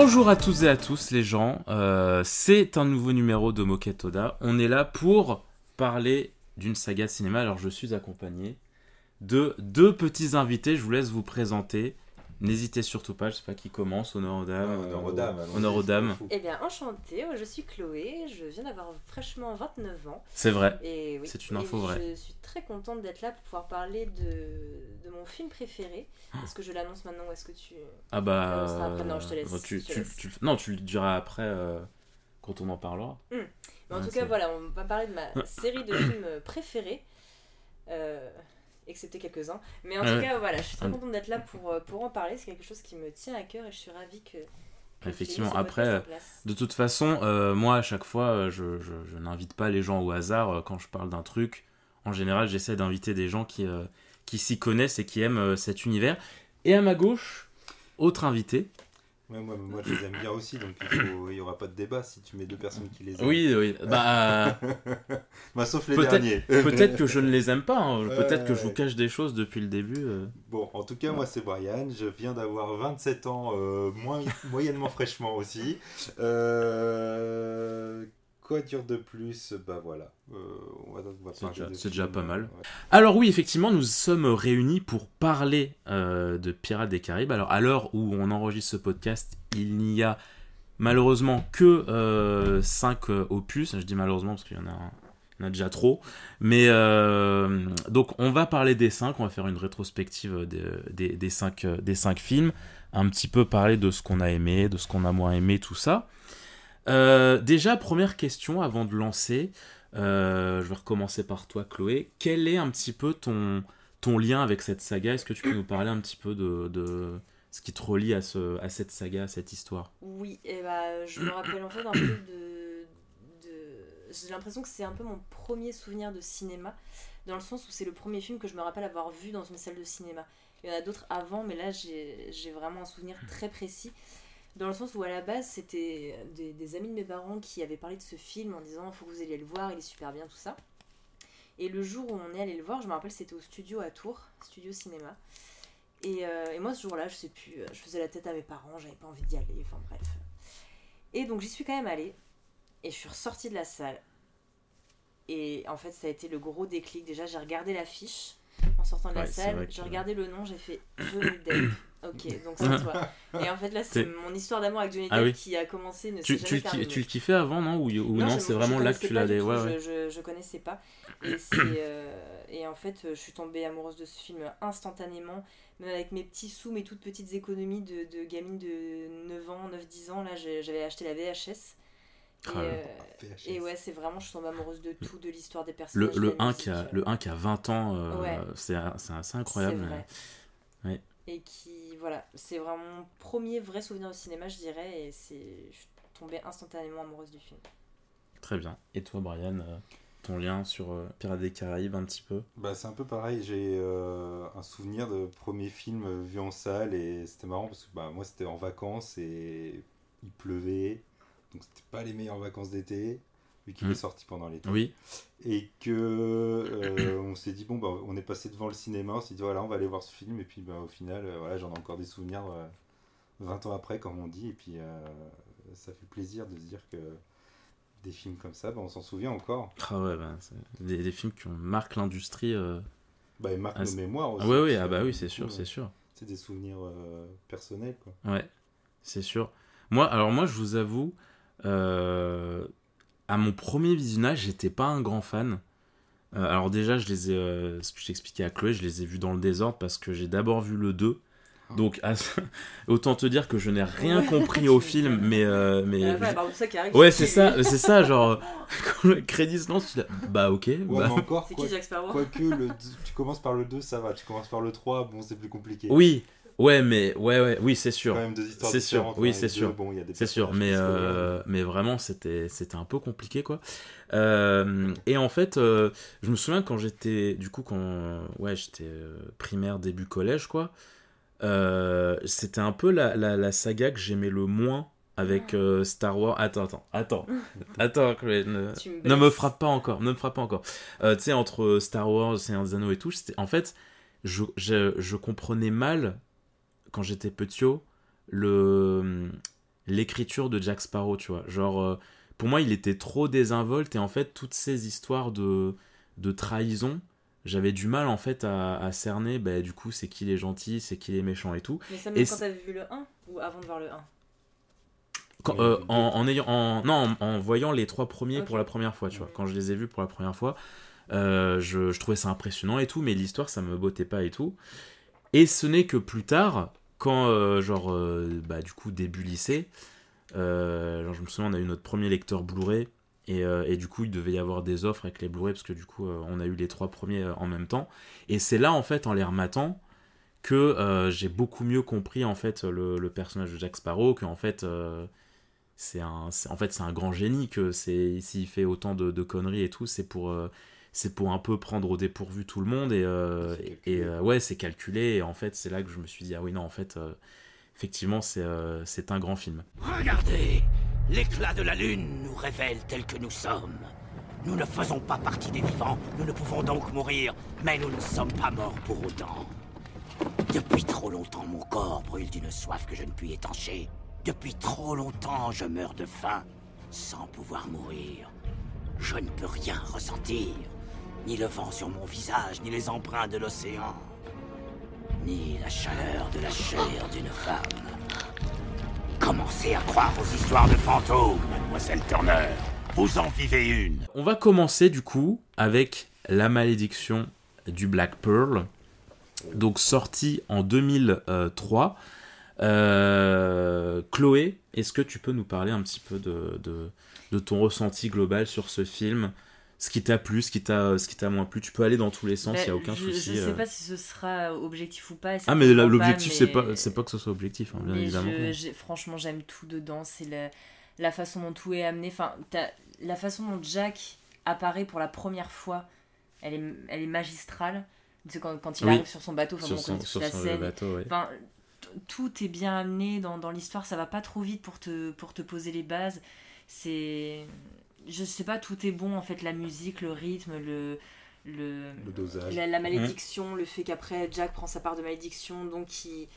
Bonjour à tous et à tous les gens, Euh, c'est un nouveau numéro de Moquette Oda. On est là pour parler d'une saga cinéma. Alors je suis accompagné de deux petits invités, je vous laisse vous présenter. N'hésitez surtout pas, je sais pas qui commence, honneur aux dames. Ouais, honneur aux dames, allons-y, Honneur aux c'est dames. Eh bien, enchantée, je suis Chloé, je viens d'avoir fraîchement 29 ans. C'est vrai. Et oui, C'est une et info vraie. Je suis très contente d'être là pour pouvoir parler de, de mon film préféré. Est-ce que je l'annonce maintenant ou est-ce que tu... Ah bah. Après, non, je te laisse, bah, tu- je te tu- laisse. tu- non, tu le diras après euh, quand on en parlera. Mais en Ouais, tout cas, voilà, on va parler de ma série de films préférés. Euh, excepté quelques-uns. Mais en Ouais. tout cas, voilà, je suis très Ouais. contente d'être là pour, euh, pour en parler. C'est quelque chose qui me tient à cœur et je suis ravie que... Effectivement, après. De toute façon, euh, moi, à chaque fois, euh, je, je- je n'invite pas les gens au hasard quand je parle d'un truc. En général, j'essaie d'inviter des gens qui, euh, qui s'y connaissent et qui aiment cet univers. Et à ma gauche, autre invité. Ouais, moi, moi, je les aime bien aussi, donc il faut- il y aura pas de débat si tu mets deux personnes qui les aiment. Oui, oui. Bah, Bah, sauf les Peut-être- derniers. peut-être que je ne les aime pas. hein. Peut-être que je vous cache des choses depuis le début. euh. Bon, en tout cas, moi, c'est Brian. Je viens d'avoir 27 ans, euh, moins, moyennement fraîchement aussi. Euh, Quoi dire de plus? Bah voilà. Euh, on va, on va C'est déjà- pas mal. ouais. Alors oui, effectivement, nous sommes réunis pour parler euh, de Pirates des Caraïbes. Alors à l'heure où on enregistre ce podcast, il n'y a malheureusement que 5 opus. Je dis malheureusement parce qu'il y en a, déjà trop. Mais euh, donc on va parler des 5, on va faire une rétrospective des, des, 5, des cinq films, un petit peu parler de ce qu'on a aimé, de ce qu'on a moins aimé, tout ça. Euh, déjà, première question avant de lancer. Euh, je vais recommencer par toi, Chloé. Quel est un petit peu ton, ton lien avec cette saga? Est-ce que tu peux nous parler un petit peu de, ce qui te relie à, ce, à cette saga, à cette histoire? Oui, et bah, je me rappelle en fait un peu de. de... J'ai l'impression que c'est un peu mon premier souvenir de cinéma, dans le sens où c'est le premier film que je me rappelle avoir vu dans une salle de cinéma. Il y en a d'autres avant, mais là j'ai vraiment un souvenir très précis. Dans le sens où à la base c'était des, des amis de mes parents qui avaient parlé de ce film en disant faut que vous alliez le voir, il est super bien, tout ça. Et le jour où on est allé le voir, je me rappelle c'était au studio à Tours, studio cinéma. Et, euh, et moi ce jour-là, je sais plus, euh, je faisais la tête à mes parents, j'avais pas envie d'y aller, enfin bref. Et donc j'y suis quand même allée, et je suis ressortie de la salle. Et en fait, ça a été le gros déclic. Déjà, j'ai regardé l'affiche en sortant de la Ouais, salle, j'ai regardé le nom, j'ai fait Johnny Depp. Ok, donc c'est toi. Et en fait, là, c'est mon histoire d'amour avec Johnny Depp Ah oui. qui a commencé, ne tu, jamais tu, le tu le kiffais avant, non? Ou, ou non, c'est vraiment là que tu l'as... tout, Ouais, je, ouais. je, je connaissais pas. Et, euh, et en fait, euh, je suis tombée amoureuse de ce film instantanément. Même avec mes petits sous, mes toutes petites économies de, de gamine de 9 ans, 9-10 ans, là, j'avais acheté la VHS. Et, Ah ouais. euh, et ouais, c'est vraiment, je suis tombée amoureuse de tout, de l'histoire des Le, personnages. le, la 1 musique, qui a, euh, le 1 qui a 20 ans, euh, Ouais. c'est c'est assez incroyable. Ouais. Et qui, voilà, c'est vraiment mon premier vrai souvenir au cinéma, je dirais. Et c'est, je suis tombée instantanément amoureuse du film. Très bien. Et toi, Brian, euh, ton lien sur euh, Pirates des Caraïbes un petit peu? Bah, c'est un peu pareil, j'ai euh, un souvenir de premier film vu en salle et c'était marrant parce que bah, moi c'était en vacances et il pleuvait, donc c'était pas les meilleures vacances d'été vu qu'il Mm. est sorti pendant l'été. Oui. Et que euh, on s'est dit bon bah on est passé devant le cinéma, on s'est dit voilà on va aller voir ce film et puis bah, au final euh, voilà j'en ai encore des souvenirs euh, 20 ans après comme on dit et puis euh, ça fait plaisir de se dire que des films comme ça bah, on s'en souvient encore. Ah ouais, bah, des, des films qui ont marqué l'industrie. euh. Bah, il marque Ah, nos mémoires aussi. Ah ouais, oui, ah bah euh, oui, c'est sûr, euh, c'est sûr. C'est des souvenirs euh, personnels, quoi. Ouais, c'est sûr. Moi, alors moi, je vous avoue, euh, à mon premier visionnage, j'étais pas un grand fan. Euh, alors déjà, je les ai, euh, ce que j'expliquais à Chloé, je les ai vus dans le désordre parce que j'ai d'abord vu le 2. Donc, à- autant te dire que je n'ai rien compris au film, mais... euh, mais ça qui arrive. Ouais, c'est ça, c'est ça, genre, quand le crédit se lance, tu dis, bah ok, Ouais, bah, mais encore, C'est quoi, qui quoique le, tu commences par le 2, ça va. Tu commences par le 3, bon, c'est plus compliqué. oui, ouais, mais, ouais, ouais, oui, c'est sûr, C'est sûr, oui, hein, c'est sûr. Bon, c'est sûr, mais, euh, mais vraiment, c'était, c'était un peu compliqué, quoi. Euh, et en fait, euh, je me souviens quand j'étais, du coup, quand, ouais, j'étais euh, primaire, début collège, quoi, euh, c'était un peu la, la, la saga que j'aimais le moins avec euh, Star Wars. Attends, attends, attends, attends, ne- me Ne me blesses. frappe pas encore, ne me frappe pas encore. Euh, tu sais, entre Star Wars, Seigneur des Anneaux et tout, c'était- en fait, je, je, je comprenais mal, quand j'étais petit, le, l'écriture de Jack Sparrow, tu vois. Genre, euh, pour moi, il était trop désinvolte et en fait, toutes ces histoires de, de trahison, j'avais du mal en fait à, cerner, bah, du coup, c'est qui les gentils, c'est qui les méchants et tout. Mais ça, même quand t'avais vu le 1 ou avant de voir le 1 euh, en, ayant, en, non, en, voyant les trois premiers pour la première fois, tu vois. Quand je les ai vus pour la première fois, euh, je, je, trouvais ça impressionnant et tout, mais l'histoire, ça me bottait pas et tout. Et ce n'est que plus tard, quand, euh, genre, bah, du coup, début lycée, genre, je me souviens, on a eu notre premier lecteur Blu-ray. Et, du coup, il devait y avoir des offres avec les Blu-ray parce que du coup, on a eu les trois premiers en même temps. Et c'est là, en fait, en les rematant, que j'ai beaucoup mieux compris en fait le, personnage de Jack Sparrow, que en fait c'est un, en fait c'est un grand génie que s'il fait autant de, de, conneries et tout, c'est pour euh, c'est pour un peu prendre au dépourvu tout le monde et, euh, et euh, ouais c'est calculé et en fait c'est là que je me suis dit ah oui non en fait effectivement c'est c'est un grand film. Regardez, l'éclat de la lune nous révèle tel que nous sommes. Nous ne faisons pas partie des vivants, nous ne pouvons donc mourir, mais nous ne sommes pas morts pour autant. Depuis trop longtemps, mon corps brûle d'une soif que je ne puis étancher. Depuis trop longtemps, je meurs de faim, sans pouvoir mourir. Je ne peux rien ressentir. Ni le vent sur mon visage, ni les emprunts de l'océan. Ni la chaleur de la chair d'une femme. Commencez à croire aux histoires de fantômes, mademoiselle Turner. Vous en vivez une. On va commencer du coup avec La malédiction du Black Pearl. Donc sorti en 2003 euh, Chloé, est-ce que tu peux nous parler un petit peu de, de, ton ressenti global sur ce film? Ce qui t'a plu, ce qui t'a, ce qui t'a moins plu, tu peux aller dans tous les sens, il n'y a aucun souci. Je sais euh. pas si ce sera objectif ou pas. Ah mais l'objectif c'est pas, c'est pas que ce soit objectif, hein, bien évidemment. franchement j'aime tout dedans, c'est la, la, façon dont tout est amené, enfin la façon dont Jack apparaît pour la première fois, elle est, elle est magistrale. Quand, quand il arrive sur son bateau, enfin, sur, son, la scène, bateau, tout est bien amené dans, dans l'histoire, ça va pas trop vite pour te, pour te poser les bases. C'est. Je sais pas, tout est bon en fait, la musique, le rythme, le. Le, dosage. La, malédiction, le fait qu'après Jack prend sa part de malédiction, donc qui,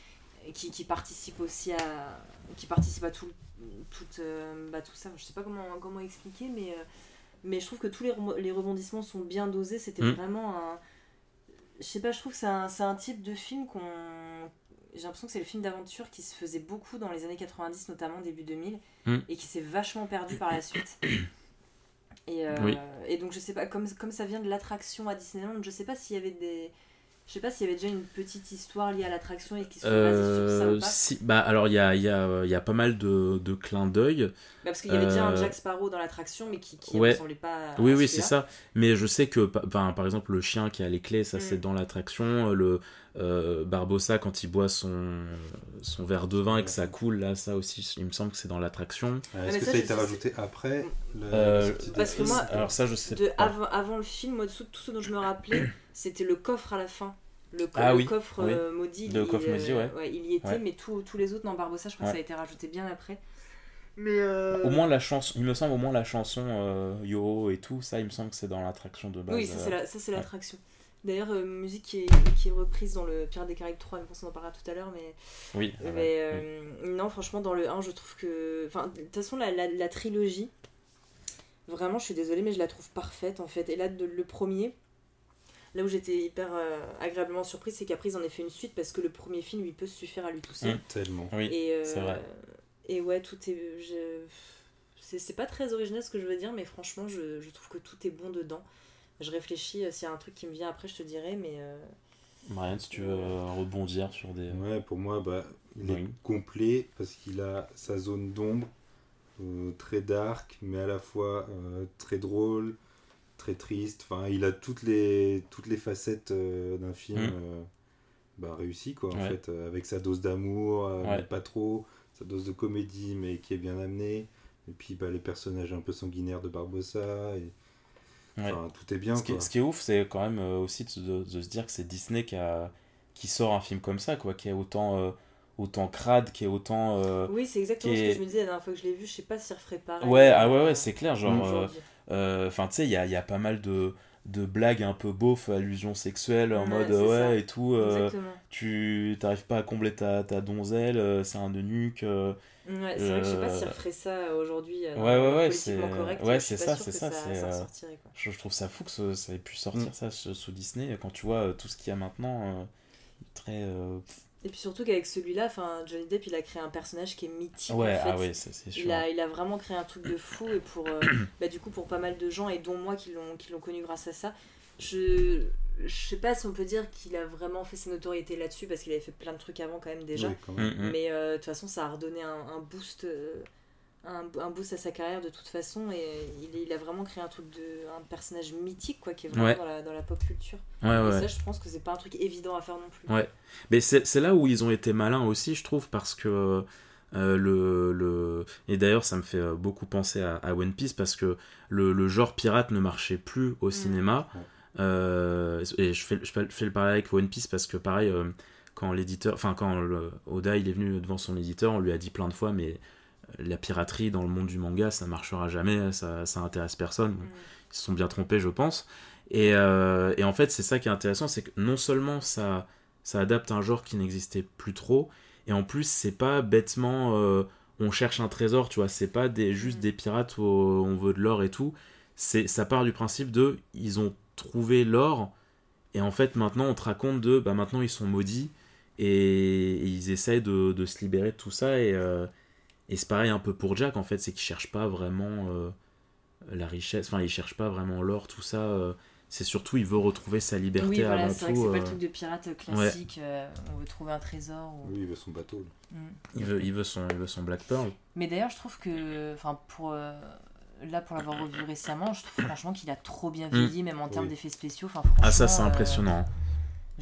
qui, qui participe aussi à. qui participe à tout, tout, euh, bah, tout ça. Je sais pas comment, comment expliquer, mais, euh, mais je trouve que tous les, les rebondissements sont bien dosés. C'était mm. vraiment un. Je sais pas, je trouve que c'est un, un type de film qu'on j'ai l'impression que c'est le film d'aventure qui se faisait beaucoup dans les années 90, notamment début 2000, hmm. et qui s'est vachement perdu par la suite. Et, euh, et, donc je sais pas, comme, comme ça vient de l'attraction à Disneyland, je sais pas s'il y avait des... Je sais pas s'il y avait déjà une petite histoire liée à l'attraction et qui se basait sur ça ou pas. Si, bah alors il y a, y, a, y a, pas mal de, de clins d'œil. Bah parce qu'il y avait déjà un euh, Jack Sparrow dans l'attraction mais qui, qui ouais. ressemblait pas à Oui, oui, c'est ça. Mais je sais que, par exemple, le chien qui a les clés, ça c'est hmm. dans l'attraction. Le, euh, Barbossa quand il boit son, son verre de vin et que ça coule là ça aussi il me semble que c'est dans l'attraction. Est-ce que ça, a été rajouté après euh, parce que moi alors ça je sais Avant, avant, le film moi, tout, ce dont je me rappelais c'était le coffre à la fin. Le, ah coffre euh, maudit, le il, coffre maudit ouais. il y était mais tous les autres dans Barbossa je crois que ça a été rajouté bien après. Mais au moins la chanson il me semble au moins la chanson Yo et tout ça il me semble que c'est dans l'attraction de base oui ça c'est l'attraction D'ailleurs, euh, musique qui est, qui est, reprise dans le Pirates des Caraïbes 3, mais on en parlera tout à l'heure. Mais, oui, mais euh, non, franchement, dans le 1, je trouve que. Enfin, de toute façon, la, la, trilogie, vraiment, je suis désolée, mais je la trouve parfaite en fait. Et là, de, le premier, là où j'étais hyper euh, agréablement surprise, c'est qu'après, ils en aient fait une suite parce que le premier film, il peut suffire à lui tout seul. Mmh, tellement. Oui, c'est vrai. Et ouais, tout est. Je... C'est pas très original ce que je veux dire, mais franchement, je, je trouve que tout est bon dedans je réfléchis, euh, s'il y a un truc qui me vient après, je te dirai, mais. Euh, Marianne, si tu veux euh, rebondir sur des. Ouais, pour moi, bah, il est complet parce qu'il a sa zone d'ombre, très dark, mais à la fois très drôle, très triste. Enfin, il a toutes les, toutes les facettes d'un film mmh. bah, réussi, quoi, en fait, avec sa dose d'amour, mais pas trop, sa dose de comédie, mais qui est bien amenée. Et puis bah, les personnages un peu sanguinaires de Barbossa. Et tout est bien. Ce, Qui, ce qui est ouf, c'est quand même euh, aussi de, se dire que c'est Disney qui, a, qui sort un film comme ça, quoi, qui est autant, euh, autant crade, qui est autant. Euh, oui, c'est exactement ce que je me disais la dernière fois que je l'ai vu. Je sais pas si referait pareil. Ouais, ah ouais, ouais, c'est clair. Genre, enfin, tu sais, il y a, y a, pas mal de, de blagues un peu beauf, allusions sexuelles, en Ouais, mode ouais ça. et tout. euh, tu t'arrives pas à combler ta, ta donzelle, euh, c'est un eunuque. euh, Ouais, c'est vrai que je sais pas Euh, s'ils referaient ça aujourd'hui. euh, Ouais, ouais, ouais, c'est- correct, ouais, c'est ça, c'est ça, euh, quoi. je, je trouve ça fou que ça ait pu sortir Mm. ça sous Disney quand tu vois euh, tout ce qu'il y a maintenant. euh, très. euh, Et puis surtout qu'avec celui-là, enfin, Johnny Depp, il a créé un personnage qui est mythique. Ouais, en fait. ah ouais, c'est, c'est sûr. Il a, il a vraiment créé un truc de fou et pour euh, bah, du coup pour pas mal de gens et dont moi qui l'ont qui l'ont connu grâce à ça je je sais pas si on peut dire qu'il a vraiment fait ses notoriétés là-dessus parce qu'il avait fait plein de trucs avant quand même déjà Oui, quand même. Mm, mm. mais euh, de toute façon ça a redonné un, un boost euh, un, un boost à sa carrière de toute façon et il, il a vraiment créé un truc de un personnage mythique quoi qui est vraiment Ouais. dans, la, dans la pop culture Ouais, et ouais. ça je pense que c'est pas un truc évident à faire non plus Ouais. Mais c'est c'est là où ils ont été malins aussi, je trouve, parce que euh, le, le... Et d'ailleurs, ça me fait euh, beaucoup penser à, à One Piece, parce que le, le genre pirate ne marchait plus au cinéma. Ouais. Euh, et je fais, je fais- je fais le parallèle avec One Piece, parce que pareil, euh, quand l'éditeur... Enfin, quand le- Oda, il est venu devant son éditeur, on lui a dit plein de fois, mais euh, la piraterie dans le monde du manga, ça marchera jamais, ça, ça intéresse personne. Bon, Mm. ils se sont bien trompés, je pense. Et, euh, et en fait, c'est ça qui est intéressant, c'est que non seulement ça, ça adapte un genre qui n'existait plus trop, et en plus, c'est pas bêtement euh, on cherche un trésor, tu vois, c'est pas des, juste Mm. des pirates où on veut de l'or et tout. C'est, ça part du principe de ils ont trouvé l'or, et en fait, maintenant, on te raconte de bah maintenant ils sont maudits, et, et ils essayent de, de se libérer de tout ça, et, euh, et c'est pareil un peu pour Jack, en fait, c'est qu'il cherche pas vraiment. euh, la richesse, enfin il cherche pas vraiment l'or, tout ça, euh, c'est surtout il veut retrouver sa liberté oui voilà avant c'est vrai que tout. c'est pas euh, le truc de pirate classique euh, on veut trouver un trésor ou... Oui, il veut son bateau. Mm. il, veut, il, veut son, il veut son Black Pearl. Mais d'ailleurs, je trouve que, enfin, pour euh, là, pour l'avoir revu récemment, je trouve franchement qu'il a trop bien vieilli, même en termes Oui. d'effets spéciaux. Enfin, Ah ça c'est euh, impressionnant.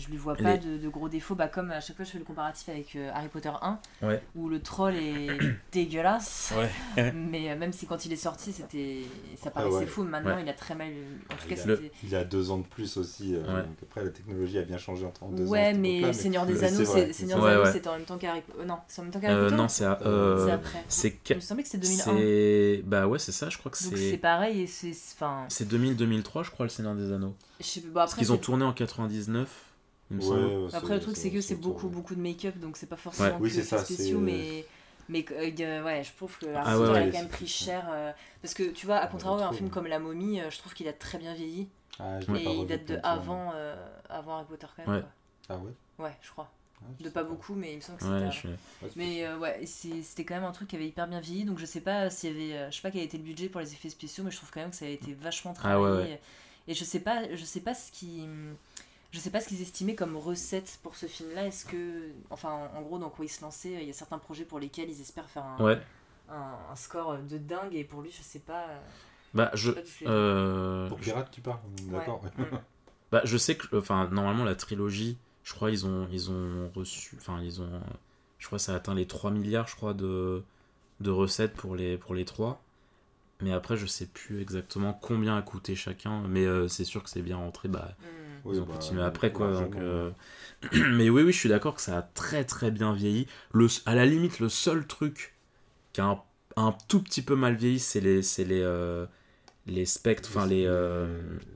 Je lui vois pas Les- de, de gros défauts. Bah, comme à chaque fois, je fais le comparatif avec euh, Harry Potter 1, Ouais. où le troll est dégueulasse. Ouais. Mais euh, même si quand il est sorti, c'était, ça paraissait ouais. fou. Maintenant, Ouais. il a très mal. En tout Il cas, a- c'était. Il a deux ans de plus aussi. euh, Ouais. donc après, la technologie a bien changé entre en deux ans. Ouais, mais époque-là, Seigneur des mais c'est c'est- c'est Seigneur des Ouais, Anneaux, ouais. c'était en même temps qu'Harry Potter. Non, c'est en même temps qu'Harry Euh, Potter. non c'est c'est euh, après. c'est Il me semblait que c'était 2001. c'est bah ouais c'est ça je crois que c'est c'est pareil et c'est. Enfin, c'est 2000 2003 je crois le Seigneur des Anneaux. je sais pas. Bon, Parce après, qu'ils ont c'est- tourné en 99 il me Ouais, semble. ouais, Après, le truc, c'est que c'est beaucoup, beaucoup de make-up, donc c'est pas forcément Ouais. que Oui, c'est spéciaux, mais. Mais euh, ouais, je trouve que Harry Ah Potter ouais, a quand même pris cher. euh, parce que tu vois, à contrario trop, film comme La momie, euh, je trouve qu'il a très bien vieilli. Ah, et il date de avant, euh, avant Harry Potter quand même. Ouais. Ah ouais? Ouais, je crois. Je De pas beaucoup, mais il me semble que c'était. Suis- Mais euh, ouais, c'était quand même un truc qui avait hyper bien vieilli, donc je sais pas s'il y avait, je sais pas quel était le budget pour les effets spéciaux, mais je trouve quand même que ça a été vachement Ah travaillé. ouais. Et je sais pas, je sais pas ce qui, je sais pas ce qu'ils estimaient comme recette pour ce film-là. Est-ce que, enfin, en gros, dans quoi ils se lançaient, il y a certains projets pour lesquels ils espèrent faire un, Ouais. un, un score de dingue, et pour lui, je sais pas. Bah je euh, Pour Pirate, tu parles D'accord. Ouais. Bah, je sais que, enfin, normalement, la trilogie, je crois, ils ont, ils ont reçu, enfin, ils ont, je crois, ça a atteint les 3 milliards, je crois, de, de recettes pour les, pour les trois. Mais après, je sais plus exactement combien a coûté chacun, mais euh, c'est sûr que c'est bien rentré, bah, hmm. Oui, ils ont bah, continué après, quoi. Donc, euh, mais oui, oui, je suis d'accord que ça a très, très bien vieilli. Le, à la limite, le seul truc qui a un, un tout petit peu mal vieilli, c'est les, c'est les, euh, les spectres, enfin, les, euh,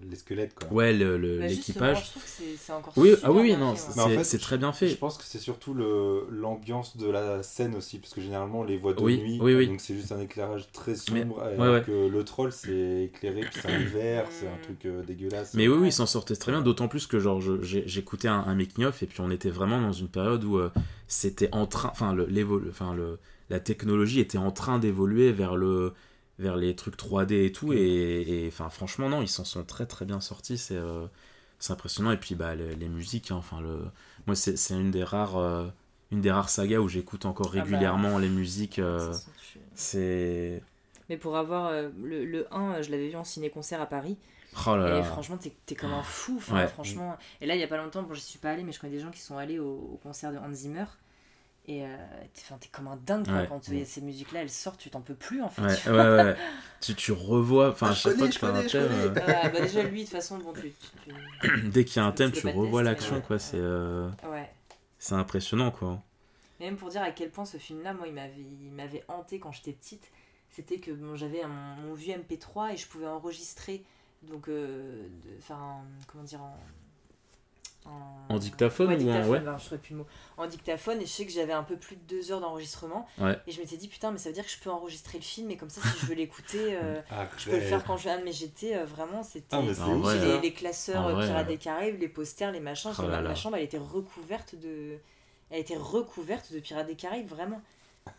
les squelettes, quoi. ouais, le- le- Bah, l'équipage. je trouve que c'est c'est encore Oui, super ah oui, oui, non, c'est Mais en fait, très bien Je fait. pense que c'est surtout le- l'ambiance de la scène aussi, parce que généralement on les voit de Oui, nuit, oui, oui. donc c'est juste un éclairage très Mais- sombre, ouais, alors ouais. que le troll c'est éclairé, c'est un verre, c'est un truc euh, dégueulasse. Mais oui, oui, ils s'en sortaient très bien, d'autant plus que genre je- j'ai- j'écoutais un, un making-of et puis on était vraiment dans une période où euh, c'était en train, enfin le, enfin le, la technologie était en train d'évoluer vers le, vers les trucs 3D et tout Ok. et, enfin franchement non, ils s'en sont très très bien sortis, c'est euh, impressionnant et puis bah les, les musiques, hein, enfin le, moi c'est une des rares, euh, une des rares sagas où j'écoute encore Ah bah. régulièrement les musiques, euh, c'est- Mais pour avoir le, le 1, je l'avais vu en ciné-concert à Paris. oh là Et là, franchement, t'es comme un fou. Enfin, Ouais. franchement. Et là, il y a pas longtemps, bon, je suis pas allée, mais je connais des gens qui sont allés au, au concert de Hans Zimmer. Et euh, t'es comme un dingue quoi, Ouais. quand euh, ces musiques-là elles sortent, tu t'en peux plus en fait. ouais, ouais, ouais, ouais. tu, tu revois, enfin Ah, à chaque connais, fois que t'as un thème, euh, Ah, bah déjà, lui, de toute façon, bon, tu. tu- tu- Dès qu'il y a un Tu thème, tu revois l'action, ouais. quoi. C'est euh, Ouais. c'est impressionnant, quoi. Et même pour dire à quel point ce film-là, moi, il m'avait, il m'avait hanté quand j'étais petite. C'était que bon, j'avais mon vieux MP3 et je pouvais enregistrer donc, euh, enfin, comment dire en. En dictaphone ouais, ou en- dictaphone, ouais. ben, je trouvais plus le mot. En dictaphone, et je sais que j'avais un peu plus de deux heures d'enregistrement. Ouais. Et je m'étais dit, putain, mais ça veut dire que je peux enregistrer le film, et comme ça, si je veux l'écouter, euh, Arrête. je peux le faire quand je viens. Mais j'étais euh, vraiment, c'était. Ah, vrai, les, les classeurs euh, vrai, Pirates des Caraïbes, les posters, les machins. Oh ma, là ma là. chambre, elle était recouverte de. Elle était recouverte de Pirates des Caraïbes, vraiment.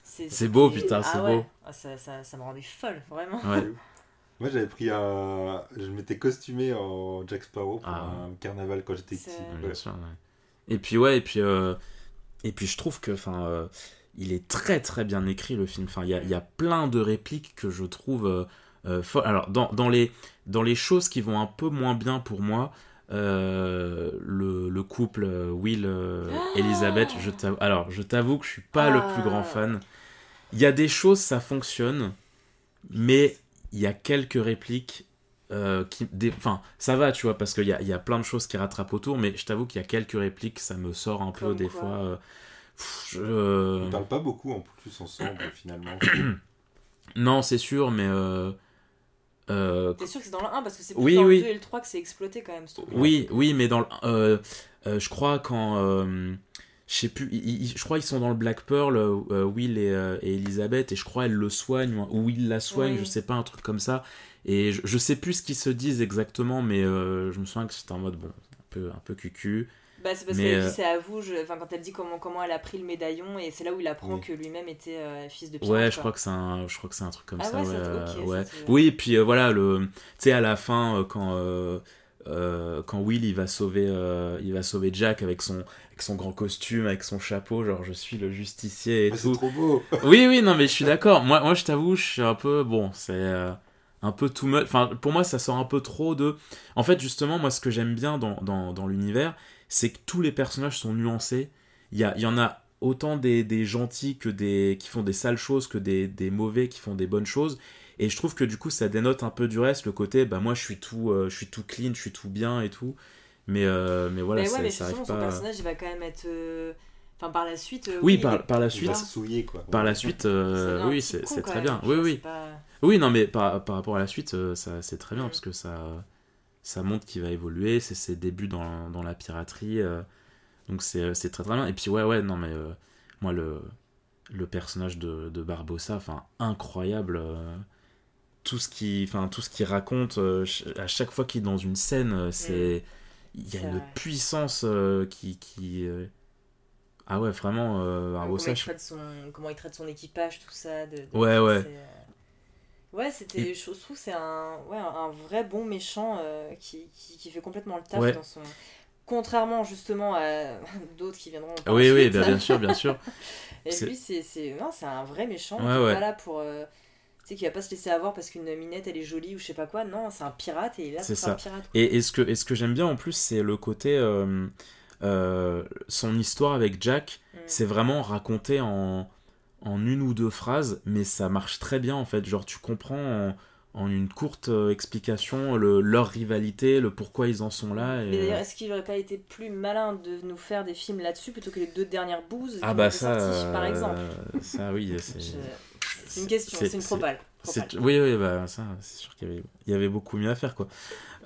C'est beau, putain, ah c'est ouais. beau. Ah, ça, ça, ça me rendait folle, vraiment. Ouais. Moi j'avais pris un. Je m'étais costumé en Jack Sparrow pour Ah. un carnaval quand j'étais petit. Ouais, Ouais. bien sûr, ouais. Et puis ouais, et puis euh, et puis je trouve que enfin euh, il est très très bien écrit le film. Enfin il y a, il y a plein de répliques que je trouve euh, euh, folles. Alors dans, dans les dans les choses qui vont un peu moins bien pour moi. euh, le, le couple euh, Will euh, Elizabeth je t'avoue alors je t'avoue que je suis pas le plus grand Ah. fan il y a des choses ça fonctionne mais il y a quelques répliques euh, qui des enfin ça va tu vois parce qu'il y a, il y a plein de choses qui rattrapent autour mais je t'avoue qu'il y a quelques répliques ça me sort un peu des fois euh, pff, je- On parle pas beaucoup en plus ensemble finalement. non c'est sûr mais euh, euh, T'es sûr que c'est dans le 1 parce que c'est plus Oui, dans oui. le 2 et le 3 que c'est exploité quand même ce truc. oui oui mais dans le euh, euh, je crois quand euh, je sais plus ils- ils- je crois qu'ils sont dans le Black Pearl euh, Will et, euh, et Elizabeth et je crois elle le soigne ou Will la soigne Oui. je sais pas un truc comme ça et je, je sais plus ce qu'ils se disent exactement mais euh, je me souviens que c'était en mode bon un peu un peu cucu Bah, c'est parce qu'elle euh, dit c'est à vous, je... enfin, quand elle dit comment, comment elle a pris le médaillon, et c'est là où il apprend Oui. que lui-même était euh, fils de pirate. Ouais, je crois que c'est un, je crois que c'est un truc comme Ah ça. ouais, Ouais, ça te- euh, ok, ouais. ça Oui, et puis euh, voilà, le, tu sais à la fin euh, quand euh, euh, quand Will il va sauver, euh, il va sauver Jack avec son avec son grand costume, avec son chapeau, genre je suis le justicier et Ah, c'est tout. trop beau. Oui, oui, non, mais je suis d'accord. Moi, moi, je t'avoue, je suis un peu bon, c'est euh, un peu too much. Enfin, pour moi, ça sort un peu trop de. En fait, justement, moi, ce que j'aime bien dans, dans, dans l'univers, c'est que tous les personnages sont nuancés. Il y, a, il y en a autant des, des gentils que des qui font des sales choses que des, des mauvais qui font des bonnes choses. Et je trouve que du coup, ça dénote un peu du reste, le côté, bah moi, je suis tout, euh, je suis tout clean, je suis tout bien et tout. Mais, euh, mais voilà, mais ça, ouais, mais ça arrive son pas. personnage, il va quand même être. euh, Enfin, par la suite. euh, Oui, il par, par la Il suite. va se souiller quoi. Par la suite, euh, oui, c'est très même, bien. Oui, oui. pas- Oui, non, mais par, par rapport à la suite, ça c'est très bien parce que ça, ça montre qu'il va évoluer, c'est ses débuts dans, dans la piraterie, euh, donc c'est c'est très très bien. Et puis ouais, ouais, non mais euh, moi le, le personnage de, de Barbossa, enfin incroyable, euh, tout ce qui, enfin tout ce qu'il raconte euh, à chaque fois qu'il est dans une scène, c'est il y a une vrai. puissance euh, qui, qui euh, ah ouais vraiment euh, comment, Barbossa, il je- traite son, comment il traite son équipage, tout ça. De, de- Ouais, ouais. euh, Ouais, c'était, je trouve c'est un, ouais, un vrai bon méchant qui, qui, qui fait complètement le taf Ouais. dans son. Contrairement justement à d'autres qui viendront. oui oui bien sûr bien sûr Et lui, c'est, un vrai méchant. Ouais, ouais. pas là pour. Tu sais, qui va pas se laisser avoir parce qu'une minette elle est jolie ou je sais pas quoi. Non, c'est un pirate et il est là C'est ça. un pirate. Et, et ce que, et ce que j'aime bien en plus, c'est le côté. euh, euh, son histoire avec Jack, Mm. c'est vraiment raconté en, en une ou deux phrases, mais ça marche très bien en fait. Genre, tu comprends en, en une courte euh, explication le, leur rivalité, le pourquoi ils en sont là. Et, Mais d'ailleurs, est-ce qu'il aurait pas été plus malin de nous faire des films là-dessus plutôt que les deux dernières bouses ah bah ça. sorties, par exemple? Ça, oui, c'est. Je- C'est une question, c'est- une propale. Oui, oui, bah ça, c'est sûr qu'il y avait, il y avait beaucoup mieux à faire quoi.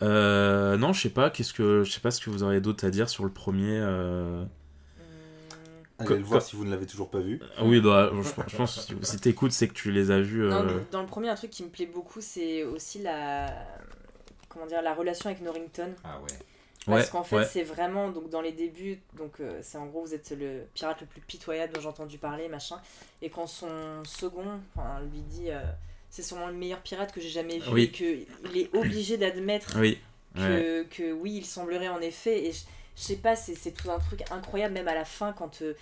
Euh, non, je sais pas, qu'est-ce que, je sais pas ce que vous auriez d'autre à dire sur le premier. euh, Allez Co- le voir si vous ne l'avez toujours pas vu. Ah Oui, bah, je, je pense que si, si t'écoutes, c'est que tu les as vus. Non, euh, dans le premier, un truc qui me plaît beaucoup, c'est aussi la comment dire la relation avec Norrington. Ah ouais. Parce Ouais, qu'en fait, ouais. c'est vraiment donc dans les débuts, donc euh, c'est en gros vous êtes le pirate le plus pitoyable dont j'ai entendu parler, machin. Et quand son second, enfin, lui dit, euh, c'est sûrement le meilleur pirate que j'ai jamais vu, Oui. et que il est obligé d'admettre Oui. ouais. que, que oui, il semblerait en effet. Et je, sais pas, c'est tout un truc incroyable, même à la fin, quand, euh,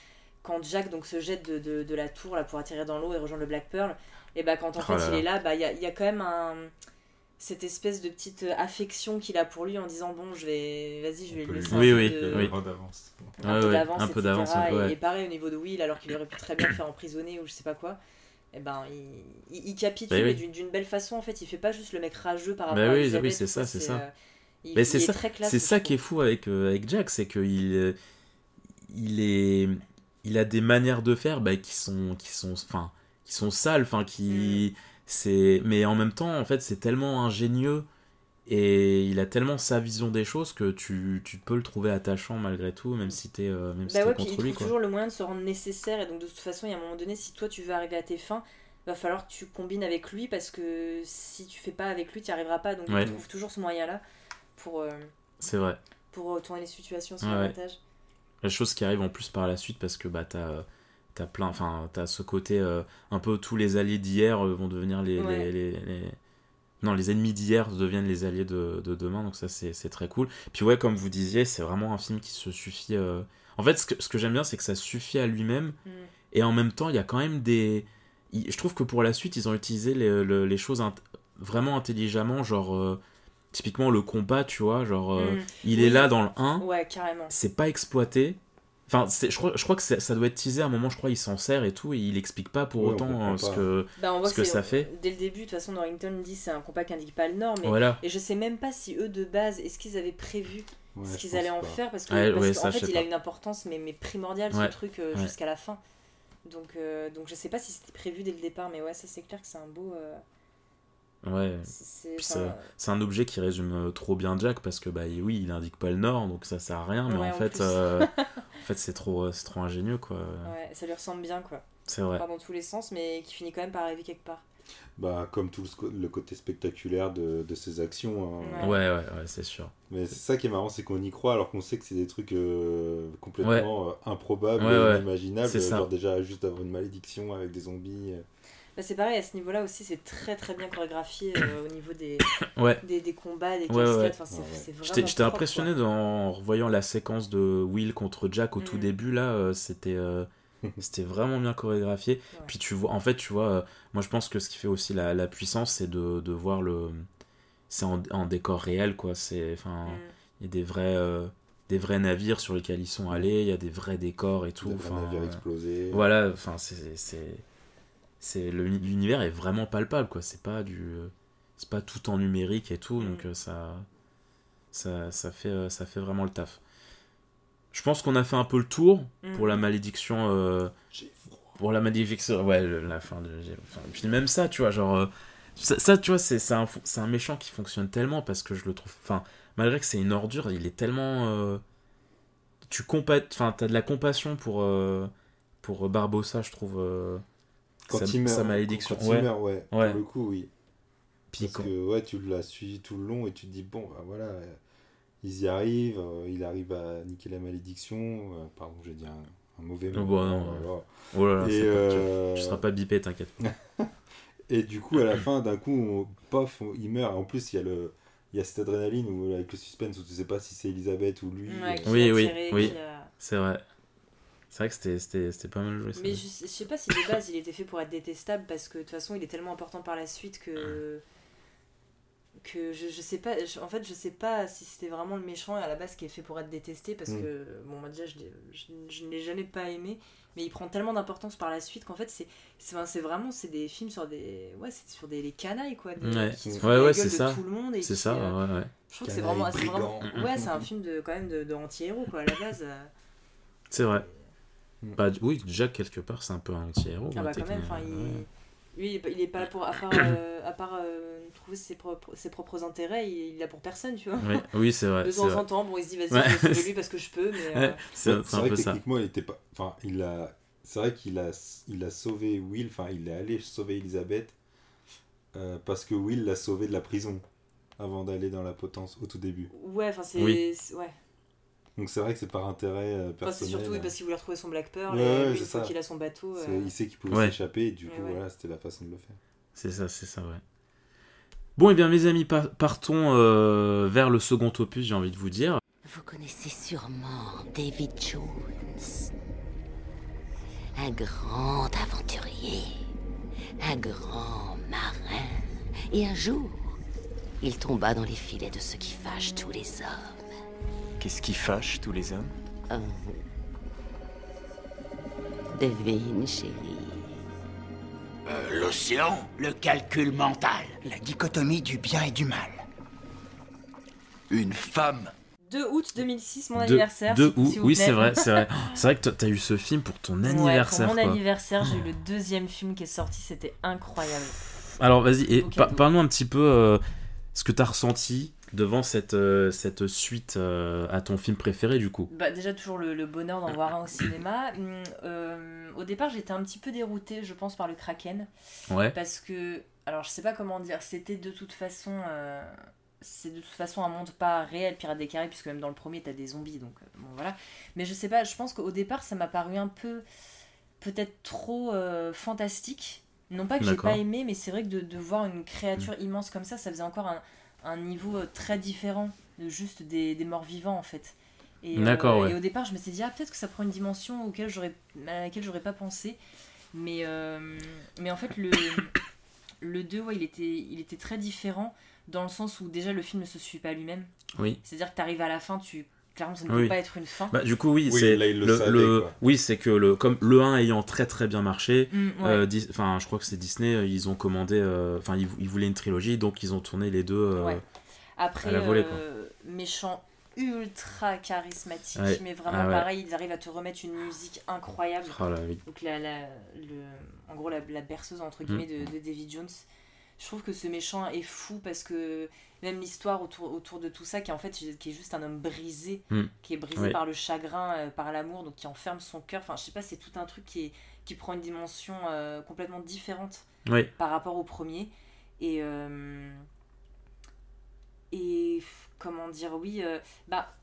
quand Jack donc, se jette de, de, de la tour là, pour atterrir dans l'eau et rejoindre le Black Pearl. Et bah, quand en Oh fait là il est là, bah, il y, a, y a quand même un, cette espèce de petite euh, affection qu'il a pour lui en disant Bon, je vais, vas-y, je vais lui laisser Oui, un peu oui, de- oui. d'avance. un Ouais, peu ouais, d'avance, un peu d'avance, Et- ouais. Et, pareil au niveau de Will, alors qu'il aurait pu très bien le faire emprisonner ou je sais pas quoi. Et ben, il, il, il capitule Bah oui. d'une belle façon en fait. Il fait pas juste le mec rageux par rapport Bah à oui, oui, ou c'est ça, c'est ça. euh, il, Mais il c'est est ça- très classe. C'est ça qui est fou avec, euh, avec Jack, c'est qu'il euh, il est, il a des manières de faire bah, qui sont, qui sont, enfin, qui sont sales, enfin, qui, Mm. C'est, mais en même temps, en fait, c'est tellement ingénieux Et il a tellement sa vision des choses que tu, tu peux le trouver attachant malgré tout, même si t'es euh, même si Bah t'es ouais, il contre lui. toujours le moyen de se rendre nécessaire, et donc de toute façon, il y a un moment donné, si toi tu veux arriver à tes fins, va falloir que tu combines avec lui, parce que si tu fais pas avec lui, tu n'y arriveras pas, donc Ouais. il trouve toujours ce moyen-là pour, euh, C'est vrai. pour tourner les situations, son Ouais, ouais. avantage. La chose qui arrive en plus par la suite parce que bah t'as euh, t'as plein enfin t'as ce côté euh, un peu tous les alliés d'hier euh, vont devenir les, Ouais. les, les- les- non les ennemis d'hier deviennent les alliés de, de demain donc ça c'est très cool puis ouais comme vous disiez c'est vraiment un film qui se suffit euh, en fait ce que, ce que j'aime bien c'est que ça suffit à lui-même Mm. et en même temps il y a quand même des il- je trouve que pour la suite ils ont utilisé les, le- les choses int- vraiment intelligemment genre euh, typiquement le combat tu vois genre Mm. il Oui. est là dans le 1 Ouais, carrément. c'est pas exploité. Enfin, je crois, je crois que ça doit être teasé à un moment, je crois, il s'en sert et tout, et il explique pas pour Ouais, autant euh, ce que. Bah, on voit Ce que ça fait. Dès le début, de toute façon, Norrington dit c'est un combat qui indique pas le Nord, mais. Voilà. Et je sais même pas si eux de base, est-ce qu'ils avaient prévu Ouais, ce qu'ils allaient en pas. faire parce Ouais, qu'en fait il a une importance mais, mais primordiale Ouais, ce truc euh, ouais. jusqu'à la fin donc euh, donc je sais pas si c'était prévu dès le départ mais ouais ça c'est clair que c'est un beau euh, Ouais. c'est- un objet qui résume euh, trop bien Jack parce que, bah oui, il indique pas le Nord, donc ça sert à rien, mais Ouais, en en fait, euh, en fait c'est trop, euh, c'est trop ingénieux, quoi. ouais, ça lui ressemble bien quoi C'est vrai. pas dans tous les sens mais qui finit quand même par arriver quelque part Bah, comme tout le, côté spectaculaire de, de ses actions. hein. Ouais, ouais, ouais, c'est sûr. Mais c'est ça qui est marrant, c'est qu'on y croit alors qu'on sait que c'est des trucs euh, complètement euh, improbables, Ouais, ouais. inimaginables. C'est ça. Genre déjà juste avoir une malédiction avec des zombies. Bah, c'est pareil à ce niveau là aussi c'est très très bien chorégraphié euh, au niveau des, Ouais. des, des combats des Ouais, cascades ouais. enfin, c'est Ouais, ouais. c'est vraiment J'étais impressionné quoi. dans- en revoyant la séquence de Will contre Jack au tout Mm. début, là, euh, c'était. euh, C'était vraiment bien chorégraphié. Ouais. Puis tu vois, en fait, tu vois, euh, moi je pense que ce qui fait aussi la, la puissance, c'est de, de voir le. C'est en, en décor réel, quoi. C'est. Enfin, Mm. il y a des vrais. euh, des vrais navires sur lesquels ils sont allés, il y a des vrais décors et tout. Des vrais navires euh, explosés. voilà, enfin, c'est. C'est- L'univers est vraiment palpable, quoi. C'est pas du. C'est pas tout en numérique et tout, donc Mm. euh, ça. Ça, ça, fait, euh, ça fait vraiment le taf. Je pense qu'on a fait un peu le tour pour Mm. la malédiction. euh, pour la malédiction ouais le- la fin de enfin, puis même ça tu vois genre euh, ça, ça, tu vois c'est c'est un c'est un méchant qui fonctionne tellement parce que je le trouve enfin malgré que c'est une ordure il est tellement euh, tu compa enfin t'as de la compassion pour euh, pour Barbossa je trouve euh, Quand sa, il meurt, sa malédiction quand il meurt, ouais. Ouais. Pour le coup, oui. puis Parce quand- que ouais, tu l'as suivi tout le long et tu te dis, bon, bah voilà, euh, ils y arrivent, euh, il arrive à niquer la malédiction. euh, pardon, j'ai dit un, un mauvais mot. Oh, bah, non, oh là là, Et, pas- tu- euh, tu, seras pas bipé t'inquiète et du coup, à la fin, d'un coup, on- pof, on- il meurt. En plus, il y a le. Il y a cette adrénaline où, avec le suspense où tu sais pas si c'est Elisabeth ou lui. Ouais, euh, Oui, oui, tiré, oui. a- c'est vrai c'est vrai que c'était- c'était c'était pas mal joué ça. Mais je, je sais pas si de base il était fait pour être détestable parce que de toute façon il est tellement important par la suite que que je, je sais pas je- en fait je sais pas si c'était vraiment le méchant à la base qui est fait pour être détesté parce Mm. que bon moi déjà je, l'ai- je, je ne l'ai jamais pas aimé mais il prend tellement d'importance par la suite qu'en fait c'est c'est vraiment c'est des films sur des ouais c'est sur des les canailles quoi des Ouais. qui Ouais, c'est de ça. tout le monde et c'est qui, ça euh, ouais ouais je trouve que c'est vraiment, c'est vraiment ouais c'est un film de quand même de, de anti-héros quoi à la base euh. c'est vrai. Bah oui Jack quelque part c'est un peu un anti-héros Ah bah quand même, il... ouais. lui il est pas- là pour, à part, euh, à part euh, trouver ses propres, ses propres intérêts, il, il est là pour personne, tu vois. Oui, oui c'est vrai de temps vrai. en temps, bon, il se dit vas-y, Ouais. je vais sauver lui parce que je peux, mais euh, c'est un vrai peu que ça. techniquement, il était pas. Enfin, il a. C'est vrai qu'il a, il a sauvé Will. Enfin, il est allé sauver Elisabeth euh, parce que Will l'a sauvé de la prison avant d'aller dans la potence au tout début. ouais, enfin c'est, Oui. ouais. Donc c'est vrai que c'est par intérêt euh, Enfin, c'est personnel. surtout oui, parce qu'il voulait retrouver son Black Pearl Ouais, et ouais, lui, c'est une fois qu'il a son bateau. C'est- euh, Il sait qu'il pouvait Ouais. s'échapper et du coup, ouais. voilà, c'était la façon de le faire. C'est ça, c'est ça, ouais. Bon, et bien, mes amis, par- partons euh, vers le second opus, j'ai envie de vous dire. Vous connaissez sûrement David Jones. Un grand aventurier, un grand marin. Et un jour, il tomba dans les filets de ce qui fâche tous les hommes. Qu'est-ce qui fâche tous les hommes? Oh. Devine, chérie. Euh, L'océan Le calcul mental La dichotomie du bien et du mal. Une femme 2 août 2006, mon De- anniversaire. de s'il- où s'il vous Oui, c'est vrai, c'est vrai. C'est vrai que t'as eu ce film pour ton Ouais, anniversaire, pour mon quoi. anniversaire, j'ai eu le deuxième film qui est sorti, c'était incroyable. Alors, vas-y, et par- parle-nous un petit peu euh, ce que t'as ressenti devant cette, euh, cette suite euh, à ton film préféré du coup Bah, déjà, toujours le, le bonheur d'en voir un au cinéma. Hum, euh, au départ, j'étais un petit peu déroutée, je pense, par le Kraken. Ouais. Parce que, alors je sais pas comment dire, c'était de toute façon. c'est de toute façon un monde pas réel, Pirates des Caraïbes, puisque même dans le premier, t'as des zombies, donc bon voilà. Mais je sais pas, je pense qu'au départ, ça m'a paru un peu. peut-être trop fantastique. Non pas que j'ai pas aimé, mais c'est vrai que de, de voir une créature immense comme ça, ça faisait encore un, un niveau euh, très différent de juste des, des morts vivants en fait. Et, euh, D'accord, ouais. et au départ, je me suis dit, ah, peut-être que ça prend une dimension auquel j'aurais, à laquelle j'aurais pas pensé. Mais, euh, mais en fait, le, le 2, ouais, il, était, il était très différent dans le sens où déjà le film ne se suit pas lui-même. Oui. C'est-à-dire que tu arrives à la fin, tu clairement, ça ne Oui. peut pas être une fin. Bah, du coup, oui, Oui, c'est le oui, c'est que le comme le 1 ayant très très bien marché, Mm, ouais. euh, Dis- je crois que c'est Disney, euh, ils ont commandé, euh, enfin, ils, ils voulaient une trilogie, donc ils ont tourné les deux. euh, Ouais. Après, à la volée, euh, méchant ultra charismatique, Ouais. mais vraiment Ah ouais. pareil, ils arrivent à te remettre une musique incroyable. oh là, oui. Donc la, la- le, en gros la, la berceuse entre guillemets de, de David Jones. Je trouve que ce méchant est fou parce que même l'histoire autour, autour de tout ça, qui est en fait qui est juste un homme brisé, Mm. qui est brisé par le chagrin, euh, par l'amour, donc qui enferme son cœur. Enfin, je sais pas, c'est tout un truc qui, est, qui prend une dimension euh, complètement différente Oui. par rapport au premier. Et, euh, et comment dire, oui, euh, bah,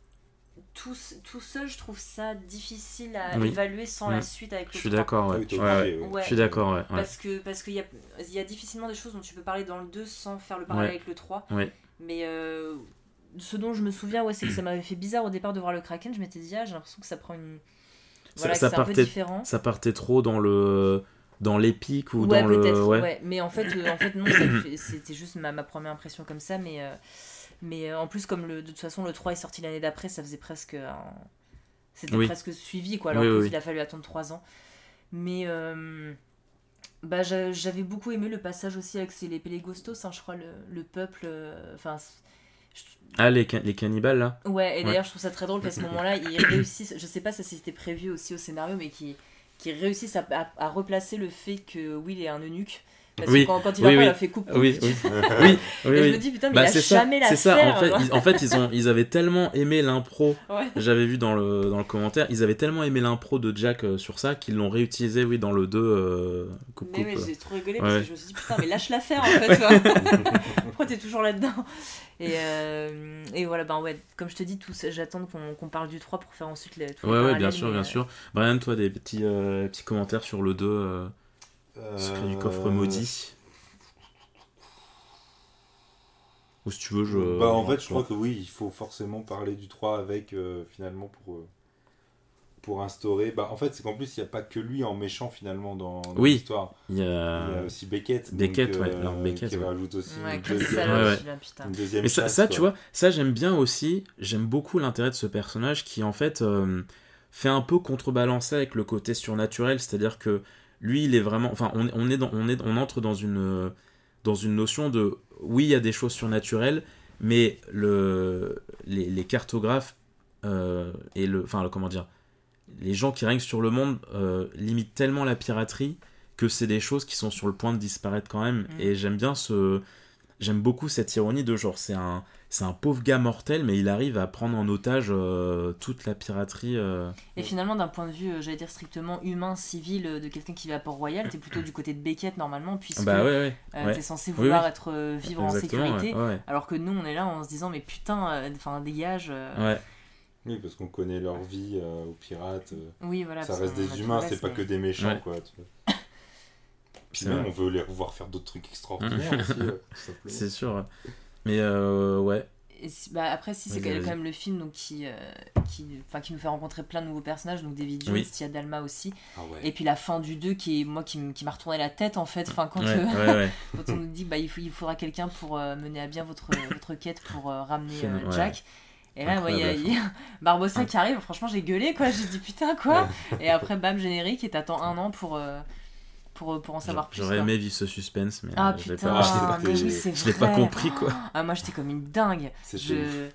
tout, tout seul, je trouve ça difficile à Oui. évaluer sans la suite avec le Je suis 3. d'accord, ouais. oui, t'es Ouais, ouais. obligé, oui. Ouais. Je suis d'accord, ouais. ouais. Parce que parce qu'il y a, il y a difficilement des choses dont tu peux parler dans le 2 sans faire le parallèle Ouais. avec le 3. Mais euh, ce dont je me souviens, ouais, c'est que ça m'avait fait bizarre au départ de voir le Kraken. Je m'étais dit, ah, j'ai l'impression que ça prend une. Voilà, ça c'est un peu partait- différent. Ça partait trop dans le dans l'épique ou ouais, dans le ouais. Ouais. Mais en fait, euh, en fait non, c'était juste ma, ma première impression comme ça. Mais, euh, mais euh, en plus, comme le, de toute façon, le 3 est sorti l'année d'après, ça faisait presque. C'était Oui. presque suivi, quoi, alors Oui, qu'il oui. a fallu attendre 3 ans. Mais. Bah, j'a- j'avais beaucoup aimé le passage aussi avec les Pelégostos, hein, je crois, le, le peuple. euh, Enfin. Ah les, ca- les cannibales là? Ouais, et Ouais. d'ailleurs, je trouve ça très drôle qu'à ce moment-là, ils réussissent, je sais pas si c'était prévu aussi au scénario, mais qui qui réussissent à, à- à replacer le fait que Will est un eunuque. Parce Oui. que quand, quand il Oui, en parle, oui. il a fait coupe. Oui, oui, oui, Et je me dis, putain, mais Bah, il a c'est ça, jamais la c'est ça. En fait, ils, en fait, ils ont, ils avaient tellement aimé l'impro. Ouais. J'avais vu dans le dans le commentaire, ils avaient tellement aimé l'impro de Jack euh, sur ça qu'ils l'ont réutilisé, oui, dans le 2 euh, coupe Mais j'ai trop rigolé parce que je me suis dit, putain, mais lâche-la faire en fait. Pourquoi t'es toujours là-dedans? Et, euh, et voilà, ben ouais, comme je te dis, j'attends qu'on parle du 3 pour faire ensuite les, tous les Ouais, ouais, bien sûr, bien euh, sûr. Brian, toi, des petits, petits commentaires sur le 2, euh, Secret du coffre Euh, maudit Ou si tu veux, je. Bah, en fait, je crois que oui, il faut forcément parler du 3 avec, euh, finalement, pour, euh, pour instaurer. Bah, en fait, c'est qu'en plus, il n'y a pas que lui en méchant, finalement, dans, dans Oui. l'histoire. Il y Il y a. aussi Beckett. donc, Beckett, ouais, euh, alors Beckett, qui ouais. rajoute aussi Ouais, une deuxième, Ouais, une deuxième Mais ça, ça tu vois, ça j'aime bien aussi. J'aime beaucoup l'intérêt de ce personnage qui, en fait, euh, fait un peu contrebalancer avec le côté surnaturel. C'est-à-dire que lui, il est vraiment. Enfin, on, on, est dans, on, est, on entre dans une, dans une notion de. Oui, il y a des choses surnaturelles, mais le, les, les cartographes euh, et le. Enfin, comment dire Les gens qui règnent sur le monde euh, limitent tellement la piraterie que c'est des choses qui sont sur le point de disparaître quand même. Mm. Et j'aime bien ce. J'aime beaucoup cette ironie de genre, c'est un, c'est un pauvre gars mortel, mais il arrive à prendre en otage euh, toute la piraterie. euh. Et finalement, d'un point de vue, euh, j'allais dire strictement humain, civil, de quelqu'un qui va à Port-Royal, t'es plutôt du côté de Beckett normalement, puisque Bah ouais, ouais. euh, ouais. t'es censé vouloir oui. être euh, vivre en sécurité. ouais, ouais. Alors que nous, on est là en se disant, mais putain, euh, enfin, dégage. euh, Ouais. Oui, parce qu'on connaît leur vie euh, aux pirates. euh, Oui, voilà. ça reste des humains, c'est pas que des méchants, Ouais. quoi. tu vois. Puis même, vrai. on veut les revoir faire d'autres trucs extraordinaires aussi, euh. C'est sûr. Mais euh, ouais. Et si- bah, après, si c'est quand même le film donc, qui, euh, qui, enfin, qui nous fait rencontrer plein de nouveaux personnages, donc David Jones, Oui. Tia Dalma aussi. Ah ouais. Et puis la fin du 2 qui est moi qui, m'a retourné la tête en fait. Enfin, quand, Ouais, euh, ouais, ouais. quand on nous dit bah, il, faut, il faudra quelqu'un pour euh, mener à bien votre, votre quête pour euh, ramener euh. Jack. Et là, ouais, il y a, y a Barbossa qui arrive, franchement j'ai gueulé quoi, j'ai dit putain quoi. Et après bam générique et t'attends un an pour, euh, pour, pour en savoir plus. J'aurais quoi. aimé vivre ce suspense, mais Ah euh, je l'ai putain, pas, je l'ai pas mais fait- oui, c'est je l'ai pas compris quoi. Ah, moi j'étais comme une dingue. Je... je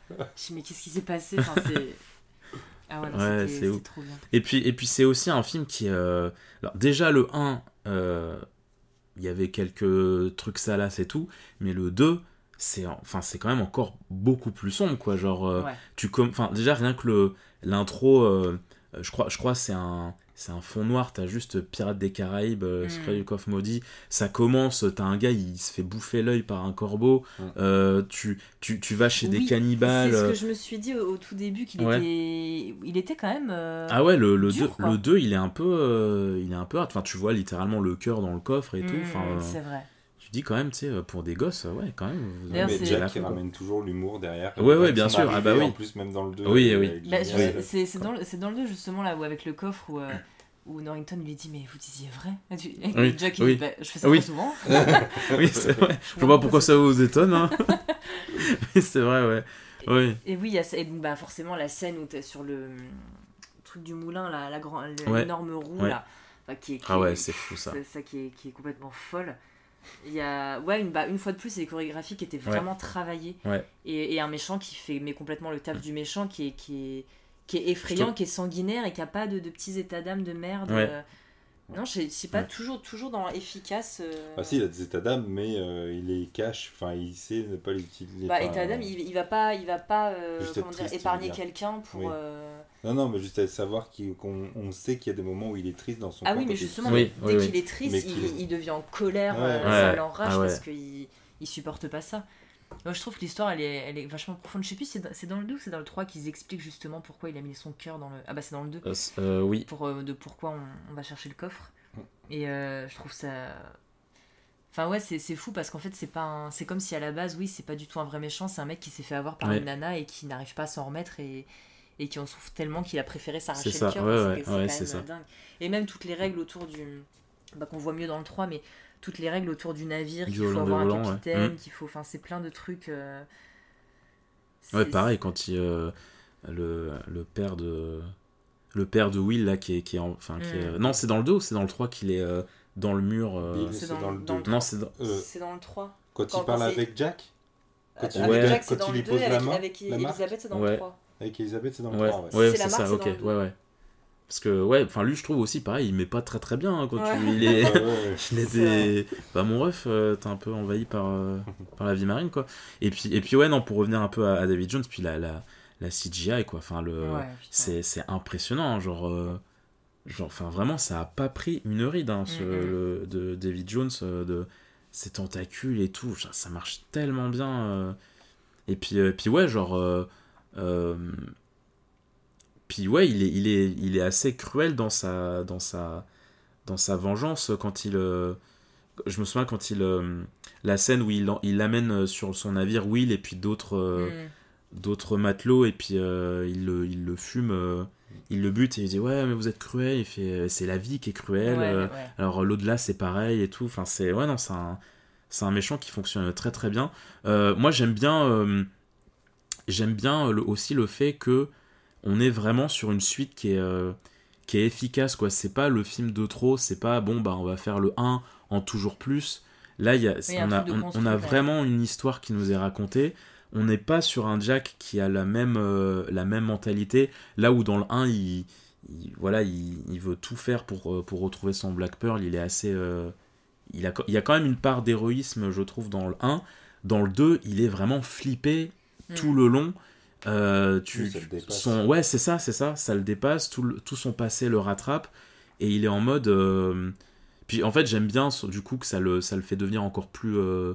dis, mais qu'est-ce qui s'est passé? Enfin. Ah ouais, c'est ouf. trop bien. Et puis, et puis c'est aussi un film qui. euh, Alors, déjà, le 1, euh, il y avait quelques trucs salaces et tout, mais le 2, c'est enfin c'est quand même encore beaucoup plus sombre quoi genre euh, Ouais. tu com- enfin déjà rien que le l'intro euh, euh, je crois je crois c'est un c'est un fond noir t'as juste Pirates des Caraïbes euh, Mm. Secret du coffre maudit ça commence t'as un gars il se fait bouffer l'œil par un corbeau euh, tu, tu tu vas chez des cannibales C'est ce euh, que je me suis dit au, au tout début qu'il Ouais. était, il était quand même. euh, ah ouais le, le, dur, 2, quoi. le 2 il est un peu euh, il est un peu enfin tu vois littéralement le cœur dans le coffre et tout mm, C'est vrai. Tu dis quand même tu sais euh, pour des gosses euh, ouais quand même vous avez Mais Jack qui ramène toujours l'humour derrière. Ouais, ouais, bien sûr. Ah bah oui. En plus, même dans le 2. Oui, oui. elle est Bah, c'est dans, le- c'est dans le 2 justement là où avec le coffre où, euh, où Norrington lui dit mais vous disiez vrai? Et tu- et Oui, Jack il oui. dit bah, je fais ça Oui. très souvent. oui c'est vrai je vois pas pourquoi ça vous étonne hein. mais c'est vrai ouais oui Et oui, il y a ça- et donc, bah, forcément la scène où t'es sur le hum, truc du moulin, là, la grand, Ouais. l'énorme roue Ouais. là, qui est, qui ah ouais c'est fou ça c'est ça qui est, qui est complètement folle. Il y a ouais une, bah, une fois de plus c'est des chorégraphies qui étaient vraiment travaillées Ouais. et, et un méchant qui fait mais complètement le taf du méchant qui est qui est qui est effrayant, qui est sanguinaire et qui a pas de, de petits états d'âme de merde. Ouais. Non, je sais- c'est pas Ouais. toujours toujours dans efficace. euh. Ah si, il a des états d'âme, mais euh, il les cache, enfin il sait ne pas les utiliser. Bah, état d'âme, il, il va pas, il va pas, euh, comment dire, épargner quelqu'un pour. Oui. euh, Non, non, mais juste à savoir qu'on on sait qu'il y a des moments où il est triste dans son Ah oui, mais justement, Oui, dès oui, qu'il est triste, il, devient en colère, Ouais, euh, ça Ouais. l'enrage Ah ouais. parce qu'il il supporte pas ça. Moi, je trouve que l'histoire, elle est, elle est vachement profonde. Je sais plus, c'est dans, le 2 ou c'est dans le 3 qu'ils expliquent justement pourquoi il a mis son cœur dans le. Ah bah, c'est dans le 2. Euh, euh, oui Pour, euh, de pourquoi on, on va chercher le coffre. Mm. Et je trouve ça. Enfin, ouais, c'est fou parce qu'en fait, c'est pas un- C'est comme si à la base, oui, c'est pas du tout un vrai méchant, c'est un mec qui s'est fait avoir par Ouais. une nana et qui n'arrive pas à s'en remettre et, et qui en souffre tellement qu'il a préféré s'arracher le cœur. ouais, c'est- ouais, dingue. Et même toutes les règles autour du. Bah, qu'on voit mieux dans le 3, mais toutes les règles autour du navire, qu'il faut avoir un volant, ouais. capitaine, Mm. qu'il faut. Enfin, c'est plein de trucs. euh, Ouais, pareil, quand il. euh, le, le père de. Le père de Will, là, qui est. Qui est en- enfin, qui est- Mm. Non, c'est dans le 2 ou c'est dans le 3 qu'il est euh, dans le mur euh, c'est dans- dans le dans 2. le Non, c'est dans. Euh, dans le 3. quand, Quand- il parle avec Jack Quand il- avec Ouais. Jack, c'est quand dans il le lui 2, pose la avec, main, avec marque. Elisabeth, c'est dans Ouais. le 3. Avec Elisabeth, c'est dans le Ouais, 3. Ouais. ouais, C'est ça, ok. Ouais, ouais. Parce que, ouais, enfin, lui, je trouve aussi, pareil, il met pas très très bien hein, quand Ouais. tu. Il est. Ouais, ouais. Il est des... Bah mon ref, euh, t'es un peu envahi par, euh, par la vie marine quoi. Et puis, et puis ouais non pour revenir un peu à, à David Jones, puis la, la, la CGI quoi. Enfin le, Ouais, c'est, c'est impressionnant hein, genre, euh, genre enfin vraiment ça a pas pris une ride hein, ce, le- de David Jones euh, de ses tentacules et tout, ça, ça marche tellement bien. euh. Et puis, euh, puis ouais genre, euh, euh, puis ouais il est, il est, il est assez cruel dans sa, dans sa, dans sa vengeance quand il euh, je me souviens quand il euh, la scène où il, il amène sur son navire Will et puis d'autres euh, Mm. d'autres matelots et puis euh, il, le, il le fume euh, il le bute et il dit ouais mais vous êtes cruel il fait c'est la vie qui est cruelle Ouais, euh, ouais. alors l'au-delà c'est pareil et tout enfin c'est ouais non c'est un c'est un méchant qui fonctionne très très bien Euh, moi j'aime bien euh, j'aime bien le- aussi le fait que on est vraiment sur une suite qui est euh, qui est efficace quoi. C'est pas le film de trop c'est pas bon bah on va faire le 1 en toujours plus. Là y a, Oui, un on, a on- a vraiment une histoire qui nous est racontée. On n'est pas sur un Jack qui a la même euh, la même mentalité. Là où dans le 1 il, il- voilà il, il veut tout faire pour euh, pour retrouver son Black Pearl il est assez euh, il a il y a quand même une part d'héroïsme je trouve dans le 1 dans le 2 il est vraiment flippé tout Mm. le long euh, tu, ça le dépasse. son, ouais, c'est ça, c'est ça, ça le dépasse, tout, le- tout son passé le rattrape, et il est en mode. euh, Puis en fait, j'aime bien du coup que ça le, ça le fait devenir encore plus. euh,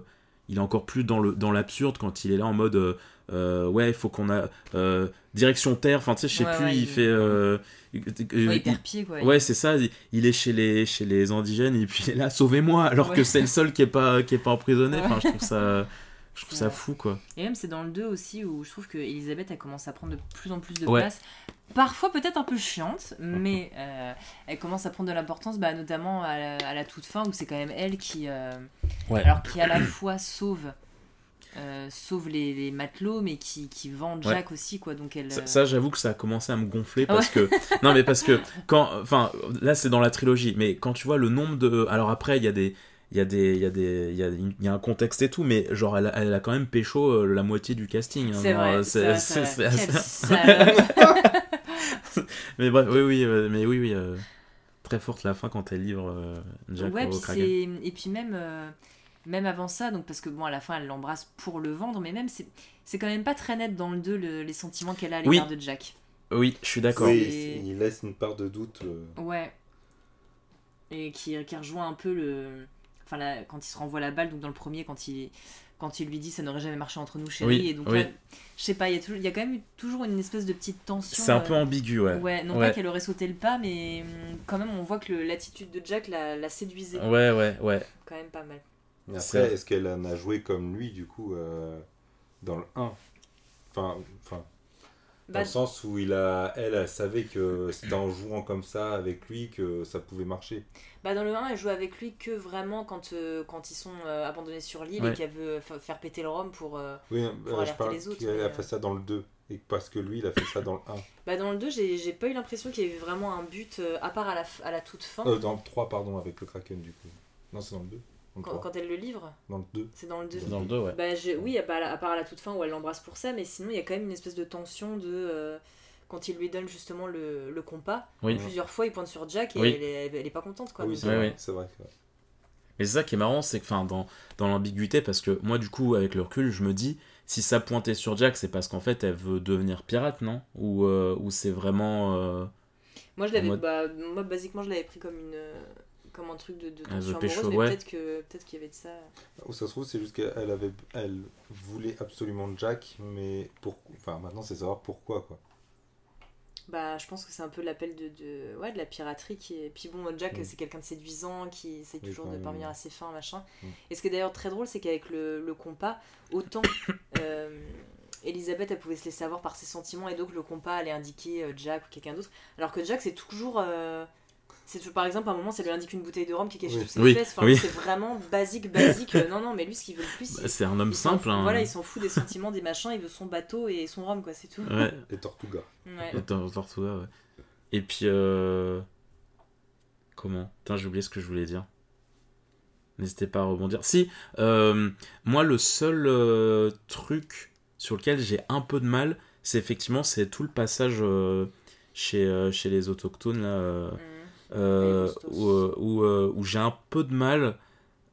Il est encore plus dans le dans l'absurde quand il est là en mode. euh, euh, ouais, il faut qu'on a. euh, direction terre, enfin tu sais, je sais Ouais, plus, ouais, il, il- fait. euh, Ouais, il- il perd pied, quoi. Ouais, c'est ça. il- Il est chez les chez les indigènes et puis il est là, sauvez-moi, alors Ouais. que c'est le seul qui est pas qui est pas emprisonné. Ouais. Enfin, je trouve ça, je trouve ça fou quoi. Et même, c'est dans le 2 aussi où je trouve que Elisabeth, elle commence à prendre de plus en plus de Ouais. place. Parfois peut-être un peu chiante, mais euh, elle commence à prendre de l'importance, bah, notamment à la, à la toute fin où c'est quand même elle qui, euh, Ouais. alors qui à la fois sauve, euh, sauve les, les matelots, mais qui, qui vend Ouais. Jack aussi, quoi. Donc elle. Ça, ça, j'avoue que ça a commencé à me gonfler parce que non mais parce que quand enfin là c'est dans la trilogie mais quand tu vois le nombre de alors après il y a des il y a des il y a des il y a, une- il y a un contexte et tout mais genre elle a, elle a quand même pécho euh, la moitié du casting hein, C'est vrai, c'est- mais bref oui oui euh, mais oui oui euh, très forte la fin quand elle livre euh, Jack ouais, au puis Kraken. c'est- et puis même, euh, même avant ça, donc parce que bon, à la fin, elle l'embrasse pour le vendre, mais même, c'est c'est quand même pas très net dans le 2 le- les sentiments qu'elle a à Oui. l'égard de Jack. Oui, je suis d'accord. Oui, il laisse une part de doute. euh, Ouais. Et qui, qui rejoint un peu le. Enfin, la- quand il se renvoie la balle, donc dans le premier, quand il, quand il lui dit ça n'aurait jamais marché entre nous, chérie. Oui, et donc oui. là, je sais pas, il y, a toujours- il y a quand même eu toujours une espèce de petite tension. C'est un peu euh, ambigu, ouais. Ouais, non Ouais. pas qu'elle aurait sauté le pas, mais hum, quand même, on voit que l'attitude de Jack la, la séduisait. Ouais, ouais, ouais. Quand même pas mal. Mais après, est-ce qu'elle en a joué comme lui, du coup, euh, dans le 1 Enfin, enfin dans Bah, le sens où il a, elle, elle savait que c'était en jouant comme ça avec lui que ça pouvait marcher. bah, dans le 1, elle joue avec lui que vraiment quand, euh, quand ils sont euh, abandonnés sur l'île Ouais. et qu'elle veut fa- faire péter le rhum pour. euh, Oui, Pour euh, je alerter parle les autres, qu'elle mais, a fait ça dans le 2. Et parce que lui, il a fait ça dans le 1. Bah, dans le 2, j'ai j'ai pas eu l'impression qu'il y avait vraiment un but, euh, à part à la, à la toute fin, Euh, dans le 3, pardon, avec le Kraken, du coup. Non, c'est dans le 2. Quand, 3. quand elle le livre. Dans le 2. C'est dans le 2. Dans le 2, ouais. Bah, je- oui, à part, à part à la toute fin où elle l'embrasse pour ça, mais sinon il y a quand même une espèce de tension de. euh, quand il lui donne justement le, le compas, Oui. plusieurs fois il pointe sur Jack et Oui. elle, est, elle est pas contente quoi. oui, c'est vrai, c'est vrai. Mais c'est ça qui est marrant, c'est que enfin, dans, dans l'ambiguïté, parce que moi, du coup, avec le recul, je me dis, si ça pointait sur Jack, c'est parce qu'en fait, elle veut devenir pirate, non? Ou, euh, ou c'est vraiment. euh, Moi je l'avais. mode- Bah, moi basiquement je l'avais pris comme une. Comme un truc de, de veut tension pécho, amoureuse, mais ouais. peut-être que peut-être qu'il y avait de ça. Ou ça se trouve, c'est juste qu'elle avait, elle voulait absolument Jack, mais pour, enfin, maintenant, c'est savoir pourquoi, quoi. Bah, je pense que c'est un peu l'appel de, de, ouais, de la piraterie qui est. Puis bon, Jack, Mm. c'est quelqu'un de séduisant qui essaie Oui, toujours de parvenir à ses fins, machin. Mm. Et ce qui est d'ailleurs très drôle, c'est qu'avec le, le compas, autant euh, Elisabeth, elle pouvait se laisser avoir par ses sentiments et donc le compas allait indiquer euh, Jack ou quelqu'un d'autre. Alors que Jack, c'est toujours. euh, c'est par exemple, à un moment, ça lui indique une bouteille de rhum qui est cachée Oui. sous ses Oui, fesses. Enfin, oui. C'est vraiment basique, basique. Euh, non, non, mais lui, ce qu'il veut le plus, bah, c'est un homme simple. fout- hein. Voilà, il s'en fout des sentiments, des machins, il veut son bateau et son rhum, quoi, c'est tout. Ouais, Les Tortugas. Ouais. Attends, Tortuga, ouais. Et puis. euh, Comment? Putain, j'ai oublié ce que je voulais dire. N'hésitez pas à rebondir. Si, euh, moi, le seul euh, truc sur lequel j'ai un peu de mal, c'est effectivement c'est tout le passage euh, chez, euh, chez les autochtones, là, euh, Mm. Euh, où, euh, où, euh, où j'ai un peu de mal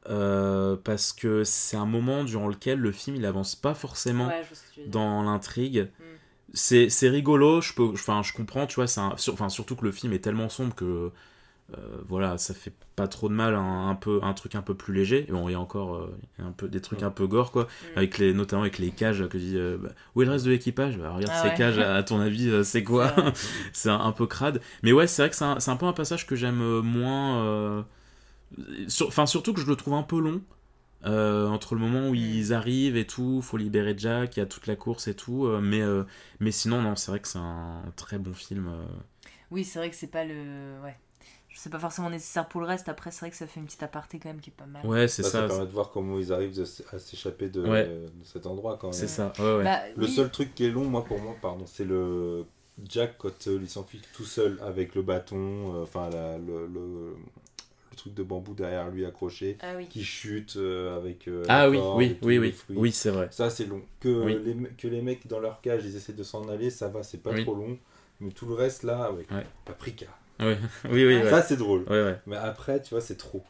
euh, parce que c'est un moment durant lequel le film il avance pas forcément Ouais, dans l'intrigue. Mm. C'est, rigolo, je peux, enfin, je comprends, tu vois, c'est un- sur- surtout que le film est tellement sombre que voilà, ça fait pas trop de mal, un, un peu, un truc un peu plus léger. Et bon, il y a encore euh, un peu, des trucs un peu gore, quoi, Mm. avec les, notamment avec les cages que dit euh, bah, où est le reste de l'équipage? Bah, Regarde Ah ces cages, à, ton avis, euh, c'est quoi? C'est un, un peu crade. Mais ouais, c'est vrai que c'est un, un peu un passage que j'aime euh, moins. euh, sur- Enfin, surtout que je le trouve un peu long. euh, entre le moment où Mm. ils arrivent et tout, faut libérer Jack, il y a toute la course et tout. euh, mais, euh, mais sinon, non, c'est vrai que c'est un très bon film. euh. Oui, c'est vrai que c'est pas le. Ouais. C'est pas forcément nécessaire pour le reste. Après, c'est vrai que ça fait une petite aparté quand même qui est pas mal. Ouais, c'est Là, ça, ça. permet de voir comment ils arrivent de à s'échapper de, Ouais. de cet endroit, quand même. C'est ça. Ouais, ouais. Bah, Le oui. seul truc qui est long, moi, pour moi, pardon, c'est le Jack quand euh, il s'enfuit tout seul avec le bâton, euh, enfin le, le, le truc de bambou derrière lui accroché, Ah oui. qui chute euh, avec. euh, ah oui, oui, oui, oui. fruits. Oui, c'est vrai. Ça, c'est long. Que, Oui. les, que les mecs dans leur cage, ils essaient de s'en aller, ça va, c'est pas Oui. trop long. Mais tout le reste, là, avec Ouais. Paprika. Ouais. Oui, oui, ouais. Ça, c'est drôle. Ouais, ouais. Mais après, tu vois, c'est trop.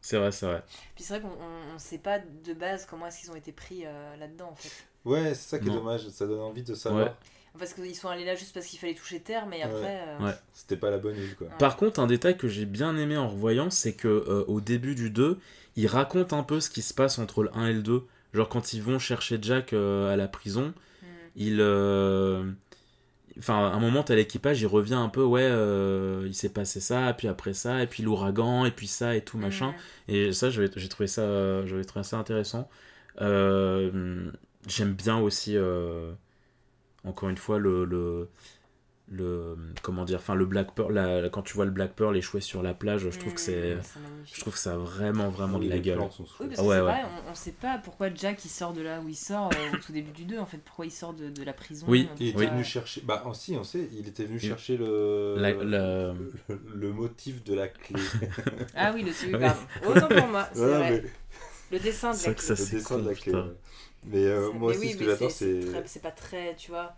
C'est vrai, c'est vrai. Puis c'est vrai qu'on on, on sait pas de base comment est-ce qu'ils ont été pris euh, là-dedans en fait. Ouais, c'est ça qui est Non. dommage. Ça donne envie de savoir. Ouais. Parce qu'ils sont allés là juste parce qu'il fallait toucher terre, mais Ouais. après. euh, Ouais. C'était pas la bonne île, quoi. Par contre, un détail que j'ai bien aimé en revoyant, c'est que euh, au début du 2, il raconte un peu ce qui se passe entre le 1 et le 2. Genre quand ils vont chercher Jack euh, à la prison, hmm. il... Enfin, à un moment, t'as l'équipage, il revient un peu, ouais, euh, il s'est passé ça, puis après ça, et puis l'ouragan, et puis ça, et tout, machin. Et ça, j'ai trouvé ça, j'avais trouvé ça intéressant. Euh, J'aime bien aussi, euh, encore une fois, le, le, le comment dire, enfin le Black Pearl. la- quand tu vois le Black Pearl échouer sur la plage, je trouve que c'est, je trouve que ça a vraiment, vraiment Oui, de la gueule. Oui, parce que Ouais, on, on sait pas pourquoi Jack il sort de là où il sort euh, au tout début du 2 en fait, pourquoi il sort de, de la prison. Oui, euh, Il était venu chercher. Bah, oh, si, on sait, il était venu Il- chercher le... La- le. le motif de la clé. Ah oui, le oui, Oui. pardon. Autant pour moi, c'est Voilà, vrai. mais Le dessin de C'est la vrai que clé. ça, le dessin de la clé. putain. Mais euh, C'est- moi mais aussi, ce que j'adore, c'est c'est pas très, tu vois.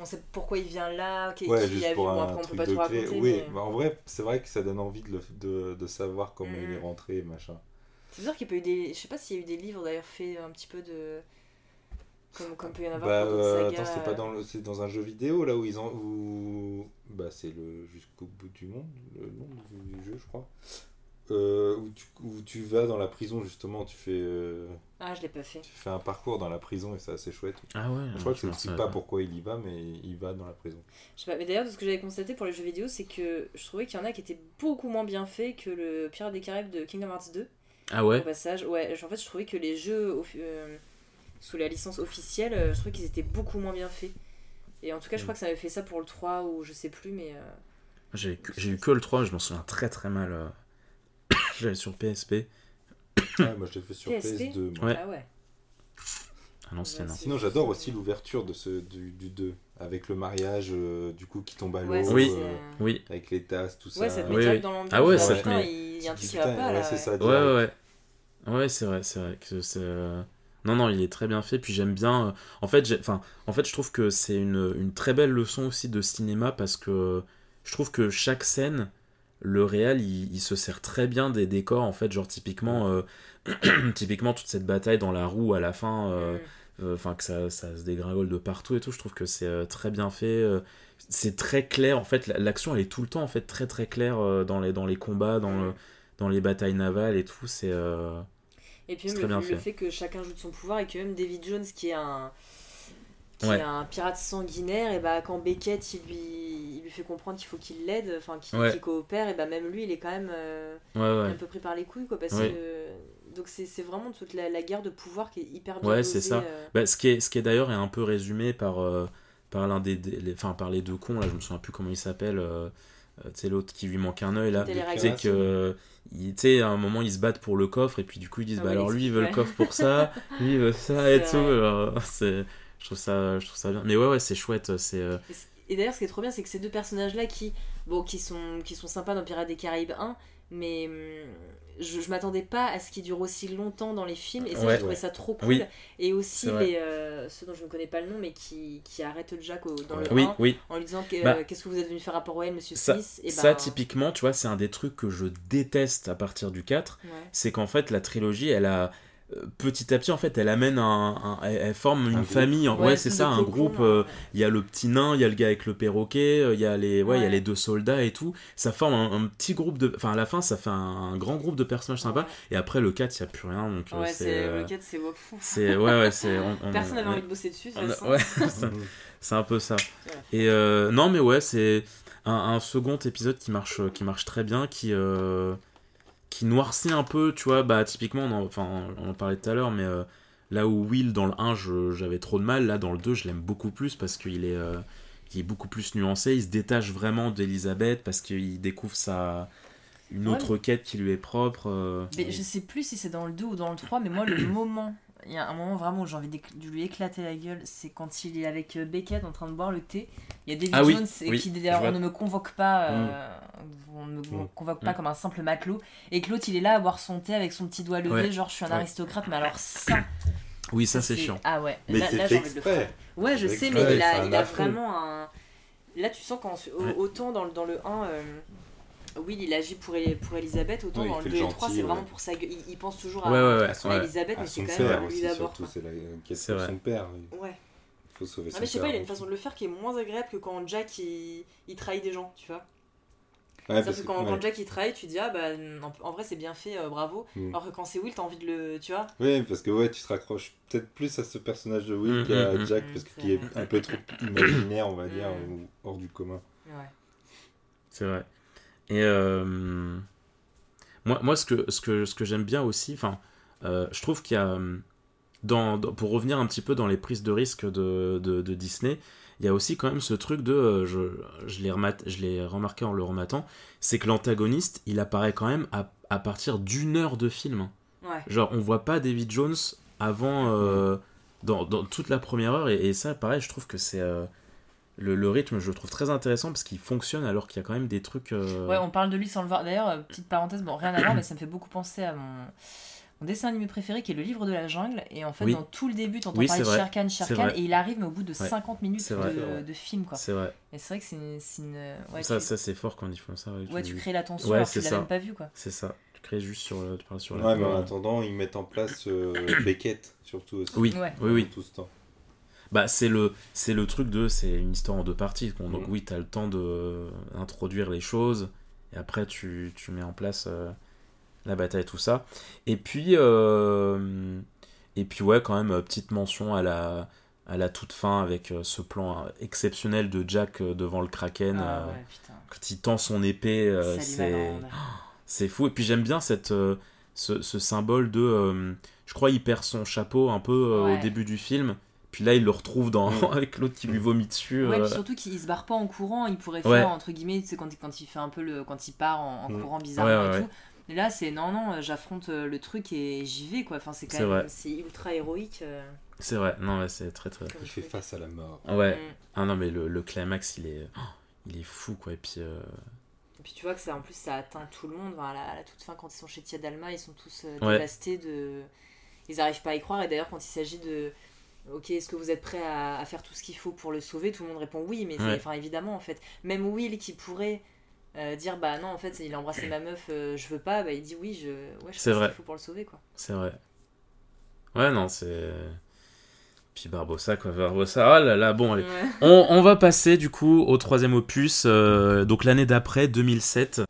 On sait pourquoi il vient là, qui, Ouais, qui juste a vu. pour Bon, un après, on peut pas tout clé. raconter. Oui, mais- bah, en vrai, c'est vrai que ça donne envie de, le- de, de savoir comment il est Mm. rentré, machin. C'est sûr qu'il peut y eu des. Je sais pas s'il y a eu des livres d'ailleurs faits un petit peu de. Comme, comme peut y en avoir Bah, euh, sagas, attends, c'était pas dans, le- c'est dans un jeu vidéo là où ils en. Où... Bah, c'est le Jusqu'au bout du monde, le nom du jeu, je crois. Euh, où, tu, où tu vas dans la prison justement, tu fais, euh, Ah, je l'ai pas fait. tu fais un parcours dans la prison et c'est assez chouette. Ah ouais. je crois que je c'est m'en aussi souviens pas pourquoi il y va, mais il va dans la prison. Je sais pas, mais d'ailleurs, de ce que j'avais constaté pour les jeux vidéo, c'est que je trouvais qu'il y en a qui étaient beaucoup moins bien faits que le Pirate des Caraïbes de Kingdom Hearts 2. Ah Au ouais. passage, ouais, en fait, je trouvais que les jeux au- euh, sous la licence officielle, euh, je trouvais qu'ils étaient beaucoup moins bien faits. Et en tout cas, je crois que ça avait fait ça pour le 3 ou je sais plus, mais. euh, j'ai eu que le 3, je m'en souviens très très mal. Je l'avais sur PSP, Ouais, moi je l'ai fait sur PSP? PS2. moi. Ouais. Ah ouais. à l'ancienne. Ouais, c'est- Sinon, j'adore aussi l'ouverture de ce, du, du 2, avec le mariage euh, du coup qui tombe à l'eau, Ouais, Oui. euh, Oui. avec les tasses, tout ça. Ouais, ça te met Oui, direct oui. dans l'ambiance. Ah ouais, ça te met- Il y a un truc qui va pas ouais, là. ça, ouais. Ouais, ouais, c'est vrai, c'est vrai que c'est. euh, Non, non, il est très bien fait. Puis j'aime bien. euh, En fait, enfin, en fait, je trouve que c'est une, une très belle leçon aussi de cinéma parce que je trouve que chaque scène, le réal, il, il se sert très bien des décors. En fait, genre typiquement, euh, typiquement toute cette bataille dans la roue à la fin. euh, Mm. euh, enfin que ça, ça se dégringole de partout et tout je trouve que c'est très bien fait c'est très clair en fait la- l'action elle est tout le temps en fait très très claire dans les dans les combats dans le, dans les batailles navales et tout c'est Et puis même très le, bien le fait. fait que chacun joue de son pouvoir et que même David Jones qui est un qui Ouais. est un pirate sanguinaire et bah quand Beckett il lui il lui fait comprendre qu'il faut qu'il l'aide enfin qu'il Ouais. coopère et bah même lui il est quand même euh, ouais un peu pris par les couilles quoi parce que donc c'est c'est vraiment toute la, la guerre de pouvoir qui est hyper bien Ouais, c'est ça. euh. Bah, ce qui est ce qui est d'ailleurs est un peu résumé par euh, par l'un des, des- les, enfin par les deux cons là je me souviens plus comment il s'appelle sais l'autre qui lui manque un œil là sais que tu sais à un moment ils se battent pour le coffre et puis du coup ils disent Ah bah alors lui il veut le coffre pour ça lui il veut ça et C'est tout alors, c'est je trouve ça je trouve ça bien mais ouais ouais c'est chouette c'est euh, Et d'ailleurs, ce qui est trop bien, c'est que ces deux personnages-là, qui, bon, qui sont, qui sont sympas dans Pirates des Caraïbes 1, mais hum, je, je m'attendais pas à ce qu'ils durent aussi longtemps dans les films, et ça, Ouais. j'ai trouvé ça trop cool. Oui. Et aussi les, euh, ceux dont je ne connais pas le nom, mais qui, qui arrêtent Jack au- dans le oui 1 oui en lui disant Bah, qu'est-ce que vous êtes venu faire à Port-Royal, monsieur ça, Smith? Et ça ben, typiquement tu vois c'est un des trucs que je déteste à partir du 4 ouais. c'est qu'en fait la trilogie elle a petit à petit en fait elle amène un, un- elle, elle forme une groupe. famille ouais, Ouais, c'est ça un groupe euh, il y a le petit nain il y a le gars avec le perroquet euh, il y a les ouais il y a les deux soldats et tout. Ça forme un, un petit groupe de enfin à la fin ça fait un, un grand groupe de personnages sympas. Et après le 4 il y a plus rien donc euh, Ouais, c'est c'est euh, le 4, c'est c'est ouais ouais c'est on- on- Personne n'avait envie de bosser dessus, ouais, c'est- c'est un peu ça. Et euh, non mais ouais c'est un, un second épisode qui marche qui marche très bien qui euh, qui noircit un peu tu vois bah typiquement on en, enfin on en parlait tout à l'heure mais euh, là où Will dans le 1 je- j'avais trop de mal là dans le 2 je l'aime beaucoup plus parce qu'il est euh, il est beaucoup plus nuancé il se détache vraiment d'Elisabeth parce qu'il découvre sa une Ouais. autre quête qui lui est propre euh. Mais je sais plus si c'est dans le 2 ou dans le 3, mais moi, le moment, il y a un moment vraiment où j'ai envie de lui éclater la gueule, c'est quand il est avec Beckett en train de boire le thé. Il y a David Ah oui, Jones et oui, qui d'ailleurs, ne me convoque pas, euh, on ne me Mm. convoque pas Mm. comme un simple matelot. Et que l'autre, il est là à boire son thé avec son petit doigt levé, Ouais. genre je suis un Ouais. aristocrate, mais alors ça, oui ça c'est chiant Ah ouais, Mais là, j'ai envie de le faire. Ouais, je sais, mais il a, il a vraiment un. Là, tu sens qu'en Ouais. autant dans le, dans le 1, euh, Will il agit pour, pour Elisabeth, autant Ouais, dans le fait 2 le et le 3, gentil, c'est ouais. vraiment pour sa gueule. Il, il pense toujours à, ouais ouais ouais, À son-. Elisabeth, À mais c'est son quand père même lui aussi, d'abord. surtout, c'est la son père. Ouais. Il faut sauver Ah, son mais je sais père. pas, il a une façon de le faire qui est moins agréable que quand Jack il, il trahit des gens, tu vois. Ouais, parce que quand, ouais. quand Jack il trahit, tu dis ah bah en, en vrai c'est bien fait, euh, bravo. Mm. Alors que quand c'est Will, t'as envie de le. Tu vois Oui, parce que ouais, tu te raccroches peut-être plus à ce personnage de Will Mm, qu'à mm. Jack, Mm, parce qu'il est un peu trop imaginaire, on va dire, Mm. ou hors du commun. Ouais. C'est vrai. Et euh, moi, moi, ce que, ce que, ce que j'aime bien aussi, enfin, euh, je trouve qu'il y a, euh, dans, dans- pour revenir un petit peu dans les prises de risque de, de, de Disney, il y a aussi quand même ce truc de, euh, je, je l'ai remarqué en le rematant, c'est que l'antagoniste, il apparaît quand même à, à partir d'une heure de film. Ouais. Genre, on voit pas David Jones avant, euh, dans, dans toute la première heure, et, et ça, pareil, je trouve que c'est... euh, le, le rythme, je le trouve très intéressant parce qu'il fonctionne alors qu'il y a quand même des trucs... Ouais, on parle de lui sans le voir. D'ailleurs, petite parenthèse, bon, rien à voir, mais ça me fait beaucoup penser à mon, mon dessin animé préféré qui est le livre de la jungle. Et en fait, Oui. dans tout le début, t'entends Oui, parler de. Shere Khan, Shere et il arrive, mais au bout de Ouais. 50 minutes de, de film, quoi. C'est vrai. Et c'est vrai que c'est une. c'est une- Ouais, ça, tu, ça c'est fort quand ils font ça. ouais, tu crées l'attention Ouais, alors que tu l'as même pas vu, quoi. C'est ça. Tu crées juste sur, le- tu parles sur la Ouais, mais en attendant, ils mettent en place euh, Beckett, surtout aussi. Oui, Ouais. oui, oui. Tout ce temps. Bah, c'est le, c'est le truc de. C'est une histoire en deux parties. Donc, Mhm. oui, tu as le temps d'introduire les choses. Et après, tu, tu mets en place euh, la bataille, tout ça. Et puis, euh, et puis ouais, quand même, euh, petite mention à la, à la toute fin avec euh, ce plan euh, exceptionnel de Jack devant le Kraken. Ah ouais. Quand il tend son épée, c'est. C'est fou. Et puis j'aime bien cette, ce, ce symbole de. je crois il perd son chapeau un peu Ouais. au début du film. Puis là, il le retrouve dans, Mm. avec l'autre qui lui vomit dessus. Ouais, euh, puis surtout qu'il se barre pas en courant, il pourrait Ouais. faire entre guillemets, c'est quand, il- quand il fait un peu le quand il part en, en Mm. courant bizarrement Ouais, ouais, et tout. Et là, c'est non non, euh, j'affronte euh, le truc et j'y vais quoi. Enfin, c'est quand C'est même vrai. c'est ultra héroïque. euh, C'est vrai. Non, c'est très très. Il fait face à la mort. Ouais. Mm. Ah non, mais le, le climax, il est. oh, il est fou, quoi. Et puis. euh, Et puis tu vois que ça en plus ça atteint tout le monde. Enfin, à, la, à la toute fin, quand ils sont chez Tia Dalma, ils sont tous euh, Ouais. dévastés de. Ils arrivent pas à y croire. Et d'ailleurs, quand il s'agit de Ok, est-ce que vous êtes prêt à, à faire tout ce qu'il faut pour le sauver Tout le monde répond oui, mais Ouais. enfin évidemment en fait. Même Will qui pourrait euh, dire bah non en fait il a embrassé ma meuf, euh, je veux pas, bah il dit oui, je, ouais, je C'est vrai. qu'il faut pour le sauver quoi. C'est vrai. Ouais, non, c'est. Puis Barbossa, quoi. Barbossa. Ah là là, bon, allez. Ouais. On, on va passer, du coup, au troisième opus. euh, donc l'année d'après, 2007.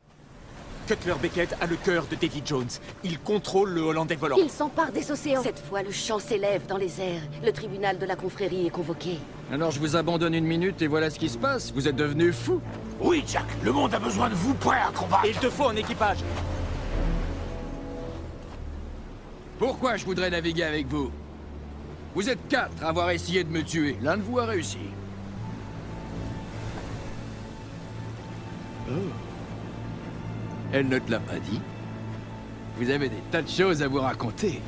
Cutler Beckett a le cœur de Davy Jones. Il contrôle le Hollandais volant. Il s'empare des océans. Cette fois, le chant s'élève dans les airs. Le tribunal de la confrérie est convoqué. Alors je vous abandonne une minute et voilà ce qui se passe. Vous êtes devenu fou. Oui, Jack, le monde a besoin de vous prêts à combattre. Et il te faut en équipage. Pourquoi je voudrais naviguer avec vous? Vous êtes quatre à avoir essayé de me tuer. L'un de vous a réussi. Oh. Elle ne te l'a pas dit Vous avez des tas de choses à vous raconter.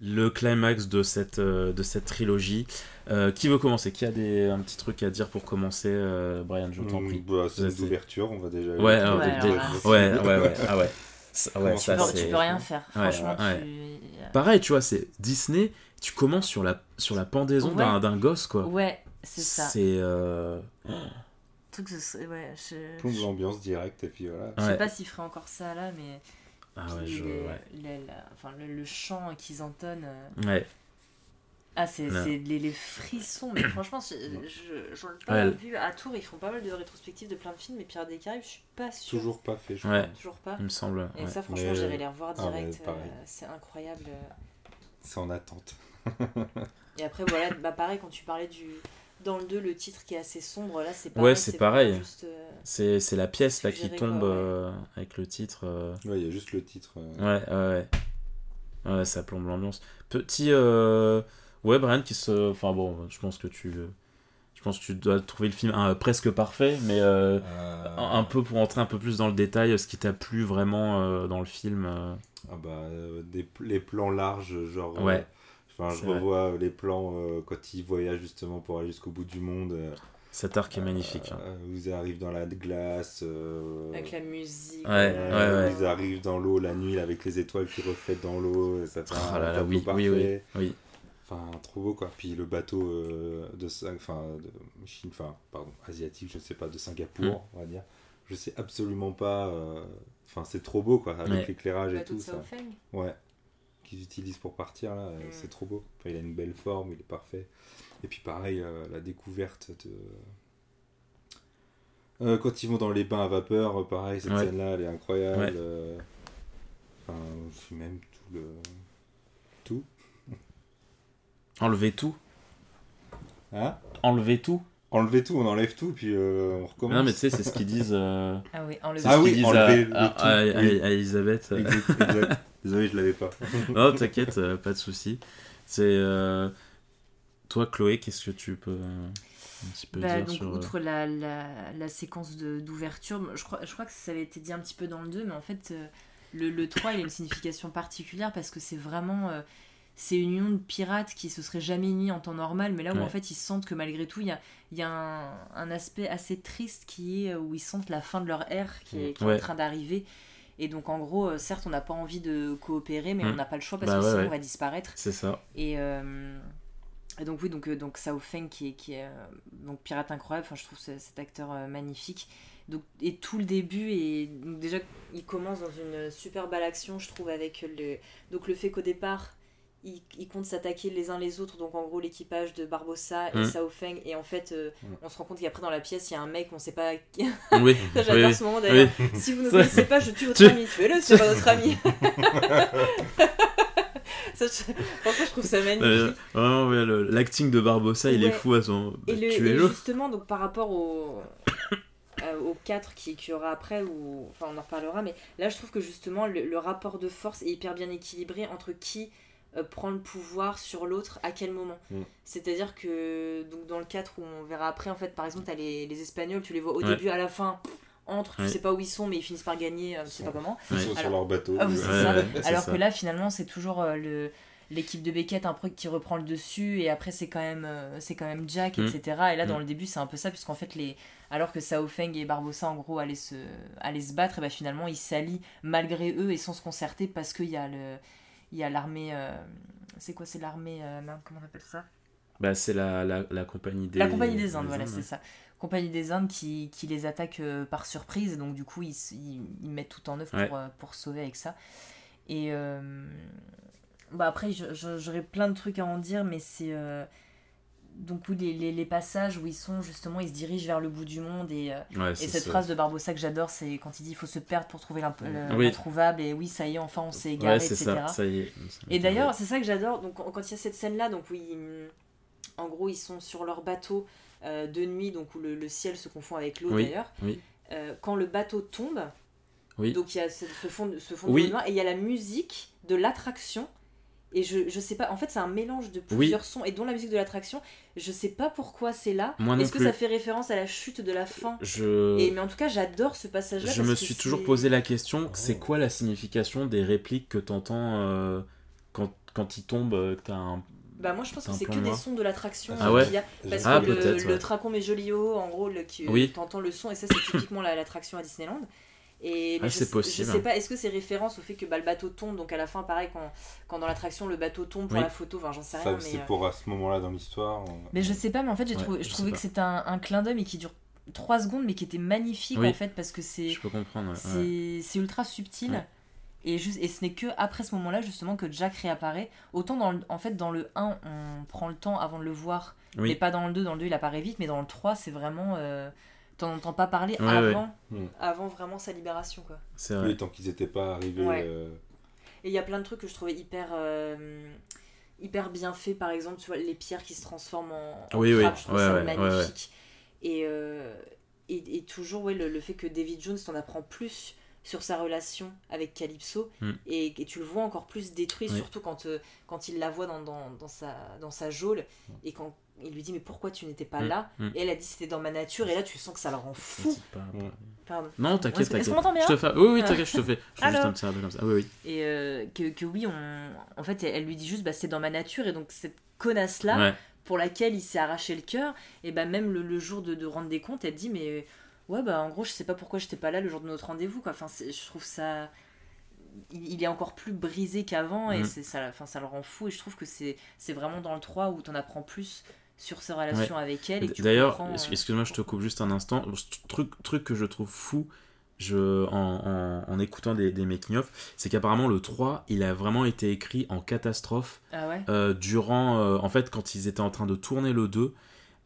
Le climax de cette, euh, de cette trilogie. Euh, qui veut commencer? Qui a des, un petit truc à dire pour commencer euh, Brian, je t'en Mm, prie. bah, c'est C'est- une ouverture, on va déjà. Ouais, alors, Ouais, ouais, ouais, ouais, ah ouais. Ça, ouais, Comment ça, tu, peux, c'est- tu peux rien faire. Ouais, Franchement, ouais. tu. Pareil, tu vois, c'est Disney, tu commences sur la, sur la pendaison Ouais. d'un, d'un gosse, quoi. Ouais, c'est ça. C'est. euh, Truc, ce- ouais, je, l'ambiance directe, et puis voilà. je sais pas s'il ferait encore ça là, mais Ah ouais, je. les- Ouais. les- la- enfin, le, le chant qu'ils entonnent. euh, Ouais. Ah, c'est les, les frissons, mais franchement, je, je, je l'ai pas Ouais. vu à Tours, ils font pas mal de rétrospectives de plein de films, mais Pirates des Caraïbes, je suis pas sûre. Toujours pas fait, je Ouais. crois. Toujours pas. Il me semble. Et ça, franchement, Mais- j'irai les revoir Ah, direct, euh, c'est incroyable. C'est en attente. Et après, voilà, bah pareil, quand tu parlais du. Dans le 2, le titre qui est assez sombre, là, c'est Ouais, pareil. c'est vraiment pareil. euh, C'est, c'est la pièce là qui tombe quoi, ouais. euh, avec le titre. euh, Ouais, il y a juste le titre. euh, Ouais, ouais, ouais. Ouais, ça plombe l'ambiance. Petit. euh, Ouais, Brian qui se. Enfin bon, je pense que tu. Je pense que tu dois trouver le film hein, presque parfait, mais euh, euh, un peu pour entrer un peu plus dans le détail, ce qui t'a plu vraiment euh, dans le film. euh, Ah bah, euh, des, les plans larges, genre. euh, Ouais. Enfin, je vrai. revois les plans euh, quand ils voyagent justement pour aller jusqu'au bout du monde. euh, Cet arc est magnifique. hein. euh, où ils arrivent dans la glace. euh, Avec la musique. Ouais, euh, ouais, Ils arrivent dans l'eau la nuit avec les étoiles qui reflètent dans l'eau. Ça fait Oh un là là, tableau oui, oui, parfait. oui, oui. Enfin, trop beau quoi. Puis le bateau euh, de, Sing- enfin, de Chine, enfin, pardon, asiatique, je sais pas, de Singapour, Mm. on va dire. Je sais absolument pas. euh, Enfin, c'est trop beau quoi, avec Ouais. l'éclairage et Bateau tout de ça. Saofeng. Ouais. Qu'ils utilisent pour partir là, euh, Mm. c'est trop beau. Enfin, il a une belle forme, il est parfait. Et puis pareil, euh, la découverte de. Euh, quand ils vont dans les bains à vapeur, pareil, cette Ouais. scène-là, elle est incroyable. Ouais. Enfin, même tout le. Tout. Enlever tout. Hein? Enlever tout. Enlever tout, on enlève tout, puis euh, on recommence. Non, mais tu sais, c'est ce qu'ils disent. euh, Ah oui, enlever. Ah oui, enlever à, le à- tout, à- oui. à- à Elisabeth. Exact, exact. Désolé, je l'avais pas. non, t'inquiète, euh, pas de souci. C'est. euh, Toi, Chloé, qu'est-ce que tu peux euh, un petit peu Bah, dire donc, sur. outre la, la, la séquence de- d'ouverture, je crois, je crois que ça avait été dit un petit peu dans le 2, mais en fait, le, le 3, il a une signification particulière parce que c'est vraiment. euh, c'est une union de pirates qui se serait jamais unis en temps normal, mais là où Ouais. en fait ils sentent que malgré tout, il y a, il y a un, un aspect assez triste qui est où ils sentent la fin de leur ère qui est, qui est Ouais. en train d'arriver. Et donc en gros, euh, certes, on n'a pas envie de coopérer, mais Mm. on n'a pas le choix parce Bah que ouais, sinon ouais. on va disparaître. C'est ça. Et, euh, Et donc oui, donc, euh, donc Sao Feng qui est, qui est donc pirate incroyable, enfin, je trouve ce- cet acteur magnifique. Donc, et tout le début, et donc déjà il commence dans une super belle action, je trouve, avec le, donc le fait qu'au départ, ils, ils comptent s'attaquer les uns les autres, donc en gros l'équipage de Barbossa et Mm. Sao Feng, et en fait euh, Mm. on se rend compte qu'après dans la pièce il y a un mec, on sait pas... qui- Oui, Ça, J'adore oui, ce moment d'ailleurs. oui. Si vous ne connaissez pas, je tue votre Tu- ami, tuez-le, c'est pas notre ami. Ça, je- Franchement, je trouve ça magnifique. Euh, vraiment, ouais, le- l'acting de Barbossa, il est fou à son. Et, le, et justement, donc par rapport au, euh, aux 4 qui, qui y aura après, ou, enfin on en reparlera, mais là je trouve que justement le, le rapport de force est hyper bien équilibré entre qui euh, prend le pouvoir sur l'autre à quel moment. Mm. C'est-à-dire que donc dans le 4 où on verra après, en fait, par exemple, t'as les, les Espagnols, tu les vois au Ouais. début, à la fin, entre, tu Ouais. sais pas où ils sont, mais ils finissent par gagner, euh, tu sais pas comment. Ils Ouais. sont sur leur bateau. Ah. Ouais, Alors ça. que là, finalement, c'est toujours euh, le l'équipe de Beckett un peu qui reprend le dessus et après c'est quand même euh, c'est quand même Jack Mm. etc et là dans Mm. le début c'est un peu ça puisqu'en fait les alors que Sao Feng et Barbossa en gros allaient se allaient se battre et bah finalement ils s'allient malgré eux et sans se concerter parce qu'il y a le il y a l'armée euh, c'est quoi c'est l'armée euh, comment on appelle ça? Bah, c'est la, la, la compagnie des. la compagnie des Indes, voilà, c'est ça. Compagnie des Indes qui, qui les attaque euh, par surprise, donc du coup ils, ils, ils mettent tout en œuvre Ouais. pour, pour sauver avec ça. Et euh, bah après, j'aurais plein de trucs à en dire, mais c'est. euh, donc oui, les, les, les passages où ils sont justement, ils se dirigent vers le bout du monde et, euh, Ouais, et c'est cette ça. phrase de Barbossa que j'adore, c'est quand il dit il faut se perdre pour trouver l'imp- le- Oui. l'introuvable et oui, ça y est, enfin on s'est égaré, Ouais, etc. ça, ça y est. Et d'ailleurs, c'est ça que j'adore. Donc, quand il y a cette scène-là, donc où ils- en gros, ils sont sur leur bateau euh, de nuit, donc où le, le ciel se confond avec l'eau Oui, d'ailleurs. oui. Euh, quand le bateau tombe, Oui. donc il y a ce, fond, de- ce fond Oui. de noir et il y a la musique de l'attraction. Et je, je sais pas, en fait, c'est un mélange de plusieurs sons et dont la musique de l'attraction. Je sais pas pourquoi c'est là. Moi non Est-ce que plus. ça fait référence à la chute de la fin Je. et, Mais en tout cas, j'adore ce passage-là. Je parce me que suis toujours c'est- posé la question, c'est Oh. quoi la signification des répliques que t'entends euh, quand, quand il tombe, euh, que t'as un... Bah moi je pense C'est que c'est que des sons de l'attraction Ah ouais qu'il y a. Parce Ah, que le, peut-être, le ouais. Tracon mes Jolio, en gros, le, qui, Oui. t'entends le son, et ça c'est typiquement la- l'attraction à Disneyland. Et, Ah, c'est sais- possible. Je sais pas, est-ce que c'est référence au fait que bah, le bateau tombe, donc à la fin, pareil, quand, quand dans l'attraction le bateau tombe pour Oui. la photo, enfin j'en sais Ça, rien. Mais, c'est euh, pour à ce moment-là dans l'histoire. on- mais je sais pas, mais en fait j'ai Ouais, trouvé, je trouvais pas. que c'était un, un clin d'œil, mais qui dure 3 secondes, mais qui était magnifique Oui. en fait, parce que c'est Je peux comprendre. ouais, c'est ouais. c'est ultra subtil. Ouais. Et, juste, et ce n'est que après ce moment-là justement que Jack réapparaît. Autant dans le, en fait dans le 1 on prend le temps avant de le voir, Oui. mais pas dans le 2. Dans le 2 il apparaît vite, mais dans le 3 c'est vraiment... Euh, T'en entends pas parler Ouais, avant, ouais. Mm. avant vraiment sa libération quoi. C'est vrai. Oui, tant qu'ils n'étaient pas arrivés. Ouais. euh, Et il y a plein de trucs que je trouvais hyper... euh, hyper bien fait par exemple tu vois les pierres qui se transforment en, en Oui, oui. crabes, je trouve Ouais, ça ouais, ouais, magnifique et, euh, et, et toujours ouais, le, le fait que David Jones t'en apprend plus sur sa relation avec Calypso Mm. et, et tu le vois encore plus détruit Oui. surtout quand, quand il la voit dans, dans, dans sa, dans sa geôle et quand il lui dit mais pourquoi tu n'étais pas Mm, là mm. et elle a dit c'était dans ma nature et là tu sens que ça le rend fou C'est pas- Mm. Pardon. Non, t'inquiète, t'inquiète. Je te fais... Oui, oui, Ah. t'inquiète, je te fais. Je fais juste un petit rappel comme ça. Oui, oui. et euh, que, que oui on en fait elle lui dit juste bah c'est dans ma nature et donc cette connasse là Ouais. pour laquelle il s'est arraché le cœur, et bah même le, le jour de, de rendre des comptes, elle dit mais ouais bah en gros je sais pas pourquoi j'étais pas là le jour de notre rendez-vous quoi. Enfin je trouve ça il, est encore plus brisé qu'avant et Mhm. c'est ça enfin ça le rend fou et je trouve que c'est c'est vraiment dans le 3 où t'en apprends plus sur ses relations avec elle D'ailleurs, comprends, euh, excuse-moi, je te coupe juste un instant. Truc, truc que je trouve fou je, en, en- en écoutant des, des making-of, c'est qu'apparemment le 3, il a vraiment été écrit en catastrophe ah ouais? euh, durant. euh, en fait, quand ils étaient en train de tourner le 2,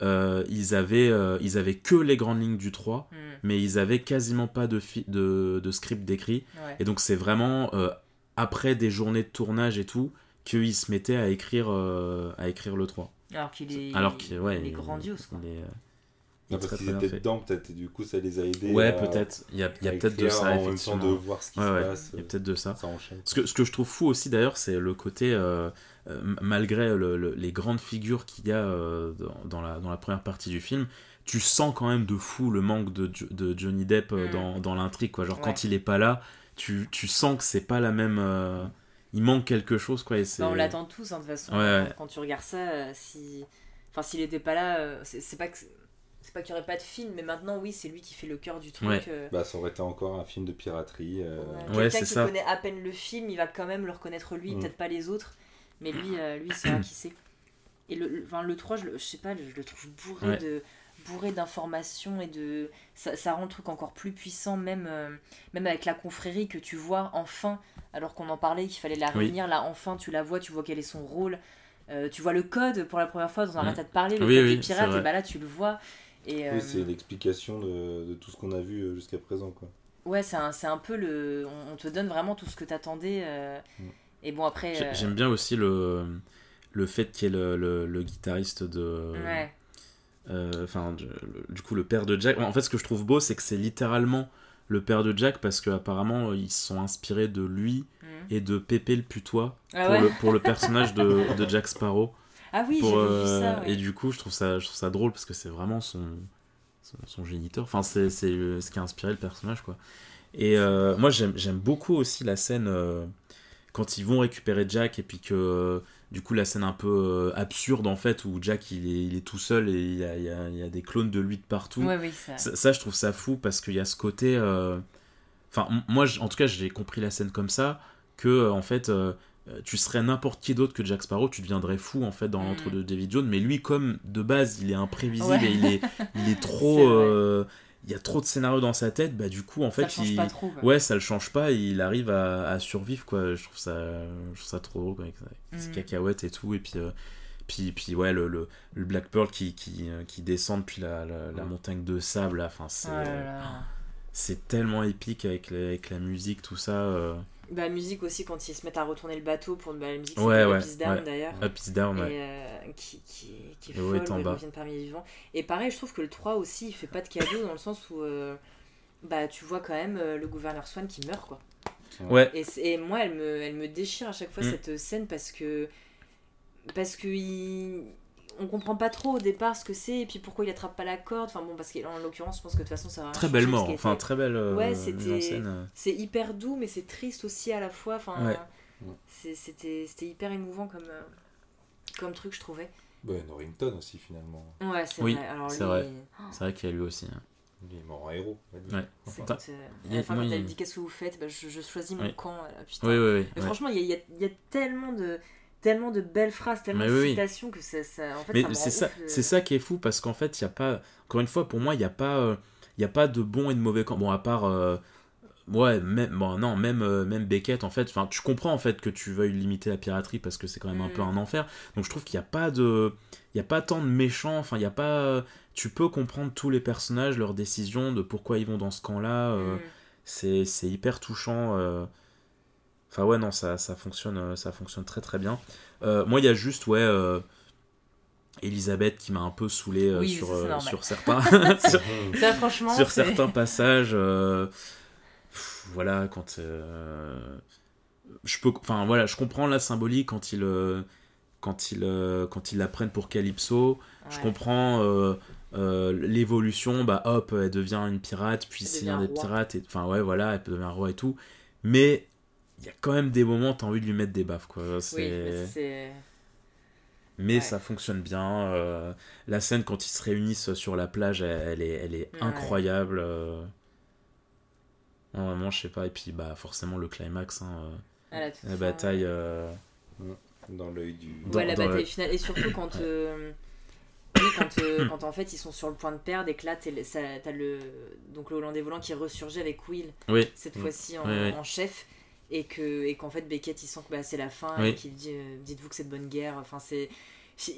euh, ils, avaient, euh, ils avaient que les grandes lignes du 3, Hmm, mais ils avaient quasiment pas de, fi- de, de script décrit. ouais. Et donc, c'est vraiment euh, après des journées de tournage et tout qu'ils se mettaient à écrire, à écrire le 3. Alors qu'il est Alors qu'il ouais, il est grandiose quoi. il est, euh, il Non, est parce très, qu'ils étaient fait. dedans, peut-être, et du coup, ça les a aidés. Ouais, à- peut-être. Il y a, il y a à peut-être de ça, en même temps effectivement. de voir ce qui Ouais, se ouais, passe. il y a peut-être de ça. Ce que, ce que je trouve fou aussi d'ailleurs, c'est le côté, euh, euh, malgré le- le- les grandes figures qu'il y a euh, dans, dans la, dans la première partie du film, tu sens quand même de fou le manque de, de Johnny Depp euh, Mm. dans, dans l'intrigue. Quoi. Genre Ouais. quand il est pas là, tu, tu sens que c'est pas la même. euh, il manque quelque chose. Quoi, et. Bah, on l'attend tous hein, de toute façon Ouais, ouais. Quand, quand tu regardes ça euh, si enfin s'il était pas là euh, c'est pas que c'est pas qu'il y aurait pas de film mais maintenant oui c'est lui qui fait le cœur du truc Ouais. euh, Bah, ça aurait été encore un film de piraterie. euh, Ouais, Quelqu'un qui ça. connaît à peine le film, il va quand même le reconnaître lui, Mm. peut-être pas les autres, mais lui, euh, lui, il saura qui c'est. Et le, le, enfin, le 3, je, le- je sais pas, je le trouve bourré Ouais. de bourré d'informations et de ça, ça rend le truc encore plus puissant même euh, même avec la confrérie que tu vois enfin alors qu'on en parlait qu'il fallait la Oui. réunir là enfin tu la vois tu vois quel est son rôle Euh, tu vois le code pour la première fois dans un Mm. arrêt de parler le Oui, code oui, des pirates et bah là tu le vois et Oui, euh, c'est l'explication de, de tout ce qu'on a vu euh, jusqu'à présent. Quoi. ouais c'est un, c'est un peu le on, on te donne vraiment tout ce que t'attendais euh, Mm. et bon après J'ai- euh, J'aime bien aussi le, le fait qu'il y ait le, le, le guitariste de. ouais euh, Enfin, du- coup, le père de Jack. En fait, ce que je trouve beau, c'est que c'est littéralement le père de Jack parce qu'apparemment, ils se sont inspirés de lui Mm. et de Pépé le putois Ah pour, ouais. le, pour le personnage de, de Jack Sparrow. ah oui Pour, vu euh, ça ouais. Et du coup, je trouve ça, je trouve ça drôle parce que c'est vraiment son, son, son géniteur. Enfin, c'est c'est, euh, ce qui a inspiré le personnage, quoi. Et euh, moi, j'aime beaucoup aussi la scène euh, quand ils vont récupérer Jack et puis que euh, du coup, la scène un peu euh, absurde en fait où Jack il est, il est tout seul et il y a, il y a- il y a des clones de lui de partout. ouais oui ça Ça, ça, je trouve ça fou parce qu'il y a ce côté. euh, Enfin, moi, en tout cas, j'ai compris la scène comme ça que, euh, en fait, euh, tu serais n'importe qui d'autre que Jack Sparrow, tu deviendrais fou, en fait, dans Mm. l'entre de David Jones. Mais lui, comme de base, il est imprévisible Ouais. et il est, il est trop. Euh, il y a trop de scénarios dans sa tête, bah, du coup, en ça fait, change il. pas trop quoi. Ouais, ça le change pas, et il arrive à, à survivre, quoi. Je trouve ça, je trouve ça trop drôle, quoi, avec, avec ses Mm. cacahuètes et tout, et puis. euh, puis, puis ouais, le, le, le Black Pearl qui, qui, euh, qui descend depuis la, la, la Mm. montagne de sable, là, enfin, c'est Oh c'est tellement épique avec, la- avec la musique, tout ça. euh. Bah, la musique aussi, quand ils se mettent à retourner le bateau pour bah, la musique, Ouais, c'est ouais, Peace Down ouais. d'ailleurs. Up is down, ouais. Et euh, qui, qui, qui est folle, où ils reviennent parmi les vivants. Et pareil, je trouve que le 3 aussi, il fait pas de cadeau dans le sens où euh, bah, tu vois quand même euh, le gouverneur Swan qui meurt quoi. Ouais, Et, c'est- et moi, elle me, elle me déchire à chaque fois Mm. cette scène parce que. Parce que. Il... On comprend pas trop au départ ce que c'est et puis pourquoi il attrape pas la corde. Enfin bon, parce qu'en l'occurrence, je pense que de toute façon, ça va. très belle mort, enfin très belle euh, Ouais, mise en c'était- scène. euh. c'est hyper doux, mais c'est triste aussi à la fois. Enfin, Ouais. C'était c'était hyper émouvant comme, euh, comme truc, je trouvais. Bah, Norrington aussi, finalement. Ouais, c'est Oui, vrai. Alors, c'est lui, vrai. C'est vrai qu'il y a lui aussi. hein. Il est mort en héros. Ouais. c'est Putain. quand, euh, Il- à la fin, moi, quand il- dit qu'est-ce que vous faites, bah, je, je choisis mon Oui. camp. là, putain. Oui, oui, oui. Mais ouais. franchement, il y y a- il y a tellement de tellement de belles phrases, tellement Mais de oui, oui. citations que ça, ça en fait, Mais c'est ça, le- c'est ça qui est fou parce qu'en fait, il y a pas, encore une fois, pour moi, il n'y a pas, euh, il y a pas de bon et de mauvais camp. Bon, à part, euh, ouais, même, bon, non, même, euh, même Beckett, en fait, enfin, tu comprends en fait que tu veuilles limiter la piraterie parce que c'est quand même un Mm. peu un enfer. Donc, je trouve qu'il n'y a pas de, il y a pas tant de méchants. Enfin, il y a pas, tu peux comprendre tous les personnages, leurs décisions, de pourquoi ils vont dans ce camp-là. euh, Mm. c'est c'est hyper touchant euh. Enfin ouais non ça, ça fonctionne euh, ça fonctionne très très bien Euh, moi il y a juste ouais euh, Elisabeth qui m'a un peu saoulé euh, Oui, sur, ça, euh, sur certains sur, Ça, franchement, sur certains passages euh, pff, voilà quand je peux enfin voilà je comprends la symbolique quand ils quand ils quand ils la prennent pour Calypso je Ouais. comprends euh, l'évolution, bah hop, elle devient une pirate, puis c'est devient un des pirates, et enfin ouais, voilà, elle peut devenir roi et tout. Mais il y a quand même des moments, t'as envie de lui mettre des baffes, quoi. Oui, C'est- mais c'est. mais ouais. ça fonctionne bien. euh, la scène quand ils se réunissent sur la plage, elle, elle est, elle est Ouais. incroyable. euh. Non, vraiment, je sais pas. Et puis, bah, forcément, le climax, hein, euh, à la, bataille. euh, Dans l'œil du. Dans- Ouais, la dans bataille le- finale. Et surtout quand. euh, oui, quand, euh, quand en fait ils sont sur le point de perdre et que là t'as le donc le Hollandais volant qui ressurgit avec Will Oui, cette fois-ci en, Oui, oui. en chef et que et qu'en fait Beckett il sent que bah, c'est la fin Oui. et qu'il dit euh, dites-vous que c'est de bonne guerre enfin c'est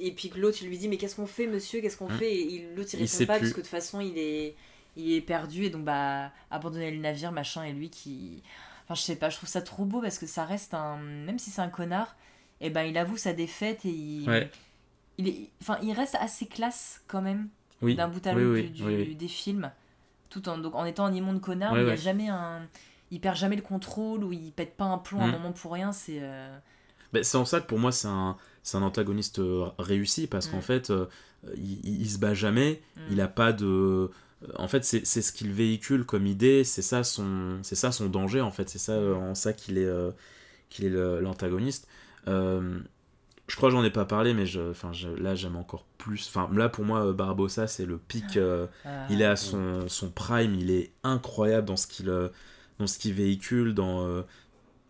et puis que l'autre il lui dit mais qu'est-ce qu'on fait monsieur qu'est-ce qu'on Mm. fait et l'autre il Il répond pas plus. parce que de toute façon il est il est perdu et donc bah abandonner le navire machin et lui qui enfin je sais pas je trouve ça trop beau parce que ça reste un même si c'est un connard et ben il avoue sa défaite et il Ouais. il est enfin il reste assez classe quand même oui. d'un bout à l'autre oui, du- du- oui, oui. des films tout en donc en étant un immonde connard il y a jamais un il perd jamais le contrôle ou il pète pas un plomb à un Mm. moment pour rien c'est euh, Ben, c'est en ça que pour moi c'est un, un antagoniste euh, réussi parce qu'en fait euh, il, il- il se bat jamais, Mm. il a pas de. En fait, c'est ce qu'il véhicule comme idée, c'est ça son, c'est ça son danger en fait, c'est ça en ça qu'il est, euh, qu'il est l'antagoniste. Je crois que j'en ai pas parlé, mais je, enfin, je- là j'aime encore plus. Enfin, là pour moi, Barbossa c'est le pic. euh, euh, il est à son, son prime, il est incroyable dans ce qu'il dans ce qu'il véhicule, dans euh,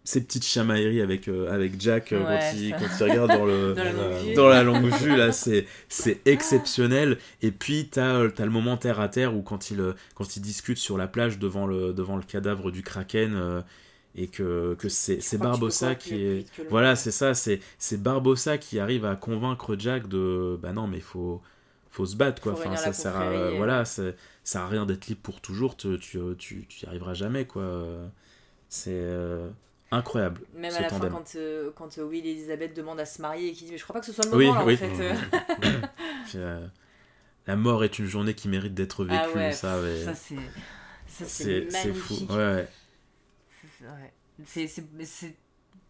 ces petites chamailleries avec, euh, avec Jack euh, Ouais, quand, il, quand il regarde dans le Dans la longue vue. dans la longue vue là c'est c'est exceptionnel. Et puis t'as euh, t'as le moment terre à terre où quand il euh, quand il discute sur la plage devant le devant le cadavre du kraken euh, et que, que c'est que tu Barbossa qui est voilà c'est ça c'est c'est Barbossa qui arrive à convaincre Jack de bah non mais faut faut se battre quoi enfin ça sert à et- voilà c'est- ça sert à rien d'être libre pour toujours tu tu tu, tu y arriveras jamais quoi c'est euh, incroyable Même ce à la fin, tandem. quand, euh, quand euh, Will et Elisabeth demandent à se marier et qu'ils disent Mais je crois pas que ce soit le Oui, moment là oui. en fait. Puis, euh, la mort est une journée qui mérite d'être vécue Ah ouais, ça, ouais. ça c'est. Ça c'est c'est c'est fou ouais. C'est-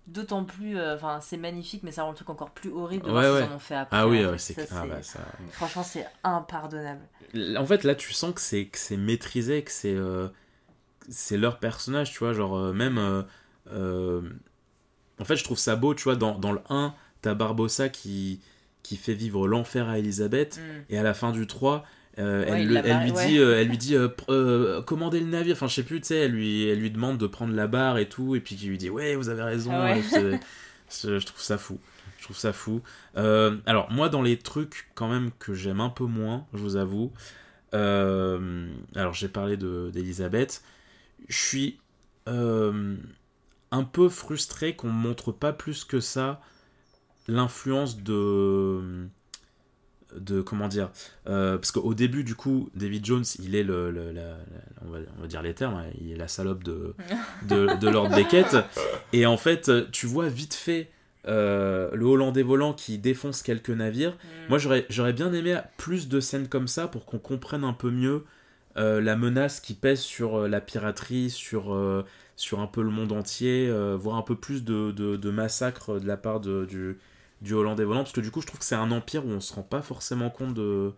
d'autant plus. euh, Enfin, c'est magnifique, mais ça rend le truc encore plus horrible de Ouais, voir ce qu'ils en ont fait après. ah oui ouais, c'est Ça, ah bah, ça Franchement, c'est impardonnable. en fait là tu sens que c'est que c'est maîtrisé que c'est euh, c'est leur personnage tu vois genre euh, même en fait je trouve ça beau tu vois dans, dans le 1 t'as Barbossa qui qui fait vivre l'enfer à Elisabeth Mm. et à la fin du 3 euh, Ouais, elle, lui dit, ouais. euh, elle lui dit euh, euh, commandez le navire enfin je sais plus tu sais elle lui, elle lui demande de prendre la barre et tout et puis qui lui dit ouais vous avez raison Ah ouais. C'est- je trouve ça fou je trouve ça fou Euh, alors moi dans les trucs quand même que j'aime un peu moins je vous avoue euh, alors j'ai parlé de d'Elisabeth je suis euh, un peu frustré qu'on montre pas plus que ça l'influence de de comment dire euh, parce qu'au début du coup David Jones il est le, le- la- la- on, va, on va dire les termes hein, il est la salope de de, de Lord Beckett et en fait tu vois vite fait euh, le Hollandais volant qui défonce quelques navires Mm. moi j'aurais j'aurais bien aimé plus de scènes comme ça pour qu'on comprenne un peu mieux euh, la menace qui pèse sur euh, la piraterie sur sur un peu le monde entier voir un peu plus de, de, de massacres de la part de, du du Hollandais volant parce que du coup je trouve que c'est un empire où on se rend pas forcément compte de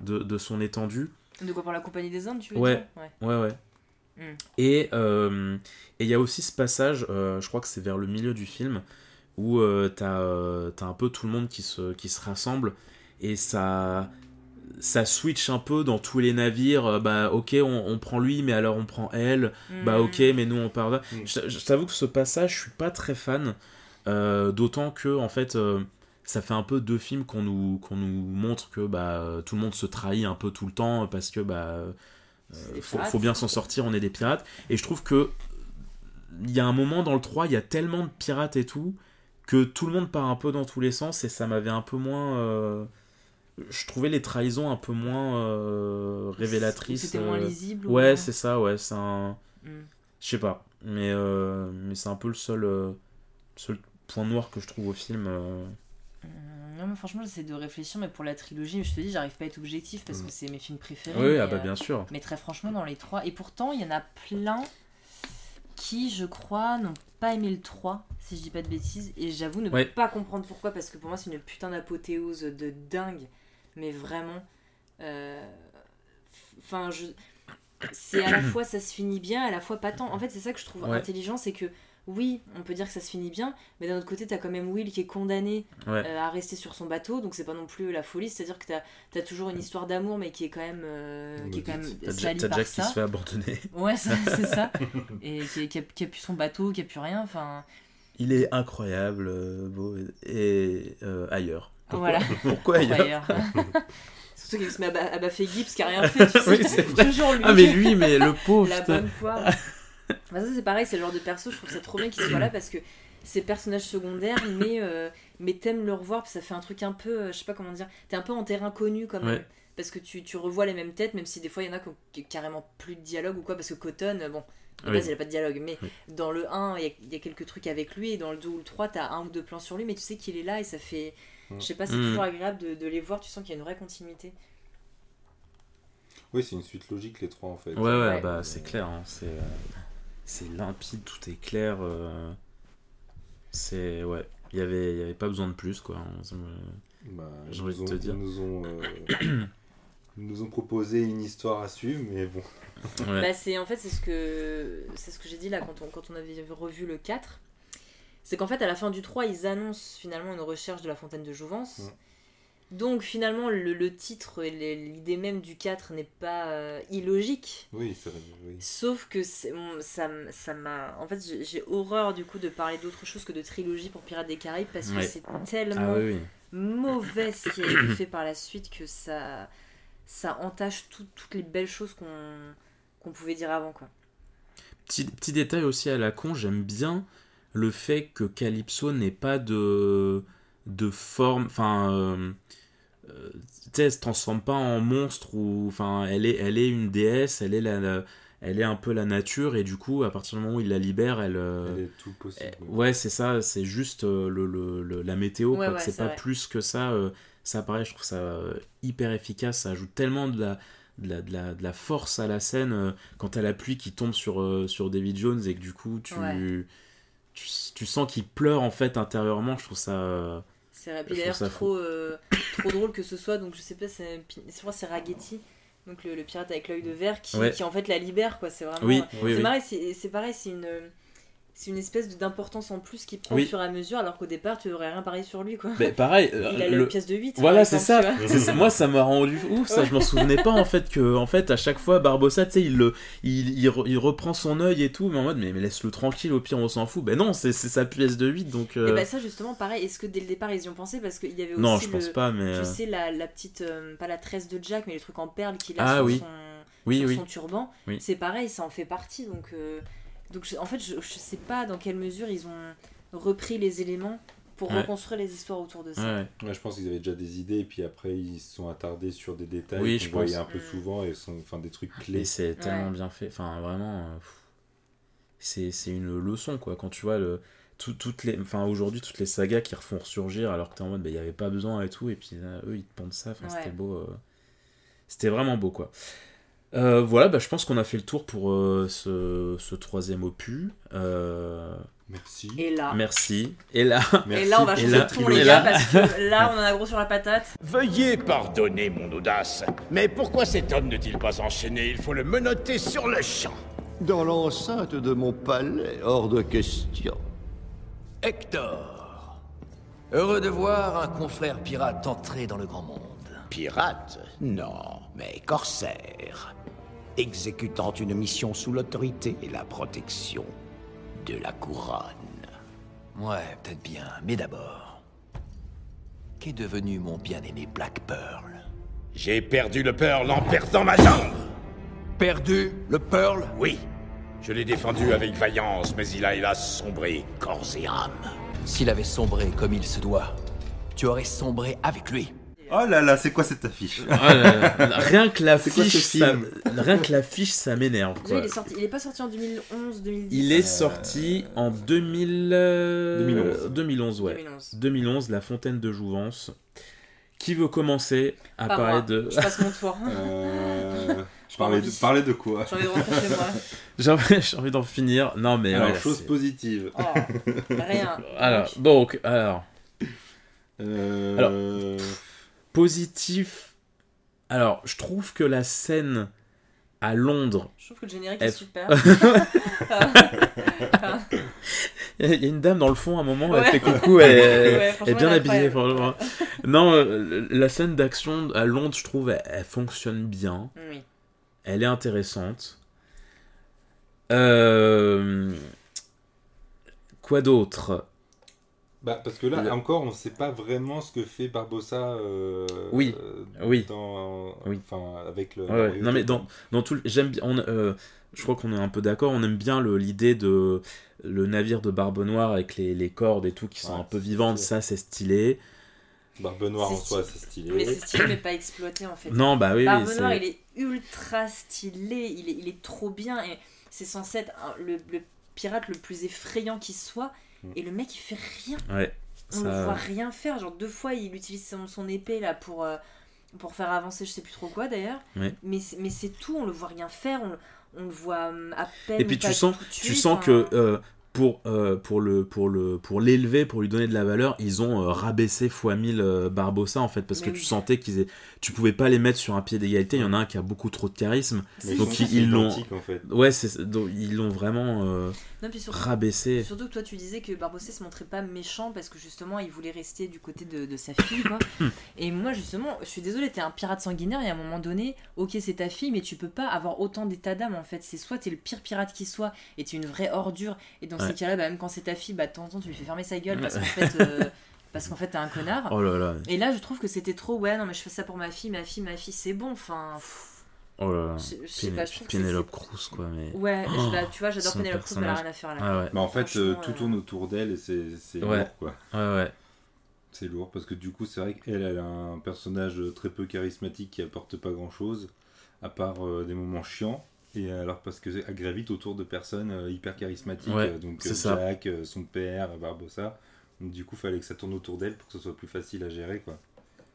de, de son étendue De quoi pour la Compagnie des Indes, tu veux Ouais. dire? Ouais. Ouais, ouais. Mm. Et euh, et il y a aussi ce passage, euh, je crois que c'est vers le milieu du film, où euh, t'as euh, t'as un peu tout le monde qui se, qui se rassemble et ça, ça switch un peu dans tous les navires. euh, bah, ok, on, on prend lui, mais alors on prend elle. Bah, Mm. ok, mais nous on part là. Mm. Je, je t'avoue que ce passage, je suis pas très fan. Euh, D'autant que, en fait. euh, ça fait un peu deux films qu'on nous, qu'on nous montre que bah, euh, tout le monde se trahit un peu tout le temps parce que bah, faut, bien s'en sortir, on est des pirates. Et je trouve que il y a un moment dans le 3, il y a tellement de pirates et tout que tout le monde part un peu dans tous les sens et ça m'avait un peu moins. euh, je trouvais les trahisons un peu moins euh, révélatrices. C'était moins lisible. Ouais, ou- c'est ça, ouais, c'est un. Mm. Je sais pas, mais, mais c'est un peu le seul, seul point noir que je trouve au film. euh. Mm, Non, mais franchement, j'essaie de réfléchir, mais pour la trilogie, je te dis, j'arrive pas à être objectif parce Mm. que c'est mes films préférés. Oui, mais, ah bah euh, bien sûr. Mais très franchement, dans les trois. Et pourtant, il y en a plein qui, je crois, n'ont pas aimé le 3, si je dis pas de bêtises. Et j'avoue ne Ouais. pas comprendre pourquoi, parce que pour moi, c'est une putain d'apothéose de dingue. Mais vraiment. euh, Enfin, je. C'est à la fois ça se finit bien, à la fois pas tant. En fait, c'est ça que je trouve Ouais. intelligent, c'est que oui, on peut dire que ça se finit bien, mais d'un autre côté, t'as quand même Will qui est condamné Ouais. euh, à rester sur son bateau, donc c'est pas non plus la folie. C'est-à-dire que t'as as toujours une histoire d'amour, mais qui est quand même, euh, qui est quand même. T'as Ja- salie t'as par Jack qui se fait abandonner. Ouais, c'est ça. Et qui, qui a, qui a plus son bateau, qui a plus rien. Enfin, Il est incroyable, euh, beau, et euh, ailleurs. Pourquoi, voilà. pourquoi ailleurs. Surtout qu'il se met à, ba- à baffer Gibbs qui a rien fait. Tu sais, Oui. Toujours lui. Ah mais lui, mais le pauvre. La bonne poire. Bah, ça, c'est pareil, c'est le genre de perso, je trouve ça trop bien qu'il soit là parce que c'est personnages secondaires, mais, euh, mais t'aimes le revoir, puis ça fait un truc un peu, euh, je sais pas comment dire, t'es un peu en terrain connu quand même. Ouais. Parce que tu, tu revois les mêmes têtes, même si des fois il y en a qui ont carrément plus de dialogue ou quoi, parce que Cotton, euh, bon, de Oui. base il a pas de dialogue, mais Oui. dans le 1, il y, a- il y a quelques trucs avec lui, et dans le 2 ou le 3, t'as un ou deux plans sur lui, mais tu sais qu'il est là et ça fait. Mm. Je sais pas, c'est Mm. toujours agréable de, de les voir, tu sens qu'il y a une vraie continuité. Oui, c'est une suite logique, les trois en fait. Ouais, ouais, Ouais. bah c'est clair, hein, c'est euh, c'est limpide, tout est clair. euh, c'est ouais, il y avait, il y avait pas besoin de plus quoi. hein, Bah, J'ai ils envie de nous te ont- dire. Ils nous ont, euh, ils nous ont proposé une histoire à suivre, mais bon. ouais. Bah, c'est en fait c'est ce que c'est ce que j'ai dit là quand on, quand on avait revu le 4. C'est qu'en fait à la fin du 3, ils annoncent finalement une recherche de la fontaine de Jouvence. Ouais. Donc finalement, le, le titre et l'idée même du 4 n'est pas euh, illogique. Oui, ça, oui. Sauf que c'est- on- ça m'a. En fait, j'ai- horreur du coup de parler d'autre chose que de trilogie pour Pirates des Caraïbes parce que c'est tellement Ah oui, oui. mauvais ce qui a été fait par la suite que ça, ça entache tout- toutes les belles choses qu'on qu'on pouvait dire avant. Quoi. Petit, petit détail aussi à la con, j'aime bien le fait que Calypso n'ait pas de, de forme. Enfin. euh, euh, tu sais, elle se transforme pas en monstre ou. Enfin, elle est, elle est une déesse, elle est, la, la- elle est un peu la nature et du coup, à partir du moment où il la libère, elle. euh, Elle est tout possible. Ouais, c'est ça, c'est juste euh, le, le- le- la météo, Ouais, ouais, c'est pas vrai. plus que ça. euh, ça pareil, je trouve ça euh, hyper efficace, ça ajoute tellement de la, de la, de la, de la force à la scène euh, quand t'as la pluie qui tombe sur, euh, sur David Jones et que du coup tu, Ouais. tu, tu sens qu'il pleure en fait intérieurement, je trouve ça. Euh, C'est trouve d'ailleurs trop, euh, trop drôle que ce soit. Donc je sais pas, c'est je crois c'est Ragetti, donc le, le pirate avec l'œil de verre, qui, Ouais. qui en fait la libère. quoi. C'est vraiment. Oui, oui, c'est oui. c'est c'est pareil, c'est une. C'est une espèce d'importance en plus qui prend Oui. au fur et à mesure, alors qu'au départ, tu aurais rien parlé sur lui. quoi. Mais pareil, euh, Il a le- pièce de 8. Voilà, c'est ça. C'est ça. Moi, ça m'a rendu ouf. Ça, je m'en souvenais pas en fait que, en fait, à chaque fois, Barbossa, tu sais, il, le- il, il, re- il reprend son œil et tout, mais en mode, mais, mais laisse-le tranquille. Au pire, on s'en fout. Ben non, c'est sa pièce de 8 donc. euh, Et bah ça justement pareil, est-ce que dès le départ ils y ont pensé? Parce qu'il y avait aussi non, je le, pense pas, mais. tu euh, sais la, la petite euh, pas la tresse de Jack mais le truc en perles qu'il a Ah sur, oui. son, Oui, sur oui. son turban, Oui. c'est pareil, ça en fait partie donc euh, donc je- en fait je, je sais pas dans quelle mesure ils ont repris les éléments pour Ouais. reconstruire les histoires autour de ça. Ouais, je pense qu'ils avaient déjà des idées et puis après ils se sont attardés sur des détails Oui, qu'on je voyait pense. un peu Mm. souvent et sont enfin des trucs Et clés. c'est tellement bien fait. Enfin, vraiment. euh, c'est c'est une leçon, quoi. Quand tu vois le. tout- toutes les, enfin aujourd'hui toutes les sagas qui refont ressurgir alors que t'es en mode bah, il n'y avait pas besoin et tout et puis là, eux ils te pendent ça enfin c'était beau euh, c'était vraiment beau quoi Euh, voilà bah, je pense qu'on a fait le tour pour euh, ce, ce troisième opus Euh, Merci. Et là, merci et là et là on va Et changer là- de ton et les là- gars parce que là on en a gros sur la patate. Veuillez pardonner mon audace, mais pourquoi cet homme ne-t-il pas enchaîné? Il faut le menotter sur le champ. Dans l'enceinte de mon palais, hors de question. Hector. Heureux de voir un confrère pirate entrer dans le grand monde. Pirate? Non, mais corsaire. Exécutant une mission sous l'autorité et la protection de la couronne. Ouais, peut-être bien, mais d'abord. Qu'est devenu mon bien-aimé Black Pearl? J'ai perdu le Pearl en perdant ma jambe Perdu le Pearl? Oui, je l'ai défendu avec vaillance, mais il a hélas sombré corps et âme. S'il avait sombré comme il se doit, tu aurais sombré avec lui. Oh là là, c'est quoi cette affiche Ah là là, rien que l'affiche ça, rien que l'affiche ça m'énerve quoi. il est sorti, il est pas sorti en 2011 2010. Il est sorti en 2000, euh, 2011. 2011, ouais. 2011. 2011, La Fontaine de Jouvence. Qui veut commencer à Pas parler moi. de... Je passe mon tour. Euh, J'ai parler, de, parler de quoi J'ai envie de rentrer chez moi. J'ai envie, j'ai envie d'en finir. Non, mais... Alors, ouais, chose c'est- positive. Oh, rien. Alors, Donc, donc, alors, Euh, positif... Alors, je trouve que la scène à Londres... je trouve que le générique est super. Il y a une dame dans le fond, à un moment, elle Ouais. fait coucou, elle, elle- Ouais, elle est bien elle habillée. franchement. Non, euh, la scène d'action à Londres, je trouve, elle, elle fonctionne bien. oui. Elle est intéressante. Euh, Quoi d'autre? Bah, parce que là, Le- encore, on ne sait pas vraiment ce que fait Barbossa. euh, Oui, euh, oui. Dans, Oui. Enfin, avec le. Ouais, ouais. Non mais dans, dans tout, le- j'aime bien. on- euh, je crois qu'on est un peu d'accord. On aime bien le- l'idée de le navire de Barbe Noire avec les, les cordes et tout qui sont Ouais, un peu vivantes. Ça c'est stylé. Barbe Noire en soi, c'est stylé. Mais c'est stylé, mais pas exploité en fait. Non bah oui. oui, Barbe c'est- Noire, il est ultra stylé, il est, il est trop bien et c'est censé être le pirate le plus effrayant qui soit. Et le mec, il fait rien. Ouais. On ça- le voit rien faire. Genre deux fois, il utilise son, son épée là pour, euh, pour faire avancer, je sais plus trop quoi d'ailleurs. Ouais. Mais, c'est- mais c'est tout, on le voit rien faire, on, le- on le voit hum, à peine. Et puis tu sens, tu enfin, que euh, pour, euh, pour, le, pour, le, pour l'élever, pour lui donner de la valeur, ils ont euh, rabaissé fois 1000 euh, Barbossa en fait, parce Mais que oui. tu sentais qu'ils aient... tu pouvais pas les mettre sur un pied d'égalité. Il y en a un qui a beaucoup trop de charisme. Mais Donc, ils l'ont- identiques, en fait. Ouais, c'est, donc, ils l'ont vraiment euh, Non, puis surtout, rabaissé. surtout que toi tu disais que Barbossa se montrait pas méchant parce que justement il voulait rester du côté de, de sa fille quoi. et moi justement, je suis désolée, t'es un pirate sanguinaire et à un moment donné, ok c'est ta fille mais tu peux pas avoir autant d'état d'âme en fait. C'est soit t'es le pire pirate qui soit et t'es une vraie ordure et dans Ouais. ces cas-là, bah, même quand c'est ta fille, bah de temps en temps tu lui fais fermer sa gueule parce qu'en fait, euh, parce qu'en fait t'es un connard. Oh là là. Et là je trouve que c'était trop ouais non mais je fais ça pour ma fille, ma fille, ma fille c'est bon enfin. pff, Oh là là. Je- je sais pas, je Pénélope Cruz, quoi. Mais... Ouais, Oh, je tu vois, j'adore son Penelope Cruz, mais elle a rien à faire là. Ah ouais. Bah, en fait, euh, tout euh, tourne autour d'elle et c'est c'est Ouais. lourd, quoi. Ouais, ouais. C'est lourd parce que du coup, c'est vrai qu'elle elle a un personnage très peu charismatique qui apporte pas grand chose, à part euh, des moments chiants. Et alors, parce qu'elle gravite autour de personnes euh, hyper charismatiques, Ouais, euh, donc c'est euh, ça. Jack, euh, son père, Barbossa. Donc, du coup, fallait que ça tourne autour d'elle pour que ce soit plus facile à gérer, quoi.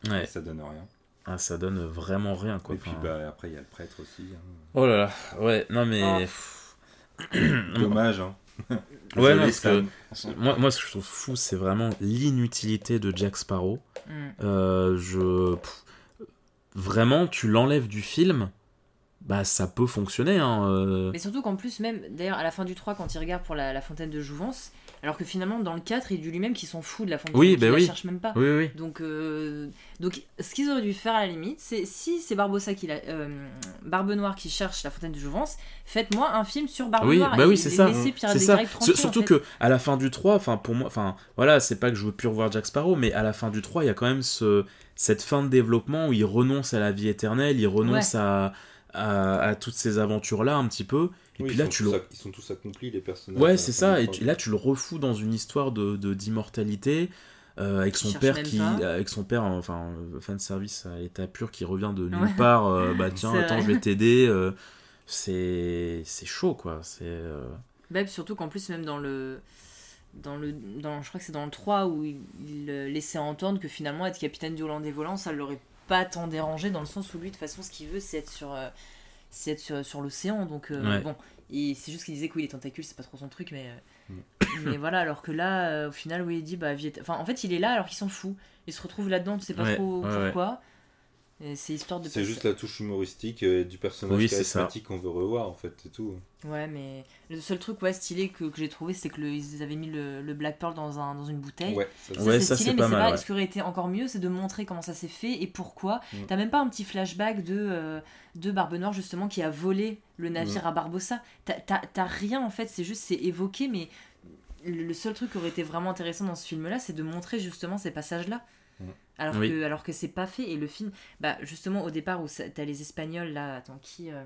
Ouais. Et ça donne rien. Ah, ça donne vraiment rien, quoi. Et puis, bah, après, il y a le prêtre aussi. hein. Oh là là. Ouais, non, mais. Oh. pff. Dommage, hein. Ouais, non, parce que moi, moi, ce que je trouve fou, c'est vraiment l'inutilité de Jack Sparrow. Mm. Euh, je. pff, Vraiment, tu l'enlèves du film, bah ça peut fonctionner. Hein, euh. Mais surtout qu'en plus, même d'ailleurs, à la fin du 3, quand il regarde pour la, la fontaine de Jouvence, alors que finalement, dans le 4, il dit lui-même qu'il s'en fout de la fontaine. Oui, bah la oui. cherche même pas. Oui, oui. Donc, euh, donc, ce qu'ils auraient dû faire à la limite, c'est si c'est Barbossa qui la, euh, Barbe Noire qui cherche la fontaine de Jouvence, faites-moi un film sur Barbe Oui, Noire. bah et oui, c'est ça. C'est ça. Surtout en fait. que à la fin du 3, enfin pour moi, enfin voilà, c'est pas que je veux plus revoir Jack Sparrow, mais à la fin du 3, il y a quand même ce, cette fin de développement où il renonce à la vie éternelle, il renonce à, à, à toutes ces aventures-là un petit peu. Et Oui, puis là, tu le. Ils sont tous accomplis, les personnages. Ouais, la c'est ça. Et tu- là, tu le refous dans une histoire de de- d'immortalité. euh, avec Qui son père qui avec son père enfin euh, fan service à l'état pur qui revient de nulle Ouais. part euh, bah tiens attends vrai. je vais t'aider euh, c'est c'est chaud quoi c'est euh, Bah, surtout qu'en plus, même dans le. Dans le, dans, je crois que c'est dans le 3 où il, il, laissait entendre que finalement être capitaine du Hollandais volant, ça l'aurait pas tant dérangé dans le sens où lui, de toute façon, ce qu'il veut, c'est être sur, euh, c'est être sur, sur l'océan. Donc, euh, Ouais. bon, et c'est juste qu'il disait que oui, les tentacules, c'est pas trop son truc, mais, euh, Mm. mais voilà, alors que là, au final, oui, il dit, bah, vie est- enfin, en fait, il est là alors qu'il s'en fout. Il se retrouve là-dedans, tu sais pas Ouais, trop ouais. pourquoi. Et C'est histoire de C'est passer- juste la touche humoristique euh, du personnage Oui, charismatique qu'on veut revoir, en fait, c'est tout. Ouais, mais le seul truc ouais, stylé que, que j'ai trouvé, c'est que le- ils avaient mis le, le Black Pearl dans, un, dans une bouteille. Ouais, ça, Ouais, c'est stylé, mais pas c'est ouais. ce qui aurait été encore mieux, c'est de montrer comment ça s'est fait et pourquoi. Mm. T'as même pas un petit flashback de, euh, de Barbe Noire, justement, qui a volé le navire Mm. à Barbossa. T'as- rien, en fait, c'est juste, c'est évoqué, mais le le seul truc qui aurait été vraiment intéressant dans ce film-là, c'est de montrer justement ces passages-là. Mm. Alors, Oui. que, alors que c'est pas fait. Et le film, bah, justement, au départ, où ça- t'as les Espagnols, là, attends, qui. euh,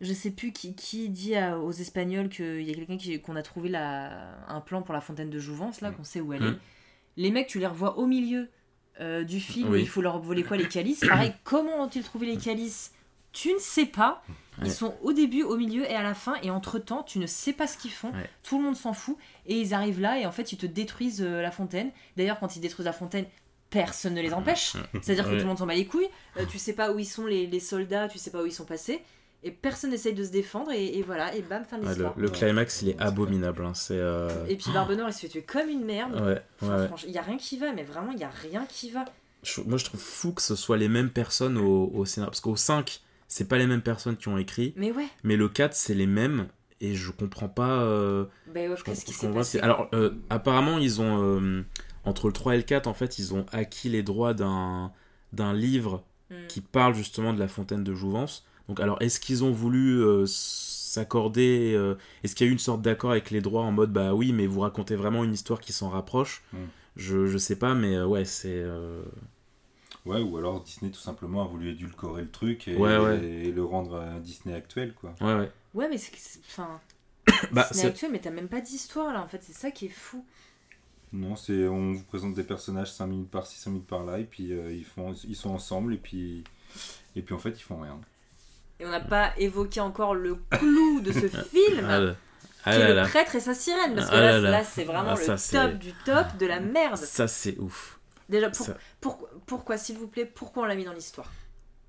Je sais plus qui, qui dit à- aux Espagnols qu'il y a quelqu'un qui- qu'on a trouvé la, un plan pour la fontaine de Jouvence, là, Mm. qu'on sait où elle Mm. est. Les mecs, tu les revois au milieu euh, du film, Oui. il faut leur voler quoi Les calices? Pareil, comment ont-ils trouvé les calices? Tu ne sais pas. Ils Ouais. sont au début, au milieu et à la fin, et entre-temps, tu ne sais pas ce qu'ils font. Ouais. Tout le monde s'en fout, et ils arrivent là, et en fait, ils te détruisent euh, la fontaine. D'ailleurs, quand ils détruisent la fontaine, personne ne les empêche. C'est-à-dire que tout le monde s'en bat les couilles. Euh, tu sais pas où ils sont les, les soldats, tu sais pas où ils sont passés. Et personne n'essaye de se défendre, et, et voilà, et bam, fin de ouais, le, l'histoire. le climax il est abominable hein, c'est euh, Et puis Barbe Noire, il se fait tuer comme une merde. ouais, ouais, Enfin, il y a rien qui va, mais vraiment, il y a rien qui va. Je- moi je trouve fou que ce soit les mêmes personnes au, au scénario parce qu'au 5 c'est pas les mêmes personnes qui ont écrit Mais ouais, mais le 4 c'est les mêmes et je comprends pas euh, ben ouais, je qu'est-ce qui s'est passé alors euh, apparemment ils ont euh, entre le 3 et le 4 en fait ils ont acquis les droits d'un d'un livre Hmm. qui parle justement de la fontaine de Jouvence. Donc alors est-ce qu'ils ont voulu euh, s'accorder euh, Est-ce qu'il y a eu une sorte d'accord avec les droits en mode bah oui mais vous racontez vraiment une histoire qui s'en rapproche? Mm. je, je sais pas mais euh, ouais c'est euh, Ouais, ou alors Disney tout simplement a voulu édulcorer le truc et, Ouais, ouais. et le rendre à Disney actuel, quoi. ouais ouais. Ouais, mais c'est. c'est- Enfin. Bah, Disney c'est- actuel, mais t'as même pas d'histoire là, en fait, c'est ça qui est fou. Non, c'est on vous présente des personnages 5 minutes par-ci, 5 minutes par-là, et puis euh, ils, font, ils sont ensemble, et puis, et puis en fait ils font rien. Et on n'a pas évoqué encore le clou de ce film, Ah, là- ah qui là est là. le prêtre et sa sirène, parce que Ah là, là là. là, c'est vraiment Ah, ça, le top du top de la merde. ça c'est ouf Déjà, pour- Ça- pourquoi, pourquoi, s'il vous plaît, pourquoi on l'a mis dans l'histoire?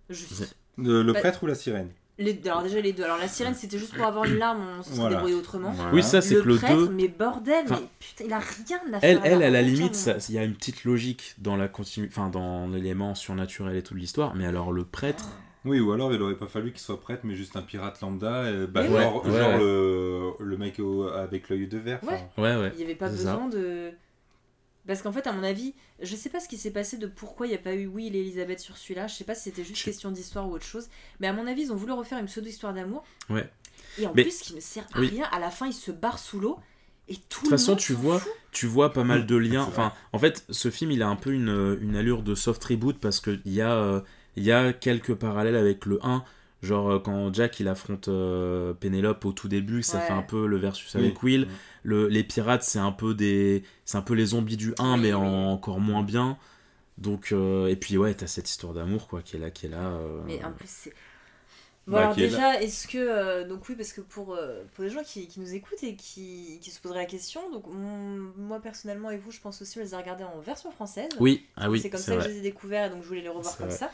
Juste. Le, le Bah- prêtre ou la sirène? Les, alors déjà les deux. Alors la sirène c'était juste pour avoir une larme, on se Voilà. débrouillé autrement. Voilà. Oui, ça, c'est le que le prêtre, 2. mais bordel, Enfin, mais putain, il a rien à Elle, faire. elle, à la limite, il y a une petite logique dans la continu, enfin dans l'élément surnaturel et tout de l'histoire. Mais alors le prêtre, Oui, ou alors il aurait pas fallu qu'il soit prêtre, mais juste un pirate lambda. bah, genre ouais. genre Ouais, ouais. Le, le mec au- avec l'œil de verre. Ouais. ouais, ouais. Il n'y avait pas ça. besoin de. Parce qu'en fait, à mon avis, je sais pas ce qui s'est passé de pourquoi il n'y a pas eu Will et Elisabeth sur celui-là. Je sais pas si c'était juste Je- question d'histoire ou autre chose. Mais à mon avis, ils ont voulu refaire une pseudo-histoire d'amour. Ouais. Et en Mais- plus, qui ne sert à Oui. rien, à la fin, il se barre sous l'eau. Et tout De toute le façon, monde tu vois, tu vois pas mal de liens. Enfin, en fait, ce film, il a un peu une, une allure de soft reboot parce qu'il y, a, euh, il y a quelques parallèles avec le 1. Genre, euh, quand Jack il affronte euh, Pénélope au tout début, ça Ouais. fait un peu le versus Oui. avec Will. Le, les pirates, c'est un peu des, c'est un peu les zombies du 1, Oui, mais en- encore moins bien. Donc, euh, et puis ouais, t'as cette histoire d'amour quoi, qui est là, qui est là. euh, Mais en plus, c'est. Bon, Bah, alors qui est déjà, est-ce que. euh, donc, oui, parce que pour, pour les gens qui, qui nous écoutent et qui, qui se poseraient la question, donc moi personnellement et vous, je pense aussi, on les a regardés en version française. Oui, ah oui, c'est comme ça que je les ai découverts donc je voulais les revoir comme vrai. ça.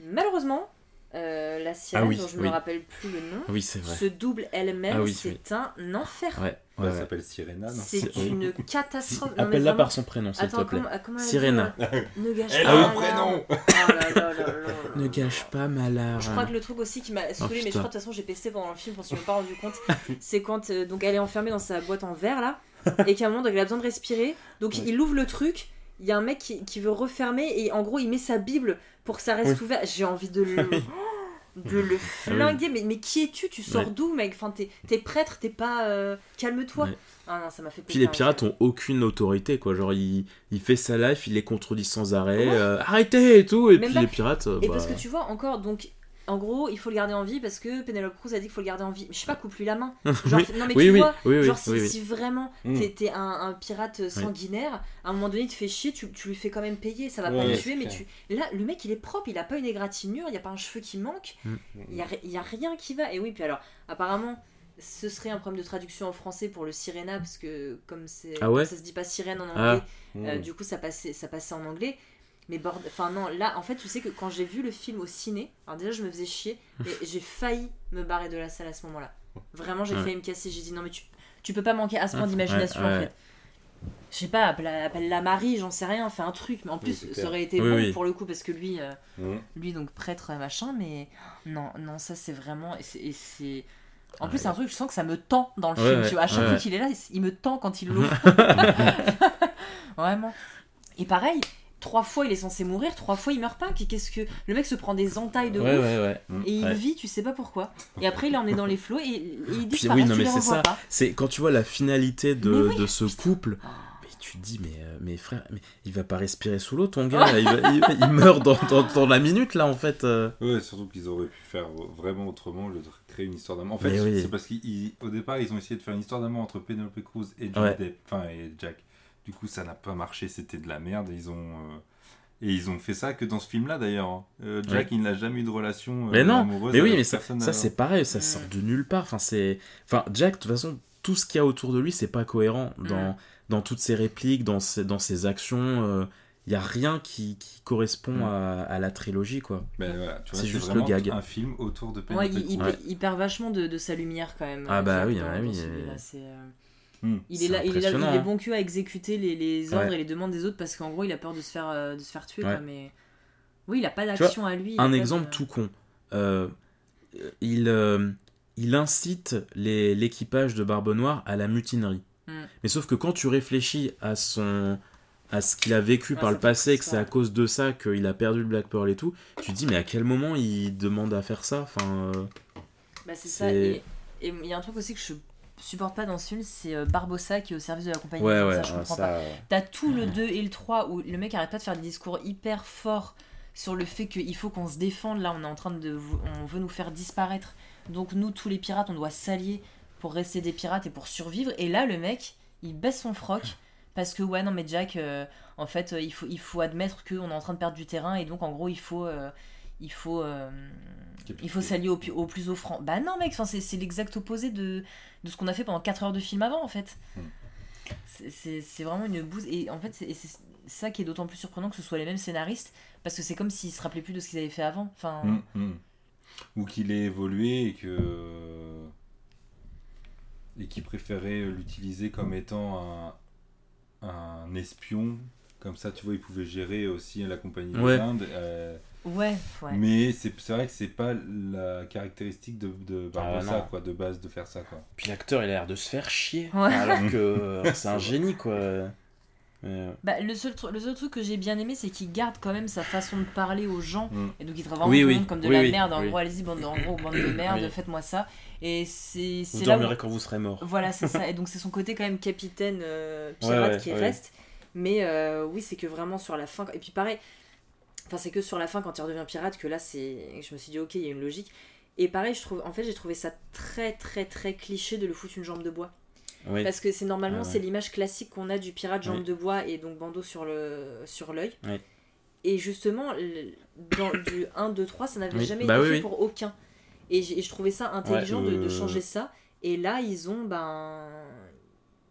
Malheureusement, euh, la sirène, Ah oui, dont je ne oui. me rappelle plus le nom, Oui, c'est vrai. se double elle-même, Ah oui, c'est un enfer. Ouais, ouais, elle ouais. s'appelle Sirena, C'est une catastrophe. Appelle-la vraiment- par son prénom, s'il te plaît. comment, elle Sirena. Ne gâche Elle pas a un ma prénom. larme. Oh là là là là là. Ne gâche pas ma larme. Je crois que le truc aussi qui m'a saoulé, mais je crois de toute façon j'ai pesté pendant le film, je m'en suis même pas rendu compte, c'est quand euh, donc elle est enfermée dans sa boîte en verre là, et qu'à un moment donc, elle a besoin de respirer, donc Ouais. il ouvre le truc, il y a un mec qui, qui veut refermer et en gros il met sa Bible pour que ça reste ouvert. J'ai envie de le, de le flinguer, mais, mais qui es-tu? Tu sors Ouais. d'où mec? Enfin t'es prêtre, t'es pas... euh, Calme-toi. Ouais. Ah non, ça m'a fait Puis les pirates ont aucune autorité, quoi. Genre, il, il fait sa life, il les contredit sans arrêt. Ouais. euh, arrêtez et tout. Et Même puis pas- les pirates. euh, Et bah, parce que tu vois, encore, donc, en gros, il faut le garder en vie parce que Penelope Cruz a dit qu'il faut le garder en vie. Mais je sais pas, coupe-lui la main. Genre, oui, non, mais oui, tu oui, vois, genre, si, vraiment Mm. t'es un, un pirate sanguinaire, à un moment donné, il te fait chier, tu, tu lui fais quand même payer. Ça va pas le tuer, mais clair. tu. Là, le mec, il est propre, il a pas une égratignure, il y a pas un cheveu qui manque, Mm. il y, a, y rien qui va. Et oui, puis alors, apparemment. Ce serait un problème de traduction en français pour le Sirena, parce que comme, c'est Ah ouais ça se dit pas sirène en anglais, Ah. euh, Mm. du coup, ça passait, ça passait en anglais. Mais bord... enfin non, là, en fait, tu sais que quand j'ai vu le film au ciné, alors déjà, je me faisais chier et j'ai failli me barrer de la salle à ce moment-là. Vraiment, j'ai Ouais. failli me casser. J'ai dit non, mais tu, tu peux pas manquer à ce point d'imagination ouais, en fait. Je sais pas, appelle- appelle-la Marie, j'en sais rien, fais un truc. Mais en plus, ça aurait été Oui, bon oui. pour le coup parce que lui, euh, lui donc prêtre machin, mais non, non, ça c'est vraiment. et c'est-. En plus, c'est un truc, je sens que ça me tend dans le Ouais, film. ouais, tu vois, à chaque ouais, fois qu'il est là, il- il me tend quand il l'ouvre. Vraiment. Et pareil, trois fois il est censé mourir, trois fois il meurt pas. Qu'est-ce que. Le mec se prend des entailles de Ouais, ouf. ouais, ouais. Et il Ouais. vit, tu sais pas pourquoi. Et après, il en est dans les flots et, et il disparaît. oui, non, mais c'est ça. pas. C'est quand tu vois la finalité de, Mais oui, de ce putain. couple. Mais tu te dis, mais, euh, mais frère, mais il va pas respirer sous l'eau, ton gars. il, va- il- il meurt dans, dans, dans la minute, là, en fait. euh. Ouais, surtout qu'ils auraient pu faire vraiment autrement, le créer une histoire d'amour. En fait, oui. c'est parce qu'au départ, ils ont essayé de faire une histoire d'amour entre Penelope Cruz et Johnny Ouais. Depp, et Jack. Du coup, ça n'a pas marché, c'était de la merde. Ils ont euh, et ils ont fait ça que dans ce film-là d'ailleurs. hein. Euh, Jack, il n'a jamais eu de relation euh, Mais non, amoureuse mais oui, mais ça, ça avant. c'est pareil, ça Mm. sort de nulle part. Enfin, c'est, enfin, Jack, de toute façon, tout ce qu'il y a autour de lui, c'est pas cohérent dans, Mm. dans toutes ses répliques, dans ses, dans ses actions. Il y a rien qui, qui correspond Mm. à, à la trilogie, quoi. Ben voilà, C'est juste le gag. un film autour de Ouais, il, il, Cruz. Ouais. il perd vachement de, de sa lumière quand même. Ah euh, bah oui, ah dans oui, Hmm. Il est, là, il, est là, il est hein. bon cul à exécuter les, les ordres Ouais. et les demandes des autres parce qu'en gros il a peur de se faire, euh, de se faire tuer. Ouais. Quoi, mais... Oui, il a pas vois, d'action à lui. Un exemple de- tout con. Euh, il, euh, il incite les- l'équipage de Barbe Noire à la mutinerie. Mm. Mais sauf que quand tu réfléchis à son à ce qu'il a vécu Ouais, par le passé, que c'est à cause de ça qu'il a perdu le Black Pearl et tout, tu te dis mais à quel moment il demande à faire ça? Enfin, Bah, c'est ça. c'est- et il y a un truc aussi que je supporte pas dans ce film, c'est euh, Barbossa qui est au service de la compagnie. ouais, Ça, ouais, je ouais, comprends ça, pas. T'as tout le 2 et le 3 où le mec arrête pas de faire des discours hyper forts sur le fait qu'il faut qu'on se défende. Là, on est en train de. On veut nous faire disparaître. Donc, nous, tous les pirates, on doit s'allier pour rester des pirates et pour survivre. Et là, le mec, il baisse son froc parce que, ouais, non, mais Jack, euh, en fait, euh, il, faut, il faut admettre qu'on est en train de perdre du terrain et donc, en gros, il faut. euh, il faut, euh, il faut s'allier au, plus offrant. Bah non, mec, enfin, c'est c'est l'exact opposé de, de ce qu'on a fait pendant 4 heures de film avant, en fait. Hmm. C'est- C'est c'est vraiment une bouse. Et en fait, c'est et c'est ça qui est d'autant plus surprenant que ce soit les mêmes scénaristes, parce que c'est comme s'ils se rappelaient plus de ce qu'ils avaient fait avant. Enfin, Hmm, hmm. ou qu'il ait évolué et que et qui préférait l'utiliser comme étant un, un espion comme ça tu vois il pouvait gérer aussi la compagnie Ouais. Indes euh, Ouais, ouais. mais c'est c'est vrai que c'est pas la caractéristique de, de Barbossa Ah, quoi de base de faire ça quoi Puis l'acteur, il a l'air de se faire chier. Ouais. Alors que euh, c'est un génie, quoi. Mais, Bah, le, seul le seul truc que j'ai bien aimé, c'est qu'il garde quand même sa façon de parler aux gens. Mm. Et donc il vraiment Oui, oui. comme de Oui, la oui, merde. En oui. gros, allez-y, bande de, en gros, bande de merde, Oui. faites-moi ça. Et c'est vous c'est là où... dormirez quand vous serez mort. Voilà, c'est ça. Et donc c'est son côté quand même capitaine euh, pirate Ouais, ouais, qui ouais. reste. Mais euh, oui, c'est que vraiment sur la fin. Et puis pareil, enfin c'est que sur la fin quand il redevient pirate que là c'est. Je me suis dit ok, il y a une logique. Et pareil, je trouve, en fait, j'ai trouvé ça très très très cliché de le foutre une jambe de bois. Oui. Parce que c'est normalement Ah ouais. c'est l'image classique qu'on a du pirate jambe Oui. de bois et donc bandeau sur le sur l'œil. Oui. Et justement, dans du 1, 2, 3, ça n'avait Oui. jamais Bah été oui, fait oui. pour aucun. Et, j'ai- et je trouvais ça intelligent de, de euh, changer ça. Et là, ils ont, ben.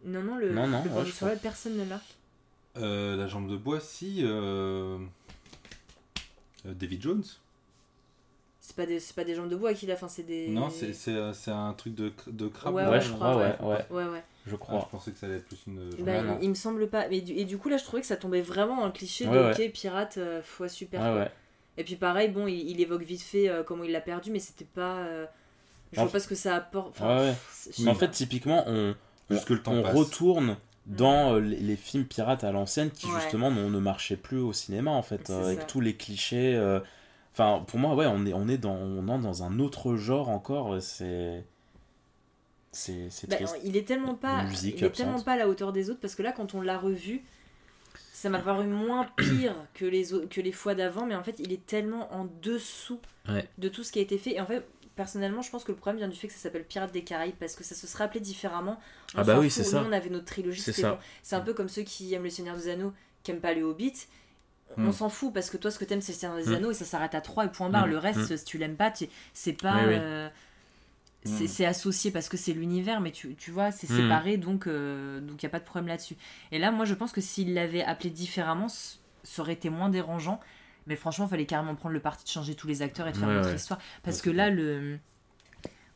Non, non, le, Non, non, le ouais, bandeau je sur l'œil, personne ne l'a. Euh, la jambe de bois si euh, David Jones C'est pas, des, c'est pas des jambes de bois qu'il a, enfin, c'est des. non c'est c'est c'est un truc de, de crabe Ouais, ouais, Ouais, je crois, ouais, ouais. Ouais, ouais. Je Ah, crois. je pensais que ça allait être plus une Bah, de bois. il, il me semble pas. Mais du- et du coup, là, je trouvais que ça tombait vraiment dans le cliché Ouais, de ouais. ok, pirate, euh, fois super. Ouais, quoi. ouais. Et puis pareil, bon, il, il évoque vite fait euh, comment il l'a perdu, mais c'était pas. euh, Je En vois pas ce que ça apporte. Enfin, pff, Mais en fait, typiquement, on, Juste que le temps on passe. retourne dans euh, les, les films pirates à l'ancienne qui, Ouais. justement, ne marchaient plus au cinéma, en fait, euh, avec tous les clichés. euh, Enfin, pour moi, ouais, on est, on est, dans, on entre dans un autre genre encore. C'est. C'est c'est Bah, triste. il est tellement pas, Musique il est absente. tellement pas à la hauteur des autres parce que là, quand on l'a revu, ça m'a paru moins pire que les que les fois d'avant, mais en fait, il est tellement en dessous Ouais. de tout ce qui a été fait. Et en fait, personnellement, je pense que le problème vient du fait que ça s'appelle Pirates des Caraïbes parce que ça se serait appelé différemment. On Ah bah oui, c'est ça. Nous, on avait notre trilogie. C'est bon. Un peu comme ceux qui aiment le Seigneur des Anneaux, qui aiment pas le Hobbit. On Hmm. s'en fout parce que toi, ce que t'aimes, c'est le Seigneur des Hmm. Anneaux et ça s'arrête à 3 et point barre. Hmm. Le reste, si tu l'aimes pas, tu- c'est pas. Oui. euh, c'est associé parce que c'est l'univers, mais tu, tu vois, c'est séparé, donc il donc n'y a pas de problème là-dessus. Et là, moi, je pense que s'il l'avait appelé différemment, ça aurait été moins dérangeant. Mais franchement, il fallait carrément prendre le parti de changer tous les acteurs et de faire Ouais, une autre ouais. histoire. Parce que là, le.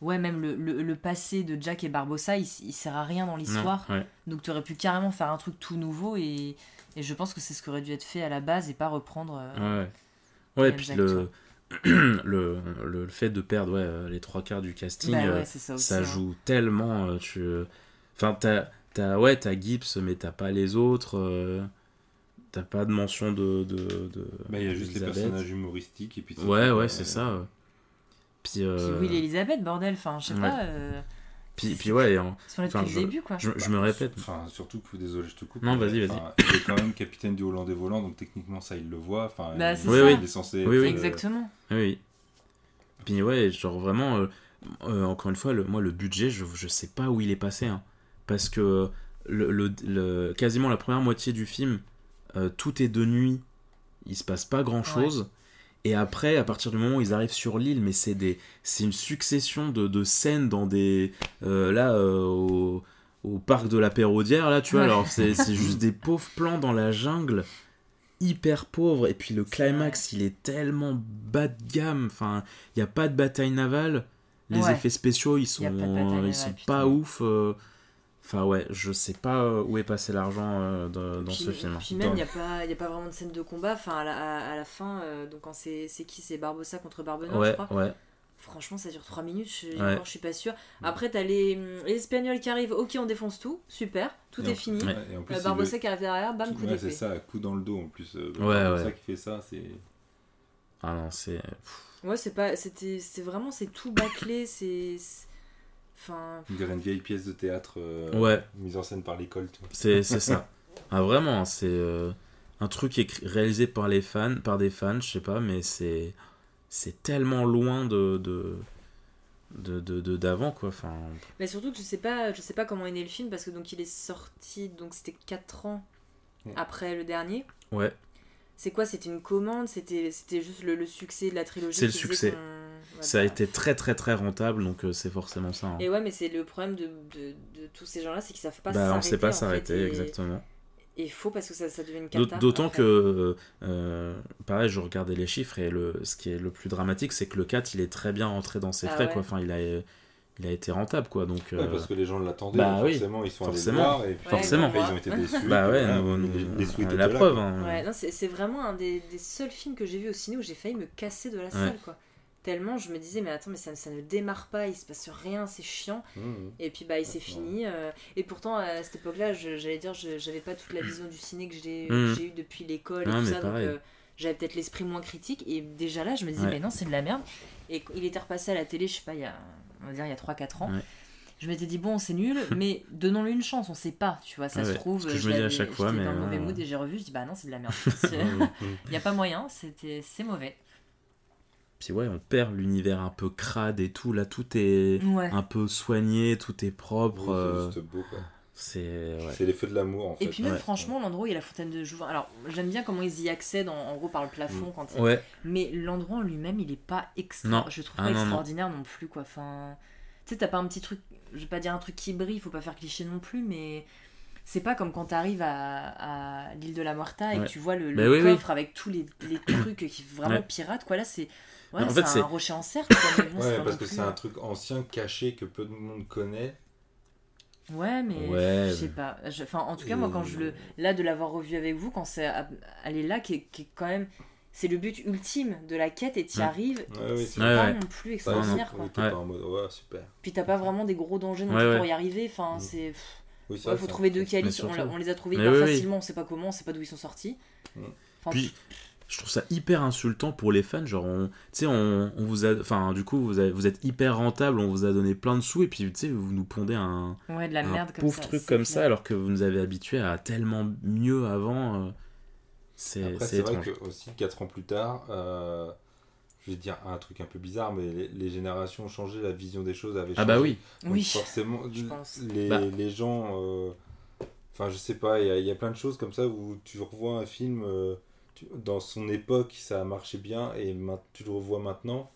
Ouais, même le, le, le passé de Jack et Barbossa, il, il sert à rien dans l'histoire. Ouais. Donc tu aurais pu carrément faire un truc tout nouveau et, et je pense que c'est ce qui aurait dû être fait à la base et pas reprendre. euh, Ouais. Ouais, et puis le, le, le, fait de perdre ouais, euh, les trois quarts du casting, Bah euh, ça aussi, ça hein. joue tellement. euh, tu... Enfin, t'as, t'as, ouais, t'as Gibbs, mais t'as pas les autres. T'as pas de mention de. de, de Bah, il y a juste les personnages humoristiques et puis Ouais, ouais, c'est ça. ouais. Puis, Puis euh, Will et Elisabeth, bordel, enfin, je sais ouais. pas. euh, puis, puis ouais, en- Ils sont là enfin, depuis le je, début, quoi. Je, je me répète. Enfin, surtout que, désolé, je te coupe. Non, vas-y, vas-y. Il est quand même capitaine du Hollandais volant, donc techniquement, ça, il le voit. Enfin, Bah, il, c'est Oui, ça. oui. il est censé. Oui, oui. euh, Exactement. Oui, oui. Puis ouais, genre vraiment, euh, euh, encore une fois, le, moi le budget, je, je sais pas où il est passé. hein. parce que le, le- le- quasiment la première moitié du film, euh, tout est de nuit, il se passe pas grand chose. Et après, à partir du moment où ils arrivent sur l'île, mais c'est des, c'est une succession de, de scènes dans des, euh, là, euh, au, au parc de la Péraudière, là, tu vois, Ouais. alors c'est juste des pauvres plans dans la jungle, hyper pauvres. Et puis le climax, il est tellement bas de gamme. Enfin, il n'y a pas de bataille navale. Les Ouais. effets spéciaux, ils Y sont, ils sont pas ouf. Enfin ouais, je sais pas euh, où est passé l'argent euh, dans, dans puis, ce film. Puis même, il n'y a, pas- y a pas vraiment de scène de combat. Enfin, à la, à- à la fin, euh, donc quand c'est c'est qui? C'est Barbossa contre Barbenois, je crois. ouais. Franchement, ça dure 3 minutes. Je, Ouais. encore, je suis pas sûre. Après, t'as les, les Espagnols qui arrivent. Ok, on défonce tout. Super. Tout Et est en- fini. ouais, et en plus, Barbossa le- qui arrive derrière. Bam, coup d'épée. c'est ça, coup dans le dos en plus. euh, Ouais, C'est ouais. ça qui fait ça, c'est. Ah non, c'est. Ouais, c'est pas. C'était c'était vraiment. C'est tout bâclé. C'est. Enfin. On dirait une vieille pièce de théâtre euh, Ouais. mise en scène par l'école. C'est c'est ça. Ah vraiment, c'est euh, un truc écrit- réalisé par les fans, par des fans, je sais pas, mais c'est c'est tellement loin de de de de- de- d'avant quoi. Enfin, Mais surtout que je sais pas, je sais pas comment est né le film parce que donc il est sorti donc c'était 4 ans Ouais. après le dernier. ouais. C'est quoi? C'était une commande? C'était c'était juste le, le succès de la trilogie C'est le succès. Ça a bah. été très très très rentable, donc euh, c'est forcément ça. hein. Et ouais, mais c'est le problème de, de, de tous ces gens-là, c'est qu'ils savent pas bah, on s'arrêter. sait pas en fait, s'arrêter, et- exactement. Et faux parce que ça, ça devient une cata. D'autant que, euh, pareil, je regardais les chiffres et le, ce qui est le plus dramatique, c'est que le 4, il est très bien rentré dans ses Ah frais, ouais. quoi. Enfin, il a, il a été rentable, quoi. Donc, Ouais, euh, parce que les gens l'attendaient, bah donc oui, forcément ils sont forcément. allés voir et puis Forcément. après, ils ont été déçus. bah ouais, nous- nous- les étaient la là, preuve. hein. Ouais, c'est vraiment un des, des seuls films que j'ai vu au ciné où j'ai failli me casser de la salle, quoi. Tellement je me disais, mais attends, mais ça, ça ne démarre pas, il se passe rien, c'est chiant. Mhm. Et puis bah, il s'est Ouais. fini. euh, et pourtant, à cette époque-là, je- j'allais dire, je- j'avais pas toute la vision du ciné que j'ai j'ai eu depuis l'école et tout ça. Donc euh, j'avais peut-être l'esprit moins critique. Et déjà là, je me disais, Ouais. mais non, c'est de la merde. Et il était repassé à la télé, je sais pas, il y a, on va dire, il y a 3-4 ans. Ouais. Je m'étais dit, bon, c'est nul, mais donnons-lui une chance, on sait pas, tu vois, ça Ouais, se trouve. Que je je me dis à chaque fois, j'étais mais dans le mauvais ouais. mood et j'ai revu, je dis, bah non, c'est de la merde. Il n'y a pas moyen, c'était c'est mauvais. Puis ouais, on perd l'univers un peu crade et tout. Là, tout est Ouais. un peu soigné, tout est propre. Oui, euh, C'est juste beau quoi. C'est ouais. Les feux de l'amour en fait. Et puis même Ouais. franchement l'endroit où il y a la fontaine de Jouvin. Alors j'aime bien comment ils y accèdent en, en gros par le plafond Mm. quand il... Ouais, Mais l'endroit en lui-même il est pas extra. Non. Je trouve Ah, pas non, non. extraordinaire non. plus quoi. Enfin, tu sais t'as pas un petit truc. Je vais pas dire un truc qui brille, faut pas faire cliché non plus, mais c'est pas comme quand t'arrives à, à l'île de la Muerta et Ouais. que tu vois le, Bah le oui, oui. coffre avec tous les, les trucs qui vraiment Ouais. pirates quoi. Là c'est ouais, en c'est fait, c'est- un rocher en cercle. bon, Ouais, parce que c'est un euh, truc ancien, caché, que peu de monde connaît. Ouais, mais Ouais, je sais pas. Je- Enfin, en tout cas, moi, quand je le. Là, de l'avoir revu avec vous, quand c'est aller là, qui est, qui est quand même. C'est le but ultime de la quête et t'y Ouais. arrives. Ouais, oui, c'est pas ouais. non plus extraordinaire, quoi. en mode, ouais, super. Puis t'as pas vraiment des gros dangers non Ouais, plus ouais. pour y arriver. Enfin, Mm. c'est. Oui, Ouais, faut trouver deux mais On, les a trouvés hyper oui, oui. facilement, on sait pas comment, on sait pas d'où ils sont sortis. Mm. Enfin, Puis, je trouve ça hyper insultant pour les fans. Genre, on, tu sais, on, on vous a. Enfin, du coup, vous, avez- vous êtes hyper rentable, on vous a donné plein de sous, et puis, tu sais, vous nous pondez un, ouais, de la un merde comme pauvre ça. truc comme clair. ça, alors que vous nous avez habitués à tellement mieux avant. euh, c'est vrai que aussi, 4 ans plus tard, euh, je vais dire un truc un peu bizarre, mais les, les générations ont changé, la vision des choses avait changé. Ah bah oui. Donc Oui. forcément, je pense. Les, Bah. les gens. euh, Enfin, je sais pas, il y, a- il y a plein de choses comme ça où tu revois un film euh, dans son époque, ça a marché bien, et tu le revois maintenant,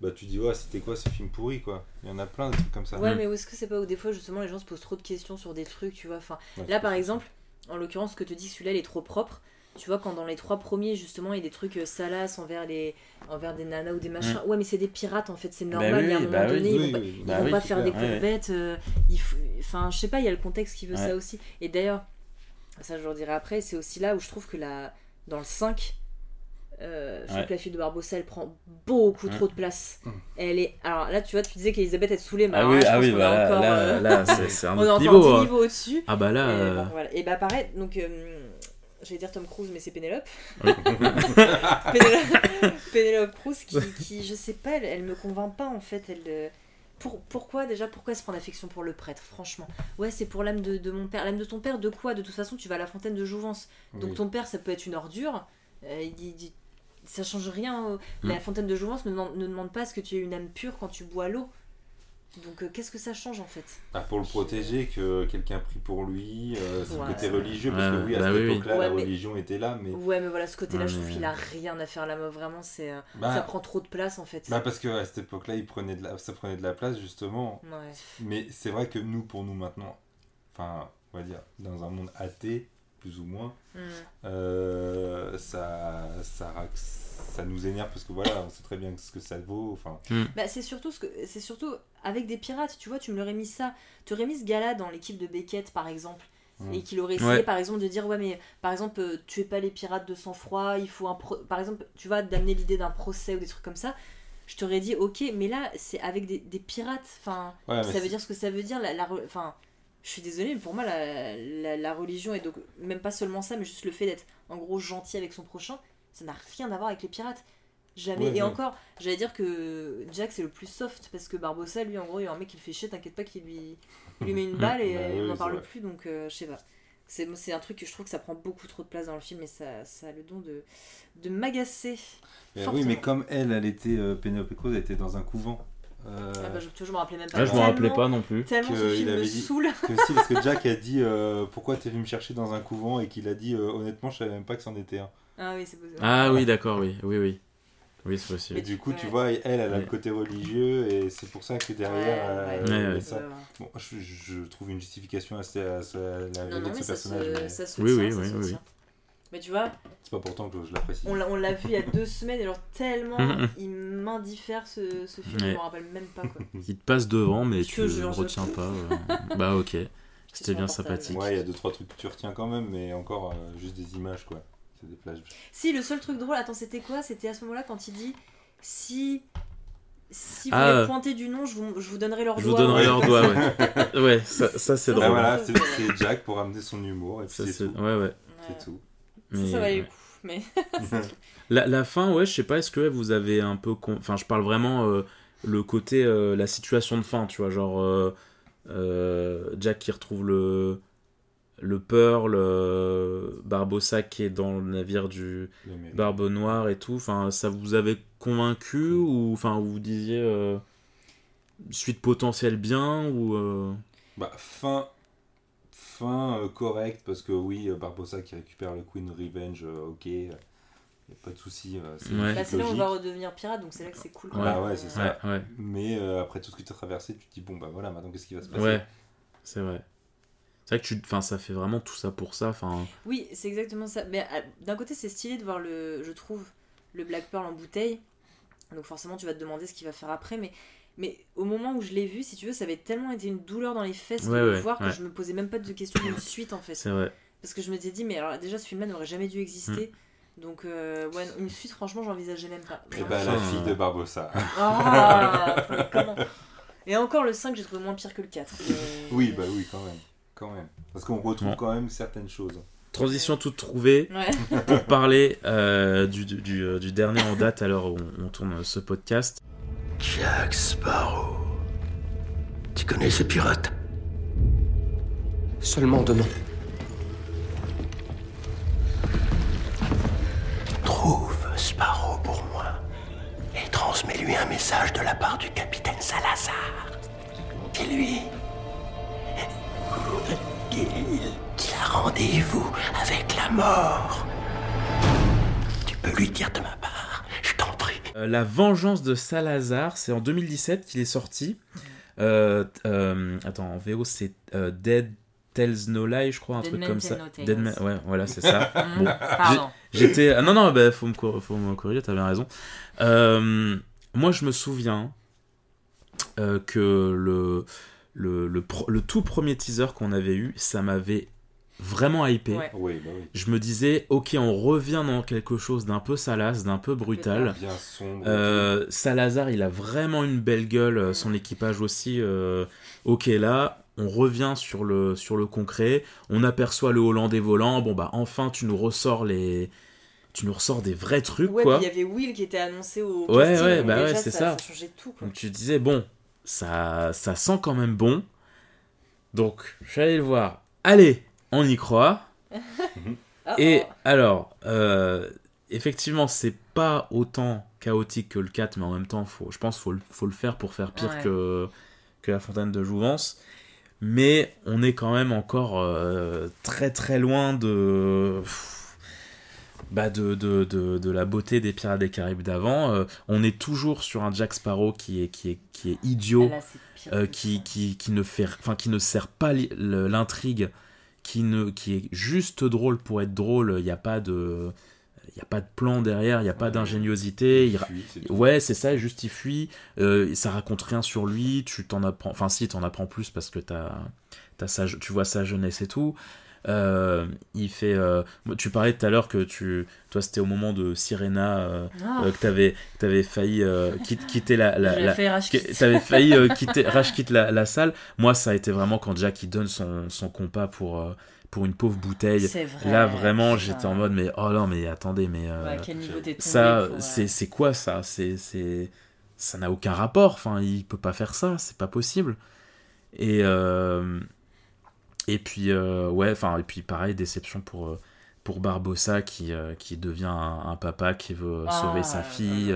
bah tu dis, ouais, c'était quoi ce film pourri, quoi? Il y en a plein de trucs comme ça. Ouais, Mm. mais est-ce que c'est pas où des fois justement les gens se posent trop de questions sur des trucs, tu vois? Enfin, Ouais, Là, par ça. exemple, en l'occurrence, ce que te dis, celui-là, il est trop propre. Tu vois, quand dans les trois premiers, justement, il y a des trucs euh, salaces envers, les... envers des nanas ou des machins. Ouais, mais c'est des pirates, en fait, c'est normal. Mm. Bah oui, il y a un moment bah oui. donné, ils Oui, vont pas, ils bah vont oui, pas faire des clair. Ouais. courbettes. euh, il faut... Enfin, je sais pas, il y a le contexte qui veut Ouais. ça aussi. Et d'ailleurs, ça, je leur dirai après, c'est aussi là où je trouve que la... dans le 5, euh, je trouve Ouais. que la fille de Barbossa, elle prend beaucoup Ouais. trop de place. Mm. Elle est... Alors là, tu vois, tu disais qu'Elisabeth, elle te saoulait, mais Ah alors oui, là, je ah pense oui, bah là, encore, là, euh, là, c'est un on a autre encore niveau. 10 hein. niveaux au-dessus. Ah bah là. Et, euh, bon, voilà. Et bah pareil, donc euh, j'allais dire Tom Cruise, mais c'est Pénélope. Pénélope, Pénélope Cruz qui, qui, je sais pas, elle, elle me convainc pas en fait. Elle, euh, pour, pourquoi déjà Pourquoi se prendre affection pour le prêtre Franchement, ouais, c'est pour l'âme de, de mon père. L'âme de ton père, de quoi? De toute façon, tu vas à la fontaine de Jouvence. Donc Oui. ton père, ça peut être une ordure. Euh, il ça change rien. au- Mm. La fontaine de Jouvence ne demande, ne demande pas à ce que tu aies une âme pure quand tu bois l'eau. Donc euh, qu'est-ce que ça change en fait? Ah, pour le protéger, que quelqu'un prie pour lui, euh, c'est Ouais. le côté religieux, parce Ouais, que oui, à bah cette oui, oui. époque-là, Ouais, la mais- religion était là, mais. Ouais, mais voilà, ce côté-là, Ouais, je trouve mais- qu'il a rien à faire là, vraiment, c'est. euh, Bah, ça prend trop de place en fait. bah, parce que à cette époque-là, il prenait de la... ça prenait de la place, justement. Ouais. Mais c'est vrai que nous, pour nous maintenant, enfin, on va dire, dans un monde athée, plus ou moins, Mm. euh, ça, ça, ça nous énerve parce que voilà, on sait très bien ce que ça vaut. Enfin, Bah, c'est surtout, ce que... c'est surtout avec des pirates, tu vois, tu me l'aurais mis ça. Tu aurais mis ce gars-là dans l'équipe de Beckett, par exemple. Mm. Et qu'il aurait essayé, Ouais. par exemple, de dire Ouais, mais par exemple, euh, tuez pas les pirates de sang-froid, il faut un. pro- Par exemple, tu vois, d'amener l'idée d'un procès ou des trucs comme ça. Je t'aurais dit Ok, mais là, c'est avec des, des pirates. Enfin, ouais, ça veut dire ce que ça veut dire. La, la Enfin, je suis désolée, mais pour moi, la, la, la religion, et donc même pas seulement ça, mais juste le fait d'être en gros gentil avec son prochain, ça n'a rien à voir avec les pirates. Jamais. Ouais, et ouais. encore, j'allais dire que Jack c'est le plus soft parce que Barbossa, lui, en gros, il y a un mec qui le fait chier, t'inquiète pas qu'il lui, met une balle et Bah oui, on n'en parle plus, donc euh, je sais pas. C'est un truc que je trouve que ça prend beaucoup trop de place dans le film et ça, ça a le don de, de m'agacer. Mais oui, mais comme elle, elle était, euh, Pénélope Cruz, elle était dans un couvent. Euh, Ah bah, je, je me rappelais même pas. Là, je me rappelais pas non plus. Tellement que ce il film me avait dit- saoule. que si, parce que Jack a dit euh, pourquoi t'es venu me chercher dans un couvent et qu'il a dit euh, honnêtement, je savais même pas que c'en était un. Ah oui, c'est possible. Ah oui, d'accord, oui, oui, oui. Oui, c'est possible. Et du coup, tu vois, elle, elle a Ouais. le côté religieux et c'est pour ça que derrière, Ouais, euh, il ça. Bon, je, je trouve une justification assez à, ça- la Non, de mais ce ça personnage, se, mais ça se Oui, tient, oui, ça oui, se oui. tient. Mais tu vois, c'est pas pourtant que je l'apprécie. on l'a, on l'a vu il y a deux semaines et alors tellement il m'indiffère ce, ce film, Ouais. je me rappelle même pas quoi. Il te passe devant, mais tu je retiens pas. euh. bah, ok. C'était bien sympathique. Ouais, il y a deux trois trucs que tu retiens quand même, mais encore euh, juste des images quoi. C'est des plages. Si, le seul truc drôle, attends, c'était quoi? C'était à ce moment-là quand il dit si. Si vous Ah, voulez pointer du nom, je vous, je vous donnerai leur Je vous doigt. donnerai Ouais. leur doigt, ouais. ouais, ça, ça c'est Ah, drôle. voilà, c'est Jack pour amener son humour et puis Ça, c'est tout. Ouais. Ouais. C'est tout. Ça, Mais, ça valait ouais. le coup. Mais La, la fin, ouais, je sais pas, est-ce que vous avez un peu. con- Enfin, je parle vraiment euh, le côté. euh, la situation de fin, tu vois, genre. euh, euh, Jack qui retrouve le. Le Pearl, euh, Barbossa qui est dans le navire du. Barbe Noire et tout. Enfin, ça vous avait convaincu ou. Enfin, vous disiez. euh, suite potentielle bien ou. euh, Bah, fin, fin euh, correcte, parce que oui, euh, Barbossa qui récupère le Queen Revenge, euh, ok, il n'y a pas de souci, euh, c'est Ouais. bah, c'est là où on va redevenir pirate, donc c'est là que c'est cool. quoi. Bah ouais, c'est ça. Ouais, ouais. Mais euh, après tout ce que tu as traversé, tu te dis, bon bah voilà, maintenant qu'est-ce qui va se passer? Ouais, c'est vrai. C'est vrai que tu, enfin, ça fait vraiment tout ça pour ça. Enfin, Oui, c'est exactement ça. Mais euh, d'un côté, c'est stylé de voir le, je trouve, le Black Pearl en bouteille. Donc forcément, tu vas te demander ce qu'il va faire après. Mais, mais au moment où je l'ai vu, si tu veux, ça avait tellement été une douleur dans les fesses Ouais, de le ouais, voir ouais. que je me posais même pas de questions d'une suite en fait. c'est vrai. Parce que je m'étais dit, mais alors déjà, ce film-là n'aurait jamais dû exister. Mm. Donc, euh, ouais, une suite, franchement, j'envisageais même pas. Et bah la Enfin, fille de Barbossa. Ah, comment Et encore, le 5, j'ai trouvé moins pire que le 4. mais- oui, bah oui, quand même. Quand même. Parce qu'on retrouve quand même certaines choses. Transition toute trouvée Ouais. pour parler euh, du, du, du, euh, du dernier en date à l'heure où on, on tourne ce podcast. Jack Sparrow. Tu connais ce pirate? Seulement de nom. Trouve Sparrow pour moi et transmets-lui un message de la part du capitaine Salazar. Dis-lui qu'il qu'il a rendez-vous avec la mort. Tu peux lui dire de ma part, je t'en prie. Euh, la vengeance de Salazar, c'est en 2017 qu'il est sorti. Euh, euh, attends, en VO c'est euh, Dead Tells No Lie, je crois, un Dead truc comme ça. No. Dead Men- ouais, voilà, c'est ça. Mm, Bon, Pardon. J'étais. Ah non, non, bah, faut, me cor- faut me corriger, t'as bien raison. Euh, moi, je me souviens euh, que le, le, le, pro- le tout premier teaser qu'on avait eu, ça m'avait vraiment hypé. Ouais. Oui, bah oui. Je me disais, ok, on revient dans quelque chose d'un peu salace, d'un peu brutal. Bien sombre. Euh, Salazar, il a vraiment une belle gueule, euh, son équipage aussi. euh, ok, là, on revient sur le, sur le concret, on aperçoit le Hollandais volant. Bon, bah, enfin, tu nous ressors les. Tu nous ressors des vrais trucs, Ouais, quoi. il y avait Will qui était annoncé au Ouais, casting, ouais, bah déjà, ouais, c'est ça. Ça changeait tout, quoi. Donc tu disais, bon, ça, ça sent quand même bon. Donc, je suis allé le voir. Allez, on y croit. Et oh. alors, euh, effectivement, c'est pas autant chaotique que le 4, mais en même temps, faut, je pense qu'il faut, le- faut le faire pour faire pire Ouais. que, que la fontaine de Jouvence. Mais on est quand même encore euh, très très loin de, bah de, de, de, de la beauté des Pirates des Caraïbes d'avant. Euh, on est toujours sur un Jack Sparrow qui est, qui est, qui est idiot. Ah, là, Euh, qui, qui, qui ne fait enfin qui ne sert pas l'intrigue qui ne qui est juste drôle pour être drôle il n'y a pas de il y a pas de plan derrière il n'y a pas Ouais. d'ingéniosité Il il ra- fuit, c'est tout. ouais c'est ça juste il fuit euh, ça raconte rien sur lui tu t'en apprends enfin si t'en apprends plus parce que t'as, t'as sa, tu vois sa jeunesse et tout Euh, il fait euh, tu parlais tout à l'heure que tu toi c'était au moment de Sirena euh, Ah, que t'avais que t'avais failli quitte- quitter la, rage T'avais failli quitter, Raj quitte la, la salle. Moi, ça a été vraiment quand Jack il donne son, son compas pour, pour une pauvre bouteille. Vrai. Là, vraiment, j'étais en mode, mais oh non, mais attendez, mais euh, Ouais, quel niveau ça, c'est c'est quoi ça? C'est c'est ça n'a aucun rapport. Enfin, il peut pas faire ça, c'est pas possible. Et euh, et puis euh, ouais, enfin et puis pareil, déception pour euh, pour Barbossa qui euh, qui devient un, un papa qui veut Ah, sauver sa là, fille.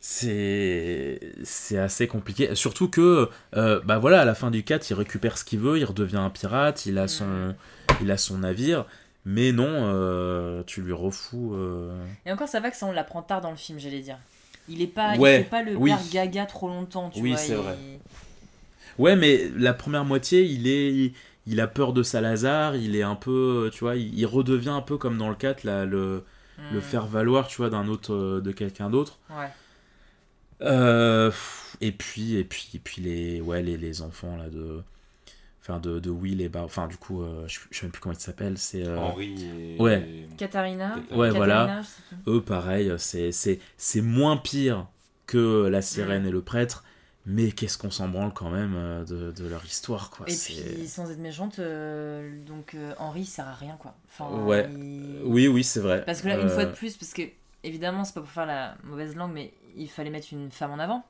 c'est c'est assez compliqué surtout que euh, bah voilà à la fin du 4 il récupère ce qu'il veut il redevient un pirate il a son il a son navire Mais non, euh, tu lui refous. euh, Et encore, ça va que ça, on l'apprend tard dans le film, j'allais dire. Il est pas, Ouais, il fait pas le oui. père gaga trop longtemps, tu Oui, vois. c'est il- vrai. Ouais, mais la première moitié, il est. Il a peur de Salazar, il est un peu. Tu vois, il, redevient un peu comme dans le 4, là, le, le Hmm. faire valoir, tu vois, d'un autre. euh, de quelqu'un d'autre. Ouais. Euh, et puis, et puis, et puis les, ouais, les, les enfants là de, enfin de, de Will et Bar, enfin du coup, euh, je, je sais même plus comment ils s'appellent, c'est euh, Henri et. Ouais. Katharina. Ouais, Katharina, voilà. eux pareil, c'est, c'est, c'est moins pire que la sirène et le prêtre, mais qu'est-ce qu'on s'en branle quand même euh, de, de leur histoire quoi. Et puis, sans être méchante, euh, donc euh, Henri il sert à rien quoi. Enfin, Ouais. il- Oui, oui, c'est vrai. Parce que là, une Euh, fois de plus, parce que évidemment, c'est pas pour faire la mauvaise langue, mais il fallait mettre une femme en avant.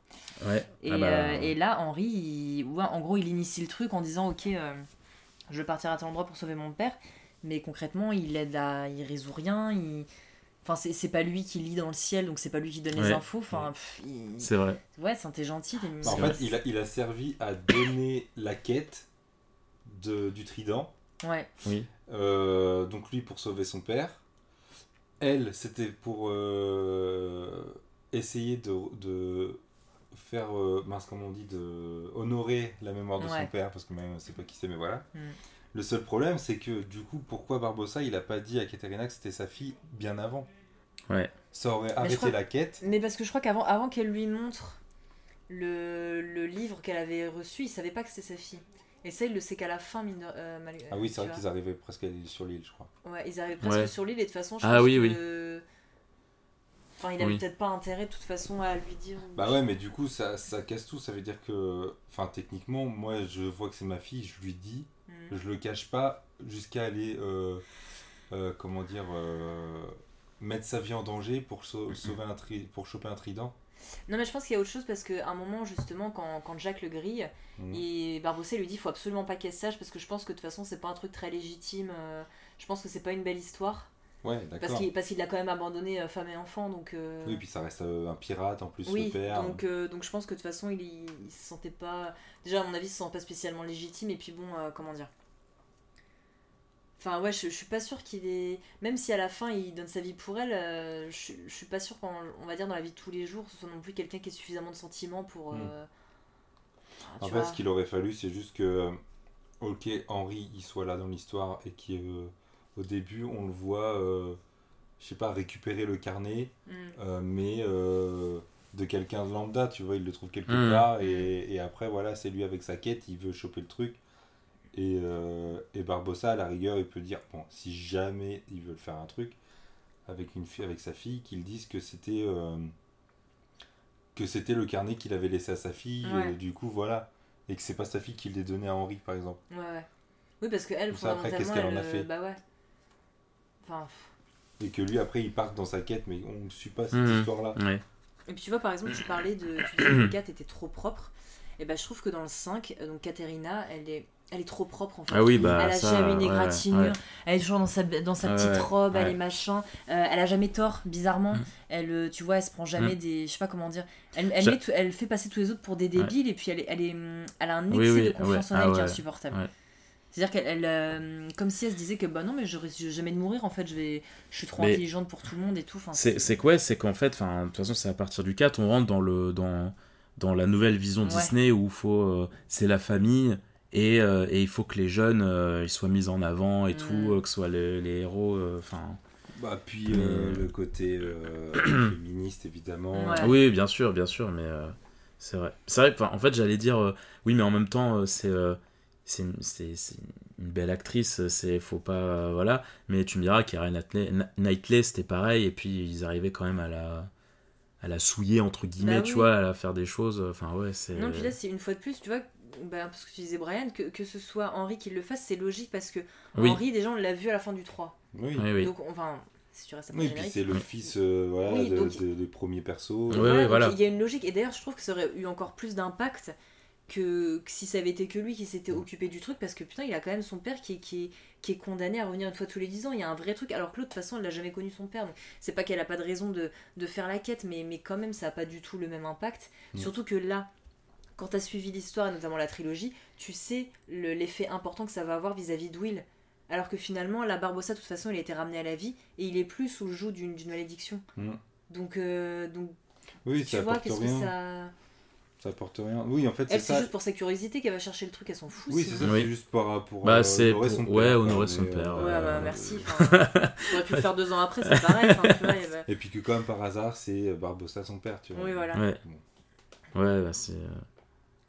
Ouais. Et, Ah bah, euh, et là, Henri, il- ouais, en gros, il initie le truc en disant Ok, je vais partir à tel endroit pour sauver mon père. Mais concrètement, il aide à. Il résout rien. Il... Enfin, c'est c'est pas lui qui lit dans le ciel, donc c'est pas lui qui donne les infos. Enfin, il- C'est vrai. Ouais, c'est un t'es gentil. t'es Bah, en fait, il a, il a servi à donner la quête de, du trident. Ouais. Oui. Euh, donc lui pour sauver son père. Elle, c'était pour euh, essayer de, de faire, euh, mince comment on dit, de honorer la mémoire de Ouais. son père, parce que même c'est pas qui c'est, mais voilà. Mm. Le seul problème, c'est que du coup, pourquoi Barbossa, il a pas dit à Katerina que c'était sa fille bien avant? Ouais. Ça aurait arrêté crois- la quête. Mais parce que je crois qu'avant avant qu'elle lui montre le, le livre qu'elle avait reçu, il savait pas que c'était sa fille. Et ça, il le sait qu'à la fin, mine euh, mal- Ah oui, c'est vrai qu'ils arrivaient presque sur l'île, je crois. Ouais, ils arrivaient presque Ouais. sur l'île et de toute façon, je Ah pense oui, oui. que. Enfin, il avait Oui. peut-être pas intérêt de toute façon à lui dire. Bah ouais, mais du coup, ça, ça casse tout. Ça veut dire que, enfin, techniquement, moi, je vois que c'est ma fille, je lui dis, Mm. je le cache pas jusqu'à aller, euh, euh, comment dire, euh, mettre sa vie en danger pour, sau- sauver un tri pour choper un trident. Non, mais je pense qu'il y a autre chose parce qu'à un moment, justement, quand, quand Jacques le grille, Mhm. et Barbossa lui dit faut absolument pas qu'elle sache parce que je pense que de toute façon, c'est pas un truc très légitime. euh, je pense que c'est pas une belle histoire. Ouais, Parce qu'il parce qu'il a quand même abandonné euh, femme et enfant, donc. euh, Oui, puis ça reste euh, un pirate en plus, Oui, le père. donc, euh, donc je pense que de toute façon, il, il, se sentait pas. Déjà, à mon avis, il se sent pas spécialement légitime, et puis bon, comment dire. Enfin, ouais, je, je suis pas sûre qu'il est. Même si à la fin il donne sa vie pour elle, je, je suis pas sûre qu'on on va dire dans la vie de tous les jours, ce soit non plus quelqu'un qui ait suffisamment de sentiments pour. Mm. euh, enfin, tu En fait, vois. ce qu'il aurait fallu, c'est juste que, ok, Henri, il soit là dans l'histoire et qu'au début, on le voit, euh, je sais pas, récupérer le carnet, Mm. euh, mais euh, de quelqu'un de lambda, tu vois, il le trouve quelque Mm. part et, et après, voilà, c'est lui avec sa quête, il veut choper le truc. Et, euh, et Barbossa, à la rigueur, il peut dire, bon, si jamais ils veulent faire un truc avec une fille, avec sa fille, qu'ils disent que c'était euh, que c'était le carnet qu'il avait laissé à sa fille, Ouais. et du coup, voilà. Et que c'est pas sa fille qui l'ait donné à Henri, par exemple. Ouais, ouais. Oui, parce que elle, Comme ça, après, qu'est-ce qu'elle en a fait? Bah ouais. Enfin. Et que lui, après, il part dans sa quête, mais on ne suit pas cette Mhm. histoire-là. Ouais. Et puis tu vois, par exemple, tu parlais de. Tu disais que le 4 était trop propre. Et ben je trouve que dans le 5, euh, donc Katerina, elle est, elle est trop propre en fait. Ah oui, bah, elle a ça, jamais une égratignure, ouais. elle est toujours dans sa, dans sa petite ouais, robe, elle est machin. Euh, elle a jamais tort, bizarrement. Mm. Elle, euh, tu vois, elle se prend jamais Mm. des. Je sais pas comment dire. Elle, elle, met elle fait passer tous les autres pour des débiles et puis elle, est, elle, est, elle a un excès Oui, oui, de confiance ouais, en elle ah qui est ouais, insupportable. C'est-à-dire qu'elle, elle, euh, comme si elle se disait que bah non, mais je risque jamais de mourir en fait, je, vais, je suis trop Mais- intelligente pour tout le monde et tout. Enfin, C'est c'est quoi C'est qu'en fait, enfin, de toute façon, c'est à partir du 4, on rentre dans, le, dans, dans la nouvelle vision Ouais. Disney où faut, euh, c'est la famille et, euh, et il faut que les jeunes euh, ils soient mis en avant et Mm. tout, euh, que ce soit les, les héros. euh, Enfin, Bah, puis Mais- euh, le côté euh, féministe, évidemment. Ouais. oui, bien sûr, bien sûr, mais euh, c'est vrai. C'est vrai, en fait, j'allais dire, euh, oui, mais en même temps, euh, c'est euh, c'est une, c'est- c'est une belle actrice, c'est faut pas. euh, voilà, mais tu me diras qu'Erin Knightley, Knightley, c'était pareil, et puis ils arrivaient quand même à la à la souiller entre guillemets Bah tu oui. vois à la faire des choses enfin ouais c'est Non, puis là, c'est une fois de plus, tu vois, bah, parce que tu disais Brian, que, que ce soit Henri qui le fasse, c'est logique parce que Oui. Henri, déjà, on l'a vu à la fin du 3. Oui. Oui, oui. Donc, enfin, si tu restes Oui, le puis c'est le fils euh, voilà, Oui, de- donc- de- des premiers persos. Ouais, Voilà, ouais, donc voilà. Il y a une logique, et d'ailleurs, je trouve que ça aurait eu encore plus d'impact que, que si ça avait été que lui qui s'était occupé du truc, parce que putain, il a quand même son père qui est, qui est, qui est condamné à revenir une fois tous les 10 ans. Il y a un vrai truc, alors que l'autre, de toute façon, elle n'a jamais connu son père. Donc, c'est pas qu'elle a pas de raison de, de faire la quête, mais, mais quand même, ça n'a pas du tout le même impact. Mm. Surtout que là, quand tu as suivi l'histoire, et notamment la trilogie, tu sais le- l'effet important que ça va avoir vis-à-vis de Will. Alors que finalement, la Barbossa, de toute façon, il a été ramené à la vie et il est plus sous le joug d'une d'une malédiction. Mm. Donc, euh, donc Oui, tu ça vois, qu'est-ce que ça. Ça apporte rien. Oui, en fait, c'est Elle, c'est ça. juste pour sa curiosité qu'elle va chercher le truc, elle s'en fout. Oui, c'est ça, Oui. c'est juste pour, pour Bah, euh, c'est honorer pour- son ouais, père, honorer quoi, son père, Ouais, euh, bah merci. J'aurais pu le faire deux ans après, c'est pareil. enfin, tu vois, et bah- Et puis que comme par hasard, c'est Barbossa son père, tu vois. Oui, voilà. Ouais. Bon. Ouais, bah c'est.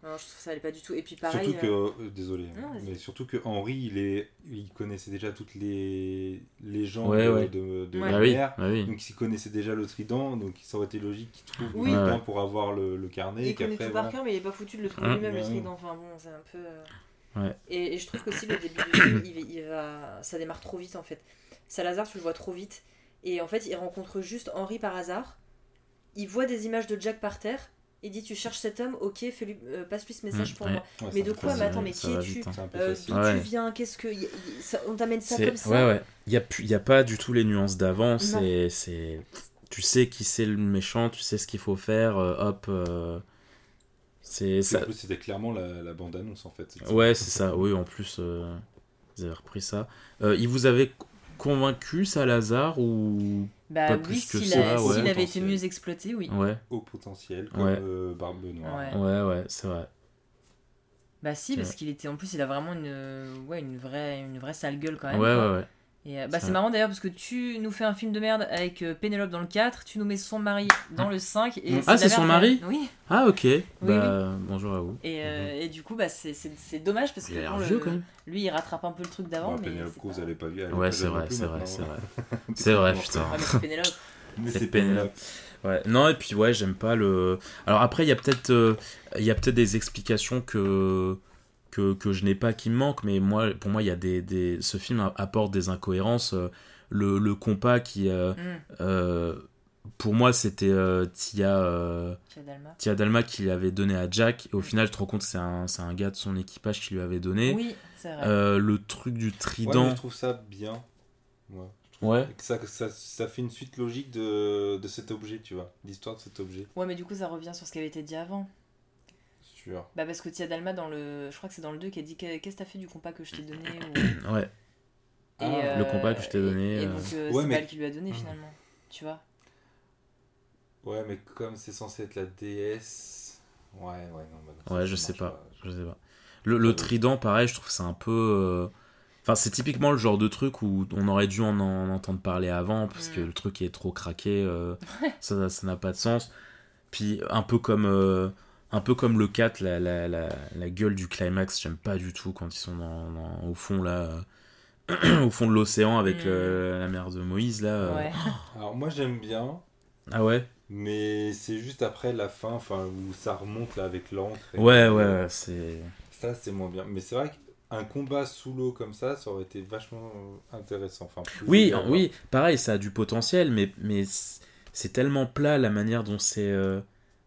Non, je trouve ça allait pas du tout. Et puis pareil. surtout que, euh, euh, désolé, hein, Non, mais surtout que Henri, il est, il connaissait déjà toutes les légendes Ouais, de, ouais. de, de Ouais. la Bah oui, mère. bah oui. Donc il connaissait déjà le trident, donc ça aurait été logique qu'il trouve Oui. le ouais. pour avoir le, le carnet. il et connaît tout par cœur, mais il est pas foutu de le trouver Hein lui-même, le Ouais, trident. Enfin bon, c'est un peu. euh, Ouais. Et, et je trouve qu'aussi le début du film, il, va- il va... ça démarre trop vite en fait. Salazar, tu le vois trop vite. Et en fait, il rencontre juste Henri par hasard. Il voit des images de Jack par terre. Il dit Tu cherches cet homme Ok, fais-lui, euh, passe-lui ce message Mm, pour ouais. moi. Ouais, Mais de quoi Mais attends, mais ça qui es-tu hein. Euh. D'où Ouais. tu viens? Qu'est-ce que. y- y- ça- On t'amène ça comme ça? Ouais, ouais. Il y a, plus- il y a pas du tout les nuances d'avant. C'est, c'est, tu sais qui c'est le méchant, tu sais ce qu'il faut faire. euh, hop. euh, c'est ça. C'était clairement la, la bande-annonce en fait. Ouais, c'est ça. Oui, en plus, euh, vous avez repris ça. Euh, il vous avait convaincu, Salazar ou Bah Pas oui, plus que s'il ça, a- ouais. s'il avait été mieux exploité, oui. Ouais, Au potentiel, comme Ouais. euh, Barbe Noire. Ouais. ouais, ouais, c'est vrai. Bah si, parce Ouais. qu'il était en plus, il a vraiment une, ouais, une vraie, une vraie sale gueule quand Ouais, même. ouais, quoi. ouais. Et euh, bah, C'est marrant d'ailleurs parce que tu nous fais un film de merde avec euh, Pénélope dans le 4, tu nous mets son mari dans le 5 et Ah, c'est son mari Oui. Ah, ok. bah, bonjour à vous. Et, euh, et du coup, bah, c'est- c'est c'est dommage parce Il que le- vieux quand même. lui il rattrape un peu le truc d'avant. Penelope c'est Cruz, pas- est Ouais, c'est vrai, plus c'est vrai, c'est vrai. C'est vrai, putain. Ouais, mais c'est Pénélope. Mais C'est Pénélope. Pénélope. Ouais, non, et puis ouais, j'aime pas le. Alors après, il y a peut-être il y a peut-être des explications que, que, que je n'ai pas qui me manquent, mais moi, pour moi, il y a des, des... ce film apporte des incohérences. euh, Le, le compas qui. euh, Mm. euh, pour moi, c'était euh, Tia, euh, Tia Dalma. Tia Dalma qui l'avait donné à Jack, et au final, je te rends compte que c'est un, c'est un gars de son équipage qui lui avait donné. Oui, c'est vrai. Euh, le truc du Ouais, trident. je trouve ça bien. Ouais. je trouve Ouais. que Ça, ça, ça fait une suite logique de, de cet objet, tu vois. L'histoire de cet objet. Ouais, mais du coup, ça revient sur ce qui avait été dit avant. Sûr. Bah, parce que Tia Dalma, dans le... je crois que c'est dans le 2, qui a dit que- Qu'est-ce que t'as fait du compas que je t'ai donné ou... Ouais. Et, Ah, le compas que je t'ai donné, Et, euh. donc, euh, Ouais, c'est mais- pas elle qui lui a donné finalement. Tu vois Ouais, mais comme c'est censé être la déesse. Ouais, ouais, non. bah non, Ouais, je sais pas. Je sais pas. Le, le trident, pareil, je trouve que c'est un peu. euh, Enfin, c'est typiquement le genre de truc où on aurait dû en, en entendre parler avant, parce que Mm. le truc est trop craqué, euh, ça ça n'a pas de sens. Puis, un peu comme, euh, un peu comme le 4, la, la, la, la gueule du climax, j'aime pas du tout quand ils sont dans, dans- au fond, là, euh, au fond de l'océan avec Mm. le- la mère de Moïse, là. euh. Ouais. Alors, moi, j'aime bien. Ah ouais? Mais c'est juste après la fin, enfin, où ça remonte là avec l'encre. Ouais, ouais, ouais, c'est. Ça, c'est moins bien. Mais c'est vrai qu'un combat sous l'eau comme ça, ça aurait été vachement euh, intéressant. Enfin, Oui, oui, pareil, ça a du potentiel, mais, mais c'est tellement plat la manière dont c'est euh,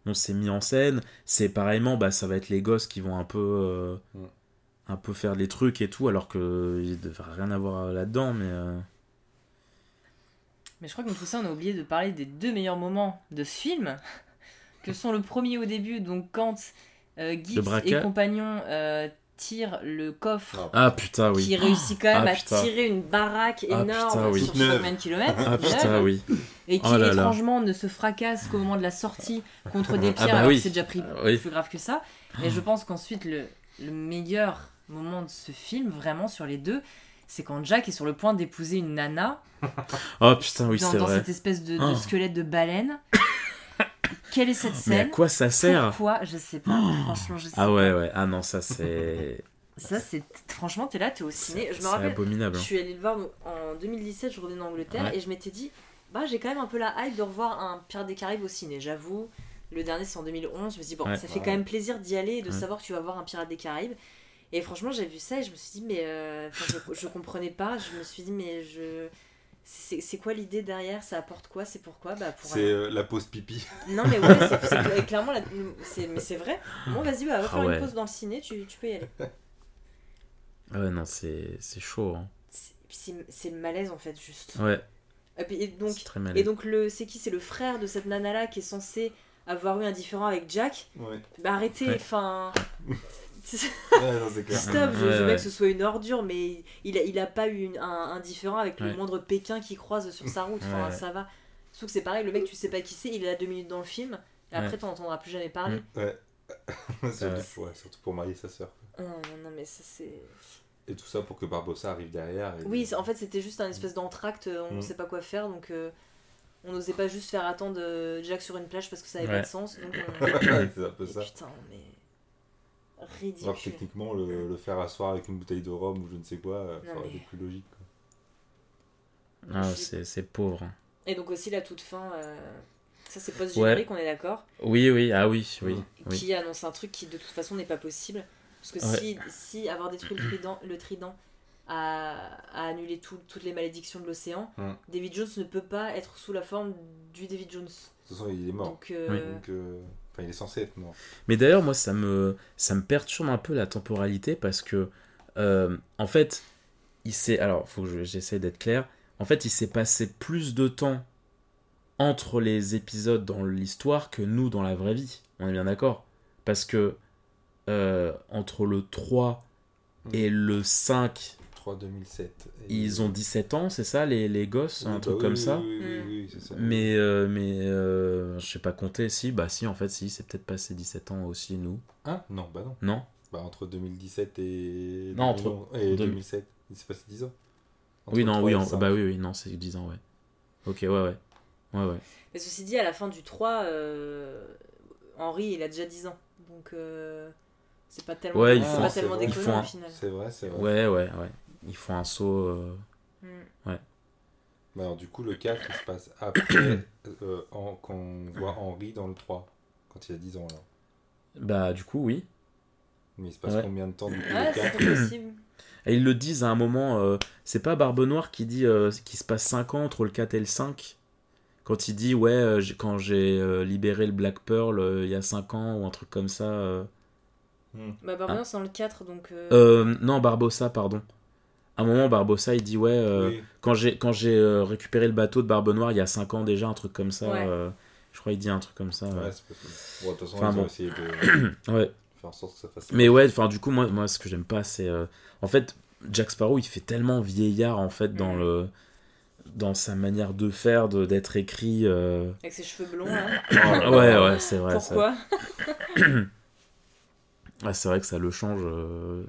dont c'est mis en scène. C'est pareillement, bah, ça va être les gosses qui vont un peu, euh, Mm. un peu faire des trucs et tout, alors que il devrait rien avoir là-dedans, mais. euh, Mais je crois que dans tout ça, on a oublié de parler des deux meilleurs moments de ce film, que sont le premier au début, donc quand euh, Gibbs et compagnon tirent le coffre. Ah putain, oui. Qui réussit quand même Ah, à putain. tirer une baraque Ah, énorme putain, oui. sur je sais pas combien de kilomètres. Ah putain, oui. Et qui Oh là là. étrangement ne se fracasse qu'au moment de la sortie contre des Ah pierres bah alors oui. que c'est déjà pris Ah oui. plus grave que ça. Et je pense qu'ensuite le, le meilleur moment de ce film, vraiment sur les deux, c'est quand Jack est sur le point d'épouser une nana Oh putain, oui, dans, c'est dans vrai. cette espèce de, de Oh. squelette de baleine. Quelle est cette Mais à scène quoi ça sert Pourquoi? Je sais pas. Franchement, je sais Ah pas. ouais, ouais. Ah non, ça c'est. Ça, c'est. Franchement, t'es là, t'es au ciné. Je me c'est rappelle. abominable, hein. Je suis allée le voir donc, en 2017, je revenais d'Angleterre Ouais. et je m'étais dit, bah j'ai quand même un peu la hype de revoir un Pirates des Caraïbes au ciné, j'avoue. Le dernier c'est en 2011, je me suis dit, bon, Ouais. ça fait quand même plaisir d'y aller et de savoir que tu vas voir un Pirates des Caraïbes. Et franchement, j'ai vu ça et je me suis dit, mais euh, je, je comprenais pas. Je me suis dit, mais je. C'est c'est quoi l'idée derrière? Ça apporte quoi? C'est pourquoi? Bah, pour C'est euh, la pause pipi. Non, mais ouais, c'est- c'est cla- clairement. La... c'est- Mais c'est vrai. Bon, vas-y, bah, va Ah faire ouais. une pause dans le ciné, tu, tu peux y aller. Ah ouais, non, c'est c'est chaud. hein. C'est- le malaise en fait, juste. Ouais, Et, puis, et donc, c'est très mal. Et donc, le, c'est qui? C'est le frère de cette nana-là qui est censé avoir eu un différent avec Jack? Ouais. Bah arrêtez, enfin. Ouais, non, c'est clair. Stop, je, je veux que ce soit une ordure, mais il a, il a pas eu une- un, un différent avec le moindre Pékin qui croise sur sa route. Enfin, Ouais, ouais. ça va. Sauf que c'est pareil, le mec, tu sais pas qui c'est, il est là deux minutes dans le film, et après, Ouais. t'en entendras plus jamais parler. Mm. Ouais. surtout, Ouais. ouais, surtout pour marier sa sœur. Non, non, non, mais ça, c'est. Et tout ça pour que Barbossa arrive derrière. Et... Oui, en fait, c'était juste un espèce d'entracte, on Mm. sait pas quoi faire, donc euh, on n'osait pas juste faire attendre euh, Jack sur une plage parce que ça avait Ouais. pas de sens. Donc on... Ouais, c'est un peu Et ça. putain, mais. Alors Ridicule. techniquement, le, le faire asseoir avec une bouteille de rhum ou je ne sais quoi, euh, ça aurait mais- été plus logique. quoi. Ah, c'est c'est pauvre. Et donc aussi la toute fin, euh, ça c'est post-générique, on est d'accord? Oui, oui, ah oui, oui. oui. qui annonce un truc qui de toute façon n'est pas possible. Parce que Ouais. si, si avoir détruit le trident, le trident a, a annulé tout- toutes les malédictions de l'océan, Mm. David Jones ne peut pas être sous la forme du David Jones. De toute façon, il est mort. Donc, euh, Oui. Donc, euh, enfin, il est censé être mort. Mais d'ailleurs, moi, ça me, ça me perturbe un peu la temporalité parce que, euh, en fait, il s'est. Alors, faut que je- j'essaie d'être clair. En fait, il s'est passé plus de temps entre les épisodes dans l'histoire que nous dans la vraie vie. On est bien d'accord Parce que euh, entre le 3 et le 5, 3 2007. Et- ils ont 17 ans, c'est ça, les, les gosses Oui, Un bah truc oui, comme oui, ça Oui, oui, oui, c'est ça. Mais, euh, mais euh, je sais pas compter, si, bah si, en fait, si, c'est peut-être passé 17 ans aussi, nous. Hein Non, bah non. Non Bah entre 2017 et, Non, 2011 entre- et deux- 2007. Il s'est passé 10 ans. Entre Oui, non, 3 oui, en- 5. bah oui, oui, non, c'est 10 ans, ouais. Ok, ouais, ouais. Ouais, ouais. Mais ceci dit, à la fin du 3, euh, Henri il a déjà 10 ans. Donc euh, c'est pas tellement, Ouais, ils c'est font- pas c'est tellement. Ils déconnant font un- au final. C'est vrai, c'est vrai. Ouais, ouais, ouais. Ils font un saut. euh, Mm. Bah alors du coup, le 4, il se passe après euh, en, quand on voit Henri dans le 3. Quand il a 10 ans, là. Bah, du coup, oui. Mais il se passe Ouais. combien de temps du coup Ouais, le c'est 4 pas possible. Et ils le disent à un moment. euh, c'est pas Barbe Noire qui dit euh, qu'il se passe 5 ans entre le 4 et le 5 Quand il dit, ouais, euh, j'ai- quand j'ai euh, libéré le Black Pearl euh, il y a 5 ans ou un truc comme ça. euh. Bah, Barbara, c'est dans le 4, donc. euh, Euh, non, Barbossa, pardon. À un moment, Barbossa, il dit, ouais, euh, Oui. quand j'ai quand j'ai euh, récupéré le bateau de Barbe Noire il y a 5 ans déjà, un truc comme ça. Ouais. euh, je crois qu'il dit un truc comme ça. Ouais, ouais. c'est possible. Bon, de toute façon, Enfin, ils ont bon. essayé de Ouais. faire en sorte que ça fasse. Mais ouais, enfin du coup moi, moi ce que j'aime pas c'est euh, en fait Jack Sparrow il fait tellement vieillard en fait dans Mhm. le dans sa manière de faire de d'être écrit euh, Avec ses cheveux blonds, là. ouais ouais c'est vrai ça- Pourquoi? Ouais, c'est vrai que ça le change euh,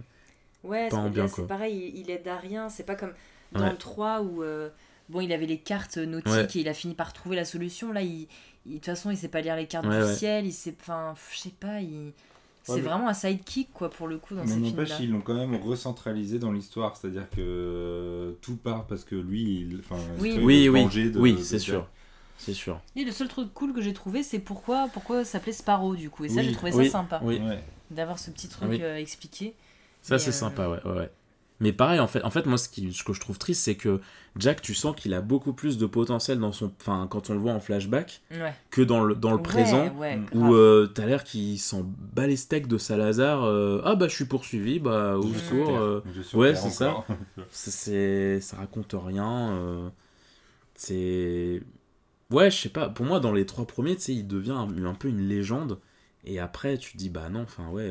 Ouais, c'est- pareil, il, il aide à rien. C'est pas comme dans Ouais. le 3 où euh, bon, il avait les cartes nautiques Ouais. et il a fini par trouver la solution. Là, il, il- de toute façon, il sait pas lire les cartes Ouais, du ouais. ciel. Il sait, enfin, je sais pas. Il, c'est mais- vraiment un sidekick quoi pour le coup dans Mais ces films-là. ils l'ont quand même recentralisé dans l'histoire, c'est-à-dire que tout part parce que lui, il, enfin, Oui. oui oui de- oui c'est sûr c'est sûr Et le seul truc cool que j'ai trouvé, c'est pourquoi pourquoi ça s'appelait Sparrow du coup. Et ça, j'ai trouvé oui ça sympa oui d'avoir ce petit truc Oui. euh, expliqué. Ça c'est euh, sympa ouais, ouais mais pareil en fait en fait moi ce, qui, ce que je trouve triste c'est que Jack tu sens qu'il a beaucoup plus de potentiel dans son enfin quand on le voit en flashback Ouais. que dans le dans le Ouais, présent ouais, où euh, t'as l'air qu'il s'en bat les steaks de Salazar. euh, ah bah je suis poursuivi, bah au Je secours. Euh, ouais, c'est ça. c'est, ça raconte rien. euh, c'est. Ouais, je sais pas. Pour moi, dans les trois premiers, tu sais, il devient un, un peu une légende. Et après, tu te dis, bah non, enfin, ouais.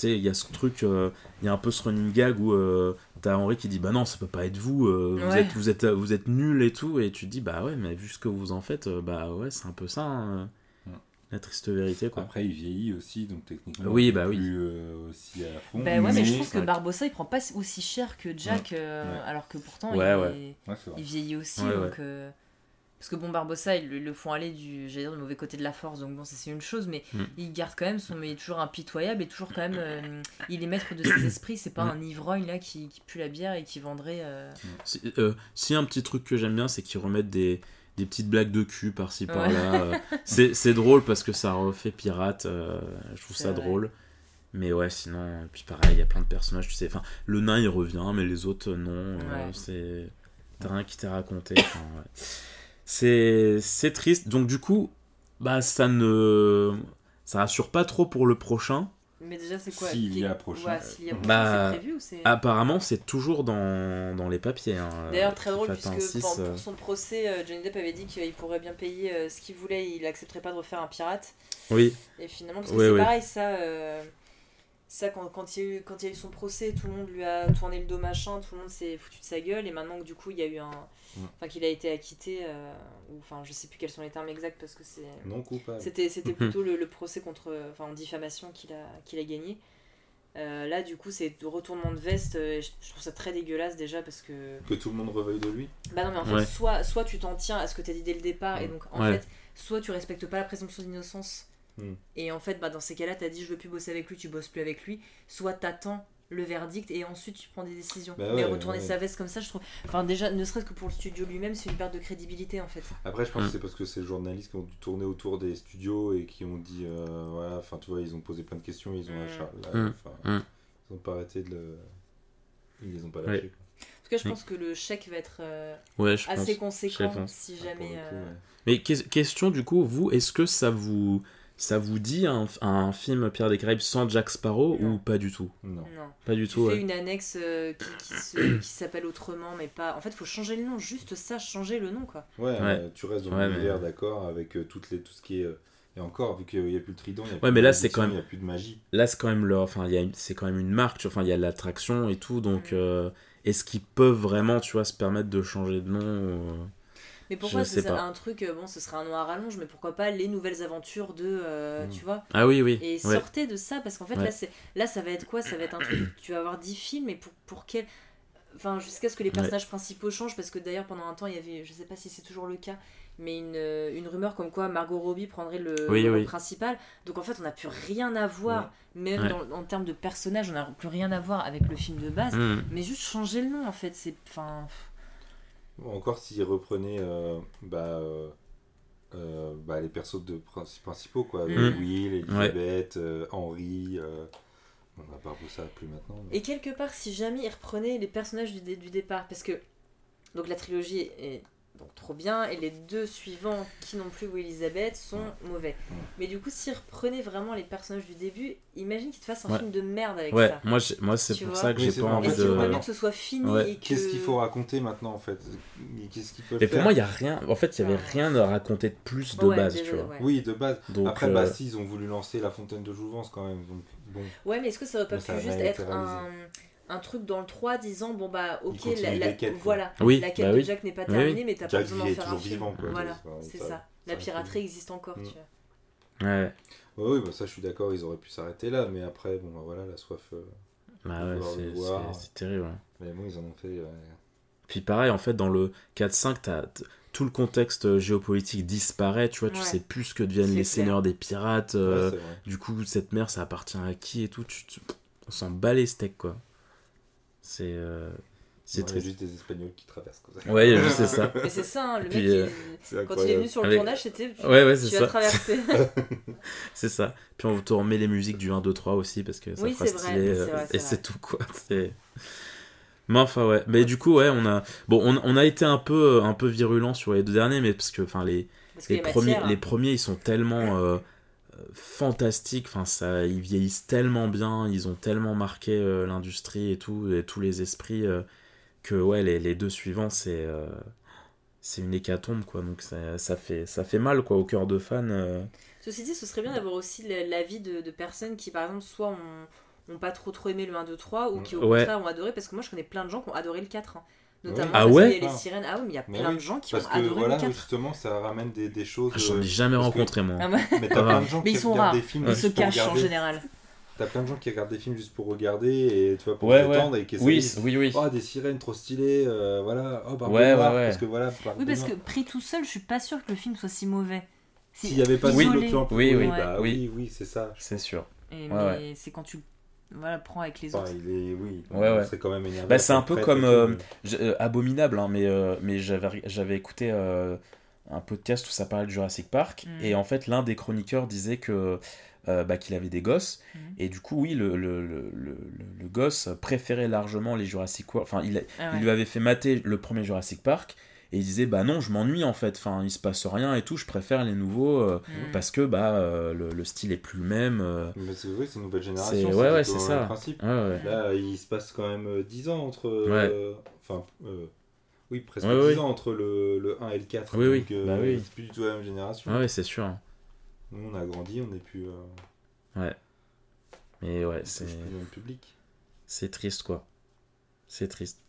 Tu sais, il y a ce truc, euh, il y a un peu ce running gag où euh, t'as Henri qui dit, bah non, ça peut pas être vous, euh, vous, êtes, vous, êtes, vous êtes nul et tout. Et tu te dis, bah ouais, mais vu ce que vous en faites, euh, bah ouais, c'est un peu ça, hein, Ouais. la triste vérité, quoi. Après, il vieillit aussi, donc techniquement, Oui, il est bah oui. plus euh, aussi à fond. Bah ouais, mais je trouve que. Barbossa il prend pas aussi cher que Jack, euh, Ouais. alors que pourtant Ouais, il, ouais. est- il vieillit aussi. Ouais, donc, euh, Parce que bon, Barbossa, ils le- font aller du, dire, du mauvais côté de la force, donc bon, ça c'est une chose, mais Mm. il garde quand même son. Mais il est toujours impitoyable et toujours quand même. euh, il est maître de ses esprits, c'est pas Mm. un ivrogne là qui, qui pue la bière et qui vendrait. euh, Si, euh, si un petit truc que j'aime bien, c'est qu'ils remettent des, des petites blagues de cul par-ci Ouais. par-là. c'est, drôle parce que ça refait pirate. je trouve ça vrai. drôle. Mais ouais, sinon, puis pareil, il y a plein de personnages, tu sais. Enfin, le nain il revient, mais les autres non. Ouais. c'est. T'as rien qui t'est raconté. enfin, ouais. C'est, c'est triste. Donc, du coup, bah, ça ne. Ça rassure pas trop pour le prochain. Mais déjà, c'est quoi S'il y a prochain. Ouais, s'il y a un prochain, Bah, prévu ou. Apparemment, c'est toujours dans, dans les papiers. hein, D'ailleurs, très drôle, puisque 6, pour, euh, pour son procès, euh, Johnny Depp avait dit qu'il pourrait bien payer euh, ce qu'il voulait, il accepterait pas de refaire un pirate. Oui. Et finalement, parce que c'est pareil, ça. euh, ça, quand, quand, il y a eu, quand il y a eu son procès, tout le monde lui a tourné le dos machin, tout le monde s'est foutu de sa gueule, et maintenant que du coup il y a eu un. Mm. Enfin, qu'il a été acquitté, euh, ou enfin, je sais plus quels sont les termes exacts parce que c'est. Non coupable. C'était, c'était plutôt le, le procès contre. Enfin, en diffamation qu'il a, qu'il a gagné. Euh, là, du coup, c'est retournement de veste. euh, et je, je trouve ça très dégueulasse déjà parce que. Que tout le monde reveuille de lui. Bah non, mais en fait, Ouais. soit, soit tu t'en tiens à ce que t'as dit dès le départ, et donc en Ouais. fait, soit tu respectes pas la présomption d'innocence, Mm. et en fait, bah, dans ces cas-là, t'as dit je veux plus bosser avec lui, tu bosses plus avec lui, soit t'attends le verdict et ensuite tu prends des décisions. Bah mais ouais, retourner ouais. sa veste comme ça, je trouve. Enfin, déjà, ne serait-ce que pour le studio lui-même, c'est une perte de crédibilité en fait. Après, je pense Mm. que c'est parce que les journalistes qui ont dû tourner autour des studios et qui ont dit, euh, voilà, enfin, tu vois, ils ont posé plein de questions, ils ont Mm. achat- là, Mm. enfin, Mm. ils ont pas arrêté de le, ils les ont pas Ouais. lâchés. quoi. En tout cas, je pense que le chèque va être euh, Ouais, assez pense. conséquent si Ah, jamais. coup, euh, ouais. Mais que- question du coup, vous, est-ce que ça vous ça vous dit un, un film Pierre des Caraïbes sans Jack Sparrow Non. ou pas du tout Non. Non. Pas du tout. fais ouais. une annexe euh, qui, s'appelle autrement, mais pas. En fait, faut changer le nom, juste ça, changer le nom quoi. Ouais, Ouais. euh, tu restes dans Ouais, l'univers, mais- d'accord, avec euh, toutes les, tout ce qui est. euh, et encore, vu qu'il n'y a plus le trident, il n'y a Ouais, plus mais de là, c'est malédiction, quand même- Il n'y a plus de magie. Là, c'est quand même leur, enfin, il y une- c'est quand même une marque. tu vois, Enfin, il y a l'attraction et tout, donc Mm. euh, est-ce qu'ils peuvent vraiment, tu vois, se permettre de changer de nom Mais pourquoi c'est un truc, euh, bon, ce serait un noir à rallonge, mais pourquoi pas les nouvelles aventures de. euh, Mm. Tu vois Ah oui, oui. Et ouais. sortez de ça, parce qu'en fait, Ouais. là, c'est là, ça va être quoi? Ça va être un truc. Tu vas avoir 10 films, mais pour, pour quel. Enfin, jusqu'à ce que les personnages principaux changent, parce que d'ailleurs, pendant un temps, il y avait, je sais pas si c'est toujours le cas, mais une, euh, une rumeur comme quoi Margot Robbie prendrait le, Oui, le rôle oui. principal. Donc en fait, on n'a plus rien à voir, même Ouais. dans- en termes de personnages, on n'a plus rien à voir avec le film de base. Mm. Mais juste changer le nom, en fait, c'est. Enfin. Encore s'ils reprenaient euh, bah, euh, euh, bah, les persos de princi- principaux, quoi. Mm. Will, Elisabeth, euh, Henry. euh, bon, à part ça, plus maintenant. mais- Et quelque part, si jamais ils reprenaient les personnages du, dé- du départ, parce que donc la trilogie est donc trop bien, et les deux suivants, qui n'ont plus Will Elizabeth, sont mauvais. Mais du coup, s'ils reprenaient vraiment les personnages du début, imagine qu'ils te fassent un Ouais. film de merde avec Ouais, ça. moi, j'ai- moi c'est pour ça que j'ai pas envie de. mieux que ce soit fini Ouais. et que... Qu'est-ce qu'il faut raconter maintenant, en fait? Qu'est-ce qu'ils peuvent Et pour faire? moi, il y a rien. En fait, il y avait Ouais. rien à raconter de plus de Ouais, base, déjà, tu vois. ouais. Oui, de base. Donc, Après, euh, bah, si, ils ont voulu lancer la fontaine de Jouvence quand même. Donc, bon. Ouais, mais est-ce que ça aurait pas Mais pu juste être un, un truc dans le 3 disant, bon bah ok, la, la- quêtes, voilà, Oui, la quête bah de oui. Jack n'est pas Oui, terminée, mais t'as pas besoin d'en faire un toujours film. vivant, quoi. Voilà, c'est ça- ça. ça La piraterie existe encore, Mm. tu vois. Ouais. Ouais, oui, bah, ça, je suis d'accord, ils auraient pu s'arrêter là. Mais après, bon, bah, voilà, la soif. euh, Bah ouais, c'est- terrible. hein. Mais bon, ils en ont fait. ouais. Puis pareil, en fait, dans le 4-5, t'as tout le contexte euh, géopolitique disparaît, tu vois, tu Ouais. sais plus ce que deviennent les clair. seigneurs des pirates, euh, Ouais, du coup, cette mer, ça appartient à qui et tout, tu, tu- on s'en bat les steaks, quoi. C'est euh, c'est juste des Espagnols qui traversent. Comme ça. Ouais, il y a juste ça. Mais c'est ça, hein, le mec, Puis, euh, quand il est venu sur le Avec- tournage, c'était tu, Ouais, ouais, tu vas ça. traverser. C'est ça. Puis on te remet les musiques du 1, 2, 3 aussi, parce que ça Oui, fera c'est vrai, stylé, euh, vrai, et c'est tout, quoi. C'est... Mais enfin, ouais. Mais du coup, ouais, on a... Bon, on, on a été un peu, un peu virulent sur les deux derniers, mais parce que, enfin, les... Parce les les premiers, matières, les premiers, ils sont tellement euh, fantastiques. Enfin, ça, ils vieillissent tellement bien. Ils ont tellement marqué euh, l'industrie et tout, et tous les esprits euh, que ouais, les, les deux suivants, c'est euh, c'est une hécatombe quoi. Donc ça, ça fait ça fait mal quoi au cœur de fans. Ceci dit, ce serait bien d'avoir aussi la- l'avis de, de personnes qui, par exemple, soit ont, ont pas trop trop aimé le 1, 2, 3, ou qui au Ouais. contraire ont adoré, parce que moi je connais plein de gens qui ont adoré le 4. hein. Notamment Ah parce ouais qu'il y a les Ah. sirènes. Ah oui, mais il y a Mais plein oui, de gens qui Parce ont que adoré voilà, le 4. justement, ça ramène des, des choses. Ah, J'en ai euh, jamais parce que- rencontré moi. Ah. Mais t'as plein de gens Mais qui ils sont regardent rares. des films Ils juste se pour cachent en regarder. général. T'as plein de gens qui regardent des films juste pour regarder et tu vois pour Ouais, ouais. et qui Oui, oui, oui. Oh, des sirènes trop stylées, euh, voilà. Oh, par Ouais, Benoît, ouais, ouais. Parce que voilà, par Oui, parce que pris tout seul, je suis pas sûr que le film soit si mauvais. Si- S'il n'y avait pas Oui. Oui, oui, bah oui. oui, oui, c'est ça. C'est sûr. Mais c'est quand tu voilà, prends avec les Enfin, autres. il est, oui, Ouais, ouais. serait quand même énervé. Bah, c'est un peu comme euh, euh, abominable, hein, mais euh, mais j'avais j'avais écouté euh, un podcast où ça parlait de Jurassic Park Mm. et en fait l'un des chroniqueurs disait que euh, bah, qu'il avait des gosses Mm. et du coup oui le, le, le, le, le gosse préférait largement les Jurassic World enfin il, a- Ah il lui avait fait mater le premier Jurassic Park et il disait bah non je m'ennuie en fait enfin il se passe rien et tout je préfère les nouveaux euh, Mm. parce que bah euh, le, le style est plus le même euh, Mais c'est vrai, c'est une nouvelle c'est génération. ouais ouais exactement c'est ça principe. Ouais, ouais. Là, il se passe quand même euh, 10 ans entre. euh, Enfin, euh, oui, presque Ouais, 10 ouais. ans entre le, le 1 et le 4. Oui, oui. donc, euh, Bah oui. C'est plus du tout la même génération. Ouais, ouais, c'est sûr Nous, on a grandi, on n'est plus. euh, Ouais. Mais ouais, C'est c'est c'est triste quoi. C'est triste.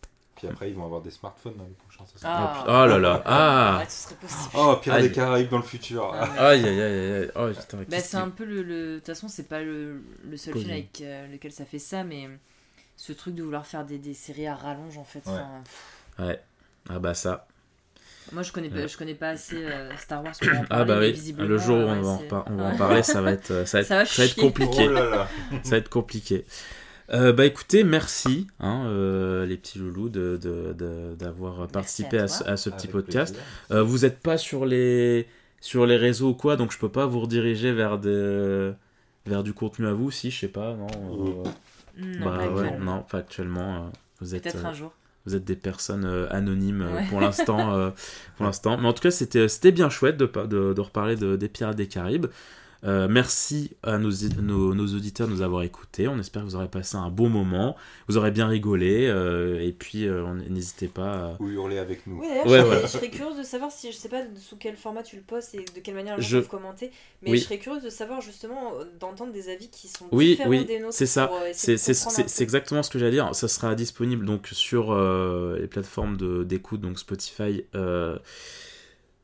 Puis après, ils vont avoir des smartphones dans les prochains. Ah. Oh là là, ah Ouais, ce serait possible. Oh, Pirates Aïe. des Caraïbes dans le futur. Ah, ouais. Aïe aïe aïe aïe. Oh putain, Bah, c'est un peu le. le- De toute façon, c'est pas le, le seul Cosy. film avec euh, lequel ça fait ça, mais ce truc de vouloir faire des, des séries à rallonge, en fait. Ouais. enfin, pff, Ouais. Ah bah ça. moi, je connais, pas, je connais pas assez euh, Star Wars pour en parler. Ah bah oui. Le jour où on ouais, va en, on va en Ouais. parler, ça va être, euh, ça va être, Ça va ça va être chier. compliqué. Oh là là. ça va être compliqué. Euh, bah écoutez, merci hein, euh, les petits loulous de, de- de- d'avoir participé à ce, à ce petit Avec podcast. Euh, vous n'êtes pas sur les sur les réseaux ou quoi, donc je peux pas vous rediriger vers des vers du contenu à vous, si je sais pas, non. euh, Non, bah pas ouais, actuellement. non, pas actuellement. euh, vous êtes Peut-être euh, un jour. vous êtes des personnes euh, anonymes Ouais. pour l'instant. euh, pour l'instant. Mais en tout cas, c'était, c'était bien chouette de, de, de reparler de- des Pirates des Caraïbes. Euh, merci à nos, nos, nos auditeurs de nous avoir écoutés. On espère que vous aurez passé un bon moment. Vous aurez bien rigolé. euh, et puis, euh, n'hésitez pas. à- Ou hurler avec nous. Oui, d'ailleurs, Ouais, je, serais, voilà. je serais curieuse de savoir si je sais pas sous quel format tu le postes et de quelle manière les gens Je- peuvent commenter, mais Oui. je serais curieuse de savoir justement d'entendre des avis qui sont Oui, différents oui, des nôtres. c'est ça. C'est, exactement ce que j'allais dire. Ça sera disponible donc sur euh, les plateformes de, d'écoute, donc Spotify, euh,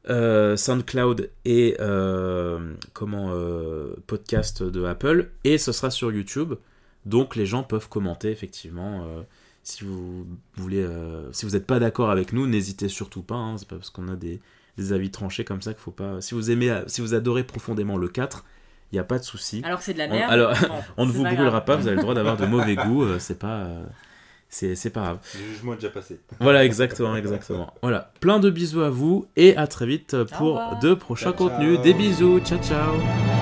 euh, SoundCloud et euh, comment euh, podcast de Apple. Et ce sera sur YouTube. Donc les gens peuvent commenter effectivement. si vous voulez, si vous n'êtes pas d'accord avec nous, n'hésitez surtout pas. hein. c'est pas parce qu'on a des, des avis tranchés comme ça qu'il faut pas. Si vous aimez, si vous adorez profondément le 4, il n'y a pas de souci. Alors c'est de la On- merde. alors, bon, On ne vous brûlera grave. pas, vous avez le droit d'avoir de mauvais goût, c'est pas, c'est, c'est pas grave. Le jugement est déjà passé. Voilà, exactement, exactement. Voilà, plein de bisous à vous et à très vite pour de prochains Ciao, ciao. contenus. Des bisous, ciao ciao.